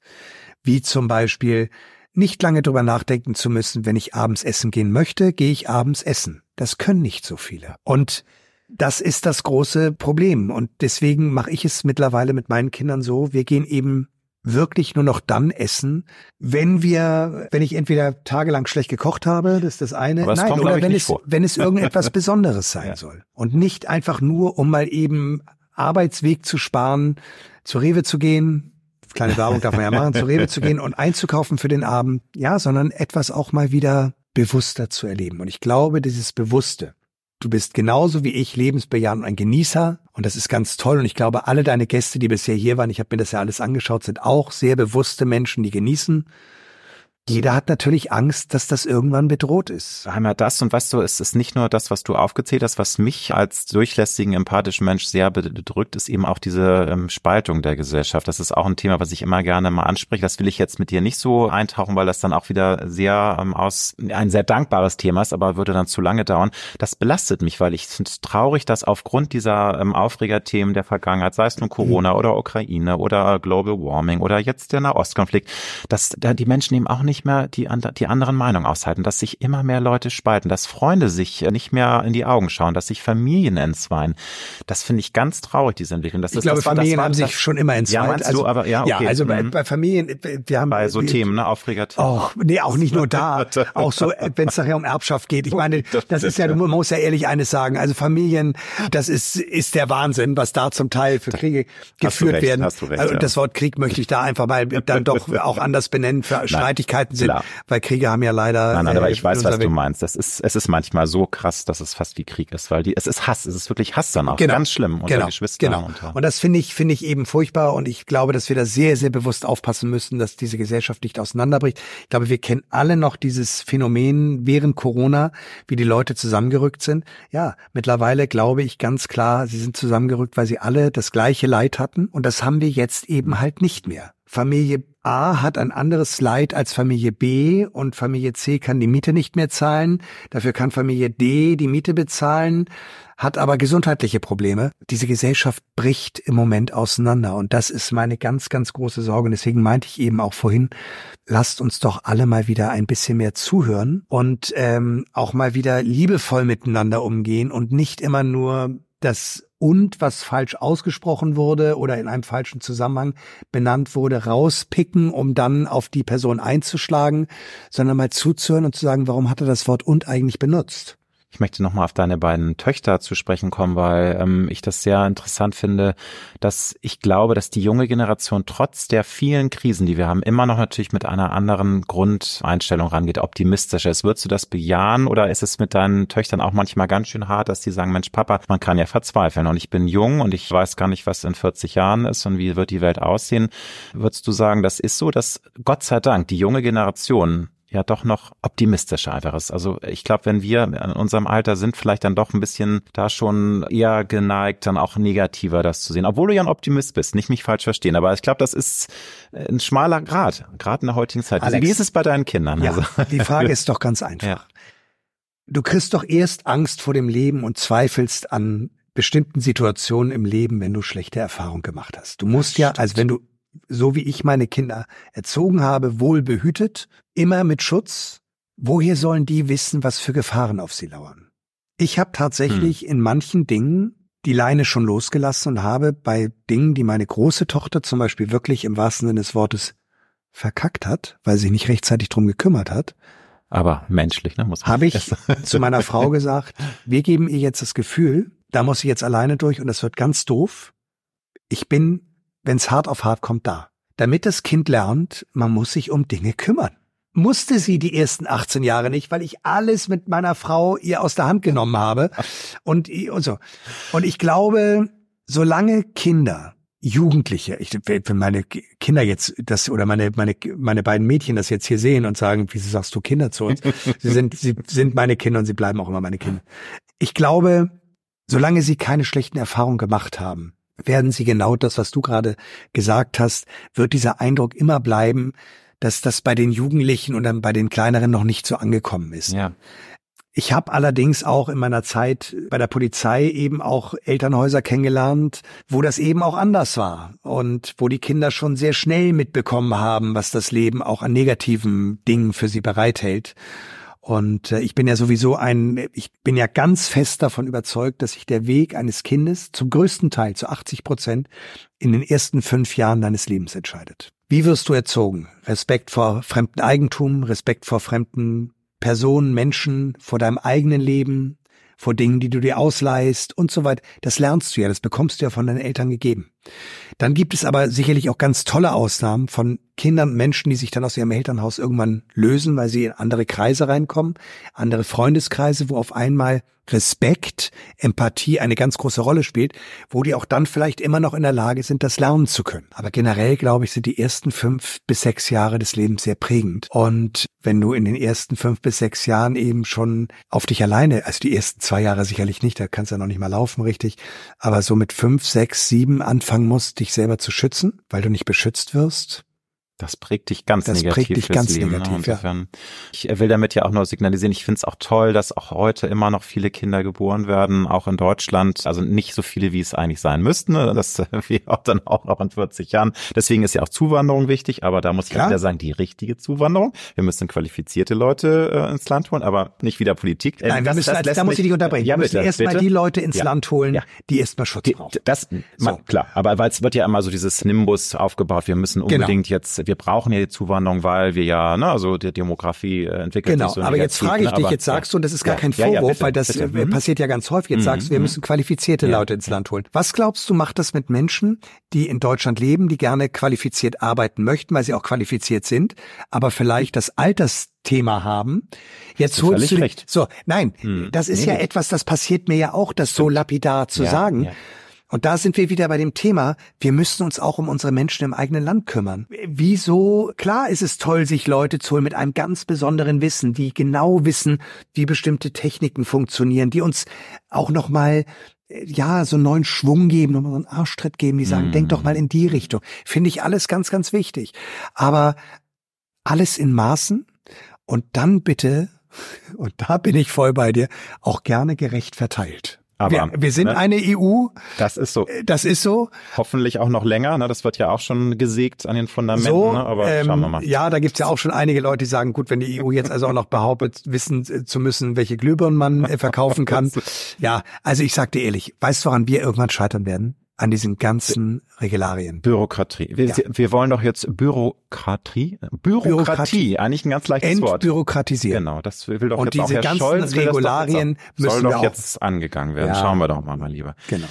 wie zum Beispiel nicht lange drüber nachdenken zu müssen, wenn ich abends essen gehen möchte, gehe ich abends essen. Das können nicht so viele. Und das ist das große Problem. Und deswegen mache ich es mittlerweile mit meinen Kindern so, wir gehen eben wirklich nur noch dann essen, wenn wir, wenn ich entweder tagelang schlecht gekocht habe, das ist das eine, das nein, kommt, oder wenn es, vor. wenn es irgendetwas Besonderes sein ja. soll. Und nicht einfach nur, um mal eben Arbeitsweg zu sparen, zu Rewe zu gehen, kleine Werbung darf man ja machen, zu Rewe zu gehen und einzukaufen für den Abend, ja, sondern etwas auch mal wieder bewusster zu erleben. Und ich glaube, dieses Bewusste, du bist genauso wie ich lebensbejahend und ein Genießer. Und das ist ganz toll. Und ich glaube, alle deine Gäste, die bisher hier waren, ich habe mir das ja alles angeschaut, sind auch sehr bewusste Menschen, die genießen jeder hat natürlich Angst, dass das irgendwann bedroht ist. Einmal das und weißt du, es ist nicht nur das, was du aufgezählt hast, was mich als durchlässigen, empathischen Mensch sehr bedrückt, ist eben auch diese ähm, Spaltung der Gesellschaft. Das ist auch ein Thema, was ich immer gerne mal anspreche. Das will ich jetzt mit dir nicht so eintauchen, weil das dann auch wieder sehr ähm, aus ein sehr dankbares Thema ist, aber würde dann zu lange dauern. Das belastet mich, weil ich finde es traurig, dass aufgrund dieser ähm, Aufregerthemen der Vergangenheit, sei es nun Corona mhm. oder Ukraine oder Global Warming oder jetzt der Nahostkonflikt, dass da die Menschen eben auch nicht nicht mehr die, die anderen Meinungen aushalten, dass sich immer mehr Leute spalten, dass Freunde sich nicht mehr in die Augen schauen, dass sich Familien entzweien. Das finde ich ganz traurig, diese Entwicklung. Das ich ist, glaube, das Familien war, haben sich schon immer entzweit. Ja, meinst also, du, aber ja, okay. Ja, also bei, mhm. bei Familien, wir haben bei so wir, Themen, ne, Aufregerthemen. Auch, nee, auch nicht nur da, auch so, wenn es nachher um Erbschaft geht. Ich meine, das ist ja, du musst ja ehrlich eines sagen. Also Familien, das ist ist der Wahnsinn, was da zum Teil für Kriege geführt recht, werden. Hast du recht, also, das Wort Krieg möchte ich da einfach mal dann doch auch anders benennen. Für Streitigkeiten sind, klar. weil Kriege haben ja leider. Nein, nein, aber ich äh, weiß, was du meinst. Das ist, es ist manchmal so krass, dass es fast wie Krieg ist, weil die, es ist Hass, es ist wirklich Hass dann auch. Genau. Ganz schlimm unter genau. Geschwistern. Genau. Unter Und das finde ich, finde ich eben furchtbar und ich glaube, dass wir da sehr, sehr bewusst aufpassen müssen, dass diese Gesellschaft nicht auseinanderbricht. Ich glaube, wir kennen alle noch dieses Phänomen während Corona, wie die Leute zusammengerückt sind. Ja, mittlerweile glaube ich ganz klar, sie sind zusammengerückt, weil sie alle das gleiche Leid hatten und das haben wir jetzt eben halt nicht mehr. Familie A hat ein anderes Leid als Familie B und Familie C kann die Miete nicht mehr zahlen. Dafür kann Familie D die Miete bezahlen, hat aber gesundheitliche Probleme. Diese Gesellschaft bricht im Moment auseinander und das ist meine ganz, ganz große Sorge. Und deswegen meinte ich eben auch vorhin, lasst uns doch alle mal wieder ein bisschen mehr zuhören und ähm, auch mal wieder liebevoll miteinander umgehen und nicht immer nur das und was falsch ausgesprochen wurde oder in einem falschen Zusammenhang benannt wurde, rauspicken, um dann auf die Person einzuschlagen, sondern mal zuzuhören und zu sagen, warum hat er das Wort und eigentlich benutzt? Ich möchte nochmal auf deine beiden Töchter zu sprechen kommen, weil ähm, ich das sehr interessant finde, dass ich glaube, dass die junge Generation trotz der vielen Krisen, die wir haben, immer noch natürlich mit einer anderen Grundeinstellung rangeht, optimistischer ist. Würdest du das bejahen oder ist es mit deinen Töchtern auch manchmal ganz schön hart, dass die sagen, Mensch, Papa, man kann ja verzweifeln und ich bin jung und ich weiß gar nicht, was in 40 Jahren ist und wie wird die Welt aussehen. Würdest du sagen, das ist so, dass Gott sei Dank die junge Generation ja doch noch optimistischer einfach ist. Also ich glaube, wenn wir in unserem Alter sind, vielleicht dann doch ein bisschen da schon eher geneigt, dann auch negativer das zu sehen. Obwohl du ja ein Optimist bist, nicht mich falsch verstehen. Aber ich glaube, das ist ein schmaler Grad, gerade in der heutigen Zeit. Alex, Wie ist es bei deinen Kindern? Ja, also? die Frage ist doch ganz einfach. Ja. Du kriegst doch erst Angst vor dem Leben und zweifelst an bestimmten Situationen im Leben, wenn du schlechte Erfahrungen gemacht hast. Du musst ja, also wenn du so wie ich meine Kinder erzogen habe, wohl behütet, immer mit Schutz. Woher sollen die wissen, was für Gefahren auf sie lauern? Ich habe tatsächlich hm. in manchen Dingen die Leine schon losgelassen und habe bei Dingen, die meine große Tochter zum Beispiel wirklich im wahrsten Sinne des Wortes verkackt hat, weil sie nicht rechtzeitig drum gekümmert hat. Aber menschlich, ne? Muss Habe ich zu meiner Frau gesagt, wir geben ihr jetzt das Gefühl, da muss sie jetzt alleine durch und das wird ganz doof. Ich bin, wenn's hart auf hart kommt, da. Damit das Kind lernt, man muss sich um Dinge kümmern musste sie die ersten 18 Jahre nicht, weil ich alles mit meiner Frau ihr aus der Hand genommen habe und, und so. Und ich glaube, solange Kinder Jugendliche, ich, wenn meine Kinder jetzt das oder meine meine meine beiden Mädchen das jetzt hier sehen und sagen, wieso sagst du Kinder zu uns? sie sind sie sind meine Kinder und sie bleiben auch immer meine Kinder. Ich glaube, solange sie keine schlechten Erfahrungen gemacht haben, werden sie genau das, was du gerade gesagt hast, wird dieser Eindruck immer bleiben, dass das bei den Jugendlichen und dann bei den Kleineren noch nicht so angekommen ist. Ja. Ich habe allerdings auch in meiner Zeit bei der Polizei eben auch Elternhäuser kennengelernt, wo das eben auch anders war und wo die Kinder schon sehr schnell mitbekommen haben, was das Leben auch an negativen Dingen für sie bereithält. Und äh, ich bin ja sowieso ein, ich bin ja ganz fest davon überzeugt, dass sich der Weg eines Kindes zum größten Teil, zu 80 Prozent, in den ersten fünf Jahren deines Lebens entscheidet. Wie wirst du erzogen? Respekt vor fremden Eigentum, Respekt vor fremden Personen, Menschen, vor deinem eigenen Leben, vor Dingen, die du dir ausleihst und so weiter. Das lernst du ja, das bekommst du ja von deinen Eltern gegeben. Dann gibt es aber sicherlich auch ganz tolle Ausnahmen von Kindern, Menschen, die sich dann aus ihrem Elternhaus irgendwann lösen, weil sie in andere Kreise reinkommen, andere Freundeskreise, wo auf einmal Respekt, Empathie eine ganz große Rolle spielt, wo die auch dann vielleicht immer noch in der Lage sind, das lernen zu können. Aber generell, glaube ich, sind die ersten fünf bis sechs Jahre des Lebens sehr prägend. Und wenn du in den ersten fünf bis sechs Jahren eben schon auf dich alleine, also die ersten zwei Jahre sicherlich nicht, da kannst du ja noch nicht mal laufen richtig, aber so mit fünf, sechs, sieben anfangen musst, dich selber zu schützen, weil du nicht beschützt wirst, das prägt dich ganz das negativ. Prägt dich ganz Leben, ne? negativ, ne? ja. Ich will damit ja auch nur signalisieren, ich finde es auch toll, dass auch heute immer noch viele Kinder geboren werden, auch in Deutschland. Also nicht so viele, wie es eigentlich sein müssten. Ne? Das wir auch dann auch noch in 40 Jahren. Deswegen ist ja auch Zuwanderung wichtig, aber da muss ich halt wieder sagen, die richtige Zuwanderung. Wir müssen qualifizierte Leute äh, ins Land holen, aber nicht wieder Politik. Äh, Nein, das, müssen, das, da muss ich dich unterbrechen. Ja, wir müssen erstmal die Leute ins ja. Land holen, ja. die erstmal Schutz brauchen. Das, man, so. klar, aber weil es wird ja immer so dieses Nimbus aufgebaut, wir müssen genau. unbedingt genau. jetzt, wir brauchen ja die Zuwanderung weil wir ja, ne, also die Demografie äh, entwickelt genau, sich so aber jetzt frage ich dich, aber, jetzt sagst du, und das ist gar ja, kein Vorwurf, ja, ja, bitte, weil das bitte. Äh, mhm. passiert ja ganz häufig, jetzt mhm. sagst du, wir mhm. müssen qualifizierte Leute ins Land holen. Was glaubst du, macht das mit Menschen, die in Deutschland leben, die gerne qualifiziert arbeiten möchten, weil sie auch qualifiziert sind, aber vielleicht das Altersthema haben. Jetzt holst du recht. so, nein, hm. das ist nee, ja etwas, das passiert mir ja auch, das so lapidar zu ja, sagen. Ja. Und da sind wir wieder bei dem Thema, wir müssen uns auch um unsere Menschen im eigenen Land kümmern. Wieso? Klar ist es toll, sich Leute zu holen mit einem ganz besonderen Wissen, die genau wissen, wie bestimmte Techniken funktionieren, die uns auch nochmal ja, so einen neuen Schwung geben, nochmal so einen Arschtritt geben, die sagen, mm. denk doch mal in die Richtung. Finde ich alles ganz, ganz wichtig. Aber alles in Maßen und dann bitte, und da bin ich voll bei dir, auch gerne gerecht verteilt. Aber wir, wir sind ne, eine EU. Das ist so. Äh, das ist so. Hoffentlich auch noch länger. Ne? Das wird ja auch schon gesägt an den Fundamenten. So, ne? Aber ähm, schauen wir mal. Ja, da gibt's ja auch schon einige Leute, die sagen, gut, wenn die EU jetzt also auch noch behauptet, wissen zu müssen, welche Glühbirnen man äh, verkaufen kann. ja, also ich sag dir ehrlich, weißt du, woran wir irgendwann scheitern werden? An diesen ganzen Regularien. Bürokratie. Wir, ja. wir wollen doch jetzt Bürokratie, Bürokratie, Bürokratie, eigentlich ein ganz leichtes Wort. Entbürokratisieren. Genau, das will doch Und jetzt diese auch Herr ganzen Scholz, Regularien das doch, müssen soll doch jetzt angegangen werden. Ja. Schauen wir doch mal, mein Lieber. Genau.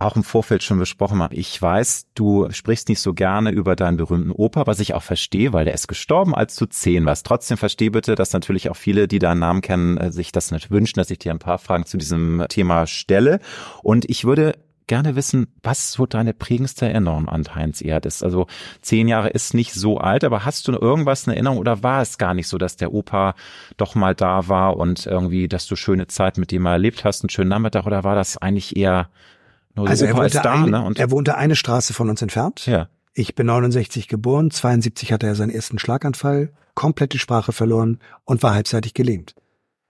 Auch im Vorfeld schon besprochen haben. Ich weiß, du sprichst nicht so gerne über deinen berühmten Opa, was ich auch verstehe, weil der ist gestorben, als du zehn warst. Trotzdem verstehe bitte, dass natürlich auch viele, die deinen Namen kennen, äh, sich das nicht wünschen, dass ich dir ein paar Fragen zu diesem Thema stelle. Und ich würde gerne wissen, was so deine prägendste Erinnerung an Heinz Erd ist. Also zehn Jahre ist nicht so alt, aber hast du irgendwas in Erinnerung oder war es gar nicht so, dass der Opa doch mal da war und irgendwie, dass du schöne Zeit mit ihm mal erlebt hast, einen schönen Nachmittag oder war das eigentlich eher nur so also Opa er wohnte, da, ein, ne? und er wohnte eine Straße von uns entfernt. Ja. Ich bin 69 geboren, 72 hatte er seinen ersten Schlaganfall, komplett die Sprache verloren und war halbseitig gelähmt.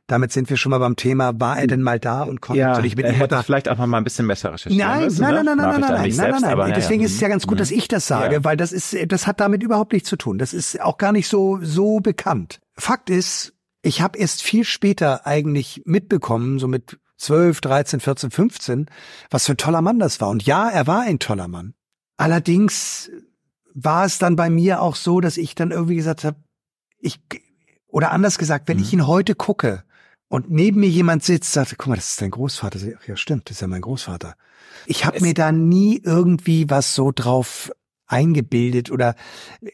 Damit sind wir schon mal beim Thema, war er denn mal da und konnte ja, natürlich mit ihm hätte vielleicht einfach mal ein bisschen besser recherchieren nein, müssen. Nein, ne? nein, nein, nein, nein, nein, selbst, nein, nein, Deswegen ja, ist es ja ganz gut, mhm. dass ich das sage, weil das ist, das hat damit überhaupt nichts zu tun. Das ist auch gar nicht so, so bekannt. Fakt ist, ich habe erst viel später eigentlich mitbekommen, so mit 12, 13, 14, 15, was für ein toller Mann das war. Und ja, er war ein toller Mann. Allerdings war es dann bei mir auch so, dass ich dann irgendwie gesagt habe, ich, oder anders gesagt, wenn mhm. ich ihn heute gucke, und neben mir jemand sitzt, sagt, guck mal, das ist dein Großvater. Ja, stimmt, das ist ja mein Großvater. Ich habe mir da nie irgendwie was so drauf eingebildet oder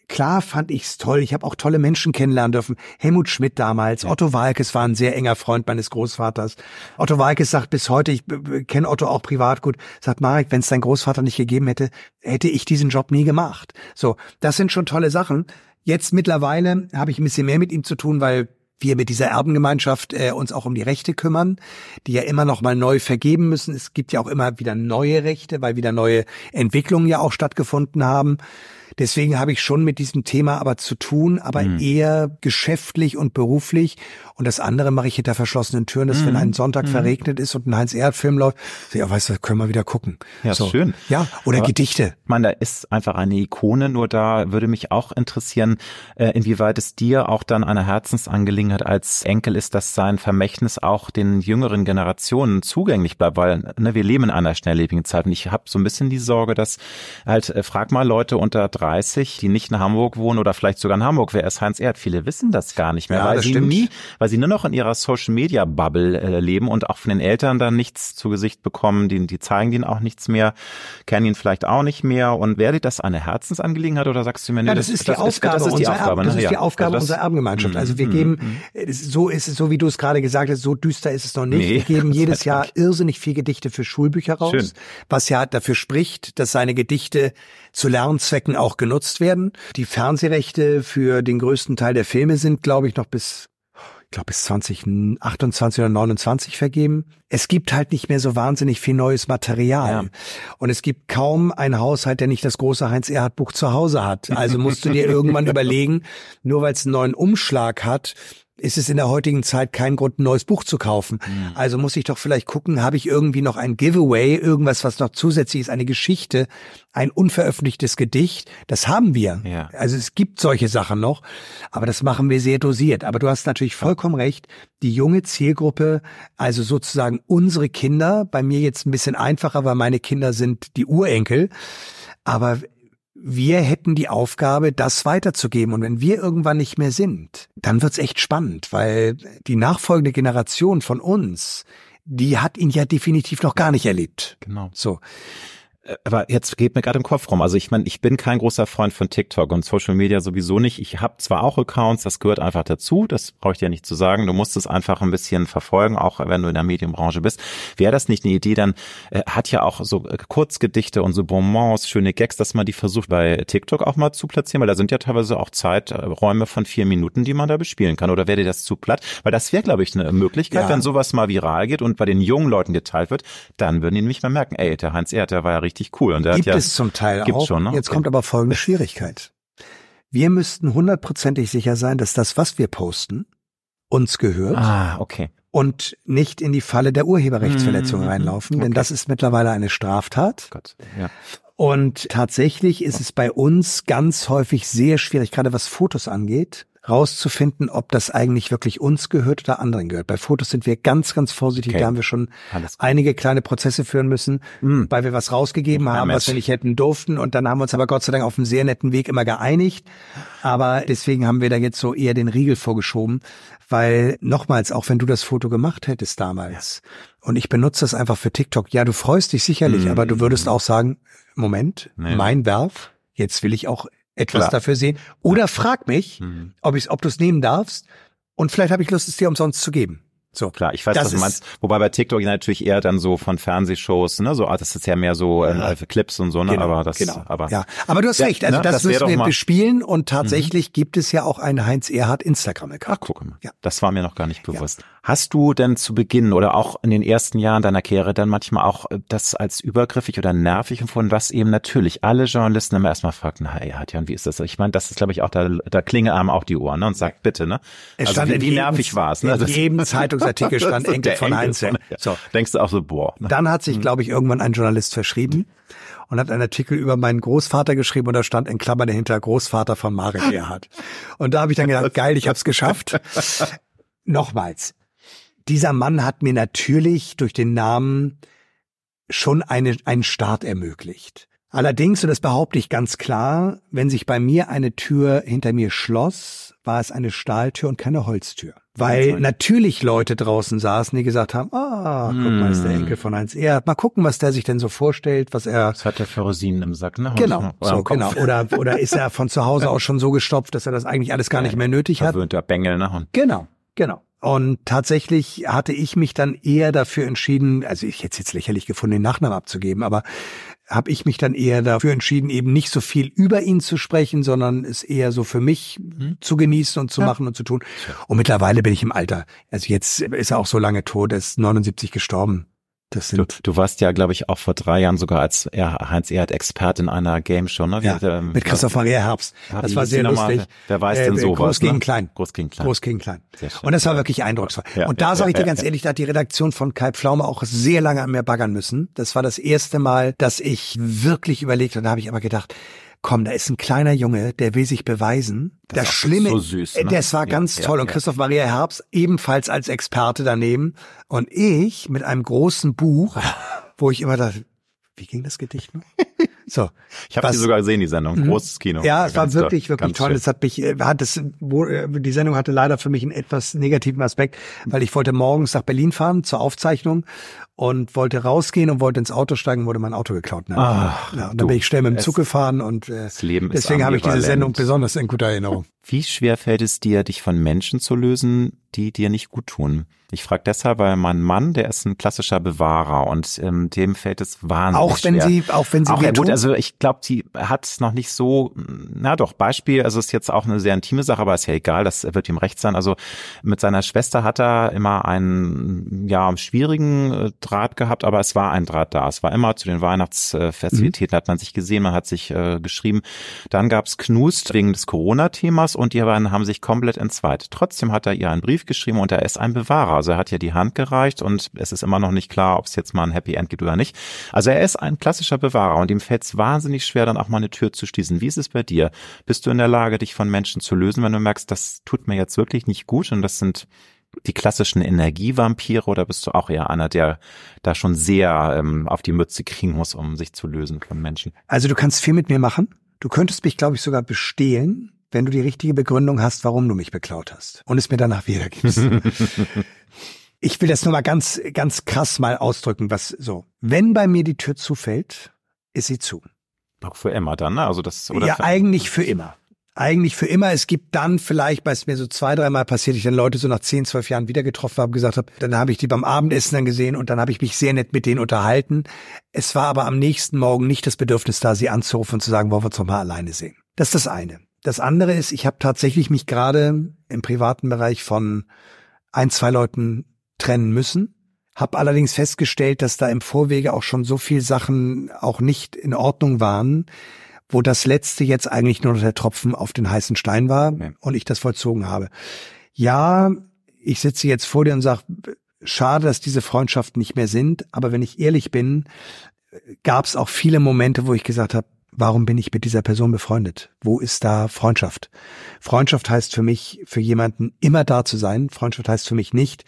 klar fand ich's toll. Ich habe auch tolle Menschen kennenlernen dürfen. Helmut Schmidt damals, ja. Otto Walkes war ein sehr enger Freund meines Großvaters. Otto Walkes sagt bis heute, ich kenne Otto auch privat gut, sagt Marek, wenn es dein Großvater nicht gegeben hätte, hätte ich diesen Job nie gemacht. So, das sind schon tolle Sachen. Jetzt mittlerweile habe ich ein bisschen mehr mit ihm zu tun, weil wir mit dieser Erbengemeinschaft äh, uns auch um die Rechte kümmern, die ja immer noch mal neu vergeben müssen. Es gibt ja auch immer wieder neue Rechte, weil wieder neue Entwicklungen ja auch stattgefunden haben. Deswegen habe ich schon mit diesem Thema aber zu tun, aber mhm. eher geschäftlich und beruflich. Und das andere mache ich hinter verschlossenen Türen, dass mhm. wenn ein Sonntag mhm. verregnet ist und ein Heinz-Erhardt-Film läuft, so, ja, weißt du, können wir wieder gucken. Ja, so. schön. Ja, oder aber, Gedichte. Ich meine, da ist einfach eine Ikone, nur da würde mich auch interessieren, äh, inwieweit es dir auch dann eine Herzensangelegenheit als Enkel ist, dass sein Vermächtnis auch den jüngeren Generationen zugänglich bleibt, weil ne, wir leben in einer schnelllebigen Zeit und ich habe so ein bisschen die Sorge, dass halt, äh, frag mal Leute unter 30, die nicht in Hamburg wohnen oder vielleicht sogar in Hamburg, wer ist Heinz Erd? Viele wissen das gar nicht mehr, ja, weil sie stimmt. nie, weil sie nur noch in ihrer Social Media Bubble äh, leben und auch von den Eltern dann nichts zu Gesicht bekommen, die, die zeigen ihnen auch nichts mehr, kennen ihn vielleicht auch nicht mehr und wäre das eine Herzensangelegenheit oder sagst du mir, nee, ja, das, das ist die das Aufgabe, das ist die Aufgabe, ne? das ist die Aufgabe also unserer Erbengemeinschaft. Also wir mm, geben, mm. so ist es, so wie du es gerade gesagt hast, so düster ist es noch nicht. Nee, wir geben jedes Jahr irrsinnig viel Gedichte für Schulbücher raus, Schön. was ja dafür spricht, dass seine Gedichte zu Lernzwecken auch genutzt werden. Die Fernsehrechte für den größten Teil der Filme sind, glaube ich, noch bis ich glaube bis 2028 oder 29 vergeben. Es gibt halt nicht mehr so wahnsinnig viel neues Material. Ja. Und es gibt kaum einen Haushalt, der nicht das große Heinz-Erhardt-Buch zu Hause hat. Also musst du dir irgendwann überlegen, nur weil es einen neuen Umschlag hat, ist es in der heutigen Zeit kein Grund, ein neues Buch zu kaufen. Mhm. Also muss ich doch vielleicht gucken, habe ich irgendwie noch ein Giveaway, irgendwas, was noch zusätzlich ist, eine Geschichte, ein unveröffentlichtes Gedicht. Das haben wir. Ja. Also es gibt solche Sachen noch, aber das machen wir sehr dosiert. Aber du hast natürlich vollkommen recht. Die junge Zielgruppe, also sozusagen unsere Kinder, bei mir jetzt ein bisschen einfacher, weil meine Kinder sind die Urenkel. Aber wir hätten die Aufgabe, das weiterzugeben. Und wenn wir irgendwann nicht mehr sind, dann wird's echt spannend, weil die nachfolgende Generation von uns, die hat ihn ja definitiv noch gar nicht erlebt. Genau. So. Äh, aber jetzt geht mir gerade im Kopf rum. Also ich meine, ich bin kein großer Freund von TikTok und Social Media sowieso nicht. Ich habe zwar auch Accounts, das gehört einfach dazu, das brauche ich dir nicht zu sagen. Du musst es einfach ein bisschen verfolgen, auch wenn du in der Medienbranche bist. Wäre das nicht eine Idee, dann äh, hat ja auch so äh, Kurzgedichte und so Bonbons, schöne Gags, dass man die versucht bei TikTok auch mal zu platzieren, weil da sind ja teilweise auch Zeiträume von vier Minuten, die man da bespielen kann. Oder wäre dir das zu platt? Weil das wäre, glaube ich, eine Möglichkeit, ja. wenn sowas mal viral geht und bei den jungen Leuten geteilt wird, dann würden die nämlich mal merken, ey, der Heinz Erd, der war ja richtig richtig cool. Und der Gibt hat ja, es zum Teil auch. Schon, ne? Jetzt okay. kommt aber folgende Schwierigkeit. Wir müssten hundertprozentig sicher sein, dass das, was wir posten, uns gehört. Ah, okay. Und nicht in die Falle der Urheberrechtsverletzung mm -hmm. reinlaufen, denn okay. das ist mittlerweile eine Straftat. Gott, ja. Und tatsächlich ist es bei uns ganz häufig sehr schwierig, gerade was Fotos angeht, rauszufinden, ob das eigentlich wirklich uns gehört oder anderen gehört. Bei Fotos sind wir ganz, ganz vorsichtig. Okay. Da haben wir schon einige kleine Prozesse führen müssen, mm. weil wir was rausgegeben haben, was wir nicht hätten durften. Und dann haben wir uns aber Gott sei Dank auf einem sehr netten Weg immer geeinigt. Aber deswegen haben wir da jetzt so eher den Riegel vorgeschoben, weil nochmals, auch wenn du das Foto gemacht hättest damals ja. und ich benutze das einfach für TikTok, ja, du freust dich sicherlich, mm. aber du würdest auch sagen, Moment, nee. mein Werf, jetzt will ich auch etwas Klar. dafür sehen. Oder frag mich, mhm. ob, ich, ob du es nehmen darfst. Und vielleicht habe ich Lust, es dir umsonst zu geben. So. Klar, ich weiß, das was du meinst. Wobei bei TikTok natürlich eher dann so von Fernsehshows, ne, so, ah, das ist ja mehr so äh. Clips und so, ne, genau, aber das, genau. aber. Ja, aber du hast ja, recht, also ne, das, das müssen wir bespielen und tatsächlich mhm. gibt es ja auch einen Heinz Erhard Instagram-Account. Ach, guck mal. Ja. Das war mir noch gar nicht bewusst. Ja. Hast du denn zu Beginn oder auch in den ersten Jahren deiner Karriere dann manchmal auch äh, das als übergriffig oder nervig empfunden, was eben natürlich alle Journalisten immer erstmal fragten, na ja, und wie ist das? Ich meine, das ist, glaube ich, auch, da, da klinge einem auch die Ohren ne, und sagt, bitte, ne? Es also wie, wie nervig war es, ne? In jedem Zeitungsartikel stand Enkel von Heinz. Ja. So. Denkst du auch so, boah. Ne? Dann hat sich, hm. glaube ich, irgendwann ein Journalist verschrieben und hat einen Artikel über meinen Großvater geschrieben und da stand in Klammern dahinter Großvater von Marek Erhard. Und da habe ich dann gedacht, geil, ich habe es geschafft. nochmals, dieser Mann hat mir natürlich durch den Namen schon eine, einen Start ermöglicht. Allerdings, und das behaupte ich ganz klar, wenn sich bei mir eine Tür hinter mir schloss, war es eine Stahltür und keine Holztür. Weil natürlich Leute draußen saßen, die gesagt haben, ah, guck mal, ist der Hm. Enkel von Heinz Erhardt. Mal gucken, was der sich denn so vorstellt, was er Das hat er für Rosinen im Sack, ne? Genau, Oder so, genau. Oder, oder ist er von zu Hause aus schon so gestopft, dass er das eigentlich alles gar nicht mehr nötig hat? Verwöhnter Bengel, ne? Genau, genau. Und tatsächlich hatte ich mich dann eher dafür entschieden, also ich hätte es jetzt lächerlich gefunden, den Nachnamen abzugeben, aber habe ich mich dann eher dafür entschieden, eben nicht so viel über ihn zu sprechen, sondern es eher so für mich zu genießen und zu machen und zu tun. Und mittlerweile bin ich im Alter. Also jetzt ist er auch so lange tot, er ist 79 gestorben. Das Du, sind du warst ja, glaube ich, auch vor drei Jahren sogar als er, Heinz Erhardt Expert in einer Game Show, ne? Ja, ähm, mit Christoph Maria Herbst. Ja, Das war sehr lustig. Wer weiß Äh, denn sowas? Groß gegen ne? Klein. Groß gegen Klein. Groß gegen Klein. Und das war wirklich eindrucksvoll. Ja, und da ja, sage ich dir ja, ganz ja. ehrlich, da hat die Redaktion von Kai Pflaume auch sehr lange an mir baggern müssen. Das war das erste Mal, dass ich wirklich überlegt habe. Da habe ich aber gedacht, komm, da ist ein kleiner Junge, der will sich beweisen. Das Das, Schlimme, so süß, ne? das war Ja, ganz ja, toll. Und ja. Christoph Maria Herbst ebenfalls als Experte daneben. Und ich mit einem großen Buch, wo ich immer dachte, wie ging das Gedicht noch? So. Ich habe die sogar gesehen, die Sendung. Mhm. Großes Kino. Ja, es war wirklich, toll. wirklich toll. schön. Es hat mich, äh, hat es, wo, äh, die Sendung hatte leider für mich einen etwas negativen Aspekt, weil ich wollte morgens nach Berlin fahren zur Aufzeichnung und wollte rausgehen und wollte ins Auto steigen, wurde mein Auto geklaut. Ne? Ach, ja, und du, dann bin ich schnell mit dem Zug gefahren und äh, deswegen habe ich diese. Sendung besonders in guter Erinnerung. Wie schwer fällt es dir, dich von Menschen zu lösen, die dir nicht gut tun? Ich frage deshalb, weil mein Mann, der ist ein klassischer Bewahrer und ähm, dem fällt es wahnsinnig Auch wenn schwer. sie, auch wenn sie Auch gut, also ich glaube, sie hat es noch nicht so, na doch, Beispiel, also ist jetzt auch eine sehr intime Sache, aber ist ja egal, das wird ihm recht sein. Also mit seiner Schwester hat er immer einen, ja, schwierigen äh, Draht gehabt, aber es war ein Draht da. Es war immer zu den Weihnachtsfestivitäten hat man sich gesehen, man hat sich äh, geschrieben. Dann gab's Knust wegen des Corona-Themas und die beiden haben sich komplett entzweit. Trotzdem hat er ihr einen Brief geschrieben und er ist ein Bewahrer. Also er hat ihr die Hand gereicht und es ist immer noch nicht klar, ob es jetzt mal ein Happy End gibt oder nicht. Also er ist ein klassischer Bewahrer und ihm fällt es wahnsinnig schwer, dann auch mal eine Tür zu schließen. Wie ist es bei dir? Bist du in der Lage, dich von Menschen zu lösen, wenn du merkst, das tut mir jetzt wirklich nicht gut und das sind die klassischen Energievampire oder bist du auch eher einer, der da schon sehr ähm, auf die Mütze kriegen muss, um sich zu lösen von Menschen? Also du kannst viel mit mir machen. Du könntest mich, glaube ich, sogar bestehlen, wenn du die richtige Begründung hast, warum du mich beklaut hast und es mir danach wiedergibst. ich will das nur mal ganz, ganz krass mal ausdrücken, was so. Wenn bei mir die Tür zufällt, ist sie zu. Auch für Emma dann, ne? Also das oder ja, für, eigentlich für immer. Eigentlich für immer. Es gibt dann vielleicht, weil es mir so zwei, dreimal passiert, ich dann Leute so nach zehn, zwölf Jahren wieder getroffen habe, gesagt habe, dann habe ich die beim Abendessen dann gesehen und dann habe ich mich sehr nett mit denen unterhalten. Es war aber am nächsten Morgen nicht das Bedürfnis da, sie anzurufen und zu sagen, wollen wir uns doch mal alleine sehen. Das ist das eine. Das andere ist, ich habe tatsächlich mich gerade im privaten Bereich von ein, zwei Leuten trennen müssen. Hab allerdings festgestellt, dass da im Vorwege auch schon so viel Sachen auch nicht in Ordnung waren, wo das letzte jetzt eigentlich nur der Tropfen auf den heißen Stein war Ja. und ich das vollzogen habe. Ja, ich sitze jetzt vor dir und sage, schade, dass diese Freundschaften nicht mehr sind, aber wenn ich ehrlich bin, gab es auch viele Momente, wo ich gesagt habe, warum bin ich mit dieser Person befreundet? Wo ist da Freundschaft? Freundschaft heißt für mich, für jemanden immer da zu sein. Freundschaft heißt für mich nicht,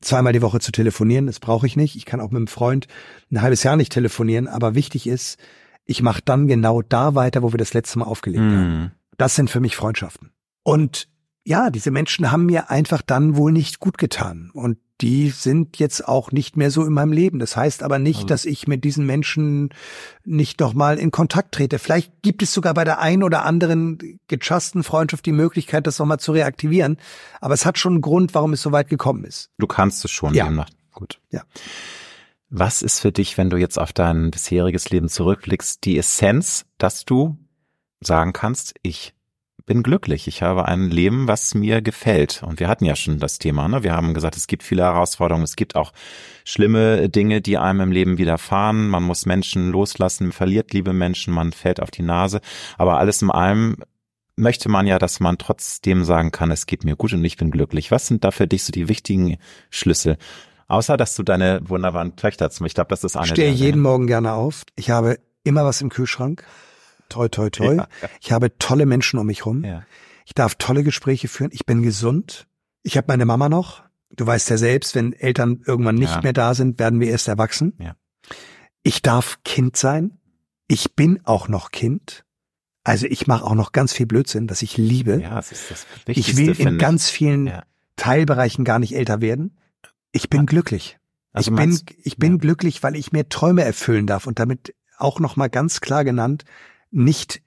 zweimal die Woche zu telefonieren. Das brauche ich nicht. Ich kann auch mit einem Freund ein halbes Jahr nicht telefonieren. Aber wichtig ist, ich mache dann genau da weiter, wo wir das letzte Mal aufgelegt haben. Mhm. Das sind für mich Freundschaften. Und ja, diese Menschen haben mir einfach dann wohl nicht gut getan. Und die sind jetzt auch nicht mehr so in meinem Leben. Das heißt aber nicht, Also- dass ich mit diesen Menschen nicht nochmal in Kontakt trete. Vielleicht gibt es sogar bei der einen oder anderen gechassten Freundschaft die Möglichkeit, das nochmal zu reaktivieren. Aber es hat schon einen Grund, warum es so weit gekommen ist. Du kannst es schon Ja. demnach. Gut. Ja. Was ist für dich, wenn du jetzt auf dein bisheriges Leben zurückblickst, die Essenz, dass du sagen kannst, ich bin glücklich, ich habe ein Leben, was mir gefällt. Und wir hatten ja schon das Thema, ne? Wir haben gesagt, es gibt viele Herausforderungen, es gibt auch schlimme Dinge, die einem im Leben widerfahren. Man muss Menschen loslassen, man verliert liebe Menschen, man fällt auf die Nase. Aber alles in allem möchte man ja, dass man trotzdem sagen kann, es geht mir gut und ich bin glücklich. Was sind da für dich so die wichtigen Schlüssel? Außer, dass du deine wunderbaren Töchter zum, ich glaube, das ist eine Ich stehe der- jeden Morgen gerne auf. Ich habe immer was im Kühlschrank. Toi, toi, toi. Ja, ja. Ich habe tolle Menschen um mich rum. Ja. Ich darf tolle Gespräche führen. Ich bin gesund. Ich habe meine Mama noch. Du weißt ja selbst, wenn Eltern irgendwann nicht mehr da sind, werden wir erst erwachsen. Ich darf Kind sein. Ich bin auch noch Kind. Also ich mache auch noch ganz viel Blödsinn, was ich liebe. Ja, das ist das Wichtigste. ich will in ganz vielen. Teilbereichen gar nicht älter werden. Ich bin glücklich. Also ich bin, ich bin glücklich, weil ich mir Träume erfüllen darf und damit auch noch mal ganz klar genannt, nicht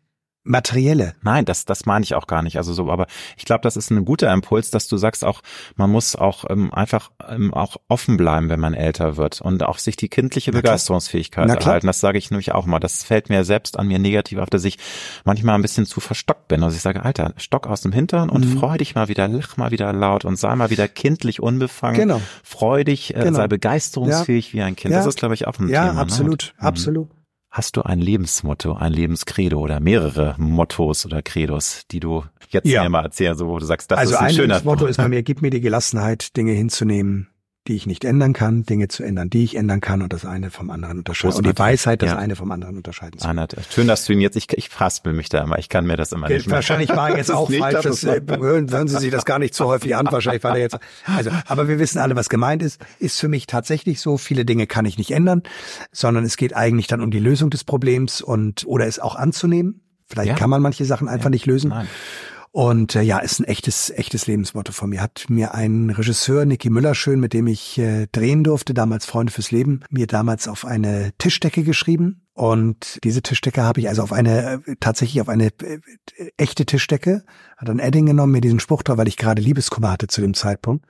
materielle. Nein, das, das meine ich auch gar nicht. Also so, aber ich glaube, das ist ein guter Impuls, dass du sagst auch, man muss auch ähm, einfach ähm, auch offen bleiben, wenn man älter wird und auch sich die kindliche Na. Begeisterungsfähigkeit klar. erhalten. Das sage ich nämlich auch mal. Das fällt mir selbst an mir negativ auf, dass ich manchmal ein bisschen zu verstockt bin. Also ich sage, Alter, Stock aus dem Hintern und Mhm. freu dich mal wieder, lach mal wieder laut und sei mal wieder kindlich unbefangen. Genau. Freu dich, äh, Genau. sei begeisterungsfähig wie ein Kind. Ja. Das ist, glaube ich, auch ein Ja, Thema. absolut, Ne? Mhm. Hast du ein Lebensmotto, ein Lebenscredo oder mehrere Mottos oder Credos, die du jetzt Ja. mir mal erzählst, wo du sagst, das also ist ein ein schöner Motto ist bei mir, gib mir die Gelassenheit, Dinge hinzunehmen, die ich nicht ändern kann, Dinge zu ändern, die ich ändern kann und das eine vom anderen unterscheiden. Und die. Weisheit, das Ja. eine vom anderen unterscheiden zu. Einer, schön, dass du ihn jetzt, ich, ich faspel mich da immer, ich kann mir das immer nicht. Wahrscheinlich war er jetzt auch nicht, falsch. Das, äh, hören, hören Sie sich das gar nicht so häufig an. Wahrscheinlich war er jetzt. Also, aber wir wissen alle, was gemeint ist. Ist für mich tatsächlich so. Viele Dinge kann ich nicht ändern, sondern es geht eigentlich dann um die Lösung des Problems und oder es auch anzunehmen. Vielleicht Ja. kann man manche Sachen einfach nicht lösen. Nein. Und äh, ja, ist ein echtes, echtes Lebensmotto von mir. Hat mir ein Regisseur, Niki Müllerschön, mit dem ich äh, drehen durfte, damals Freunde fürs Leben, mir damals auf eine Tischdecke geschrieben. Und diese Tischdecke habe ich also auf eine, äh, tatsächlich auf eine äh, echte Tischdecke, hat ein Edding genommen, mir diesen Spruch drauf, weil ich gerade Liebeskummer hatte zu dem Zeitpunkt.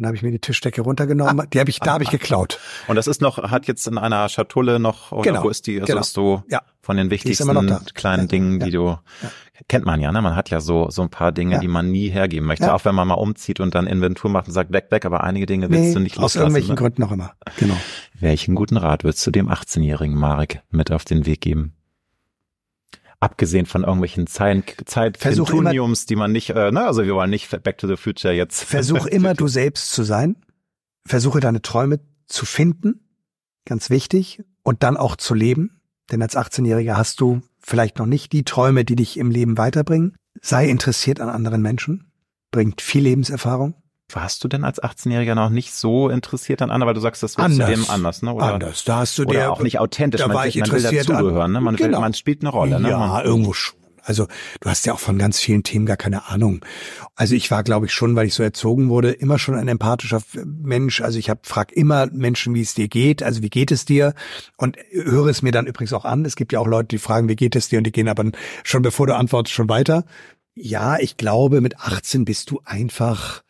Und da habe ich mir die Tischdecke runtergenommen, die habe ich, da habe ich geklaut. Und das ist noch, hat jetzt in einer Schatulle noch, oder Genau, wo ist die? Also genau. ist so Ja. von den noch wichtigsten kleinen Ja, Dingen, ja, die du, kennt man ja, ne? Man hat ja so, so ein paar Dinge, Ja. die man nie hergeben möchte. Ja. Auch wenn man mal umzieht und dann Inventur macht und sagt, weg, weg, aber einige Dinge willst Nee, du nicht aus loslassen. irgendwelchen ne? Gründen auch immer. Genau. Welchen guten Rat würdest du dem 18-jährigen Marek mit auf den Weg geben? Abgesehen von irgendwelchen Zeit, Versuch immer- Zeitquintuniums, die man nicht, äh, ne, also wir wollen nicht Back to the Future jetzt. Versuch immer du selbst zu sein. Versuche deine Träume zu finden. Ganz wichtig. Und dann auch zu leben. Denn als 18-Jähriger hast du vielleicht noch nicht die Träume, die dich im Leben weiterbringen. Sei interessiert an anderen Menschen. Bringt viel Lebenserfahrung. Warst du denn als 18-Jähriger noch nicht so interessiert an anderen, weil du sagst, das wird Anders. zudem anders, ne? Oder, Anders. Da hast du oder der, auch nicht authentisch. da man, war ich man will interessiert an- dazugehören, ne? Man, will, Genau. man spielt eine Rolle, ne? Ja, Man, irgendwo schon. Also du hast ja auch von ganz vielen Themen gar keine Ahnung. Also ich war, glaube ich, schon, weil ich so erzogen wurde, immer schon ein empathischer Mensch. Also ich hab, frag immer Menschen, wie es dir geht. Also wie geht es dir? Und höre es mir dann übrigens auch an. Es gibt ja auch Leute, die fragen, wie geht es dir? Und die gehen aber schon, bevor du antwortest, schon weiter. Ja, ich glaube, mit 18 bist du einfach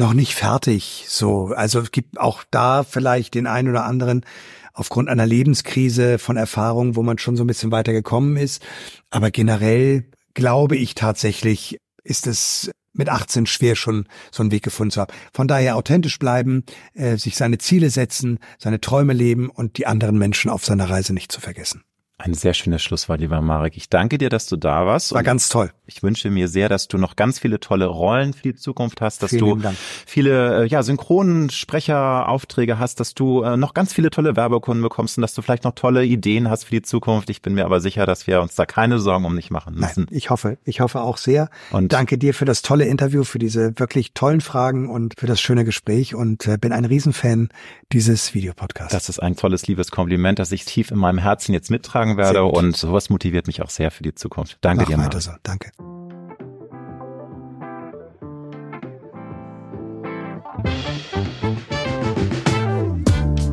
noch nicht fertig. So, also es gibt auch da vielleicht den einen oder anderen aufgrund einer Lebenskrise von Erfahrungen, wo man schon so ein bisschen weiter gekommen ist. Aber generell glaube ich tatsächlich, ist es mit 18 schwer schon so einen Weg gefunden zu haben. Von daher authentisch bleiben, äh, sich seine Ziele setzen, seine Träume leben und die anderen Menschen auf seiner Reise nicht zu vergessen. Ein sehr schönes Schlusswort, lieber Marek. Ich danke dir, dass du da warst. War ganz toll. Ich wünsche mir sehr, dass du noch ganz viele tolle Rollen für die Zukunft hast, dass Vielen du viele äh, ja, Synchronsprecheraufträge hast, dass du äh, noch ganz viele tolle Werbekunden bekommst und dass du vielleicht noch tolle Ideen hast für die Zukunft. Ich bin mir aber sicher, dass wir uns da keine Sorgen um dich machen müssen. Nein, ich hoffe, ich hoffe auch sehr. Und- danke dir für das tolle Interview, für diese wirklich tollen Fragen und für das schöne Gespräch und äh, bin ein Riesenfan dieses Videopodcasts. Das ist ein tolles, liebes Kompliment, das ich tief in meinem Herzen jetzt mittragen werde Sehr gut. und sowas motiviert mich auch sehr für die Zukunft. Danke Mach dir, weiter so. Danke.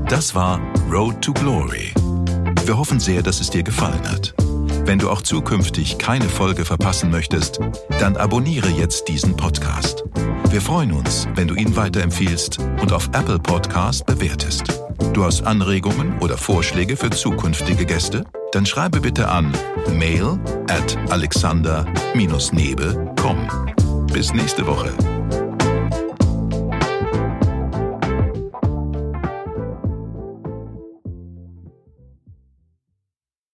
Das war Road to Glory. Wir hoffen sehr, dass es dir gefallen hat. Wenn du auch zukünftig keine Folge verpassen möchtest, dann abonniere jetzt diesen Podcast. Wir freuen uns, wenn du ihn weiterempfiehlst und auf Apple Podcast bewertest. Du hast Anregungen oder Vorschläge für zukünftige Gäste? Dann schreibe bitte an mail at alexander-nebe.com. Bis nächste Woche.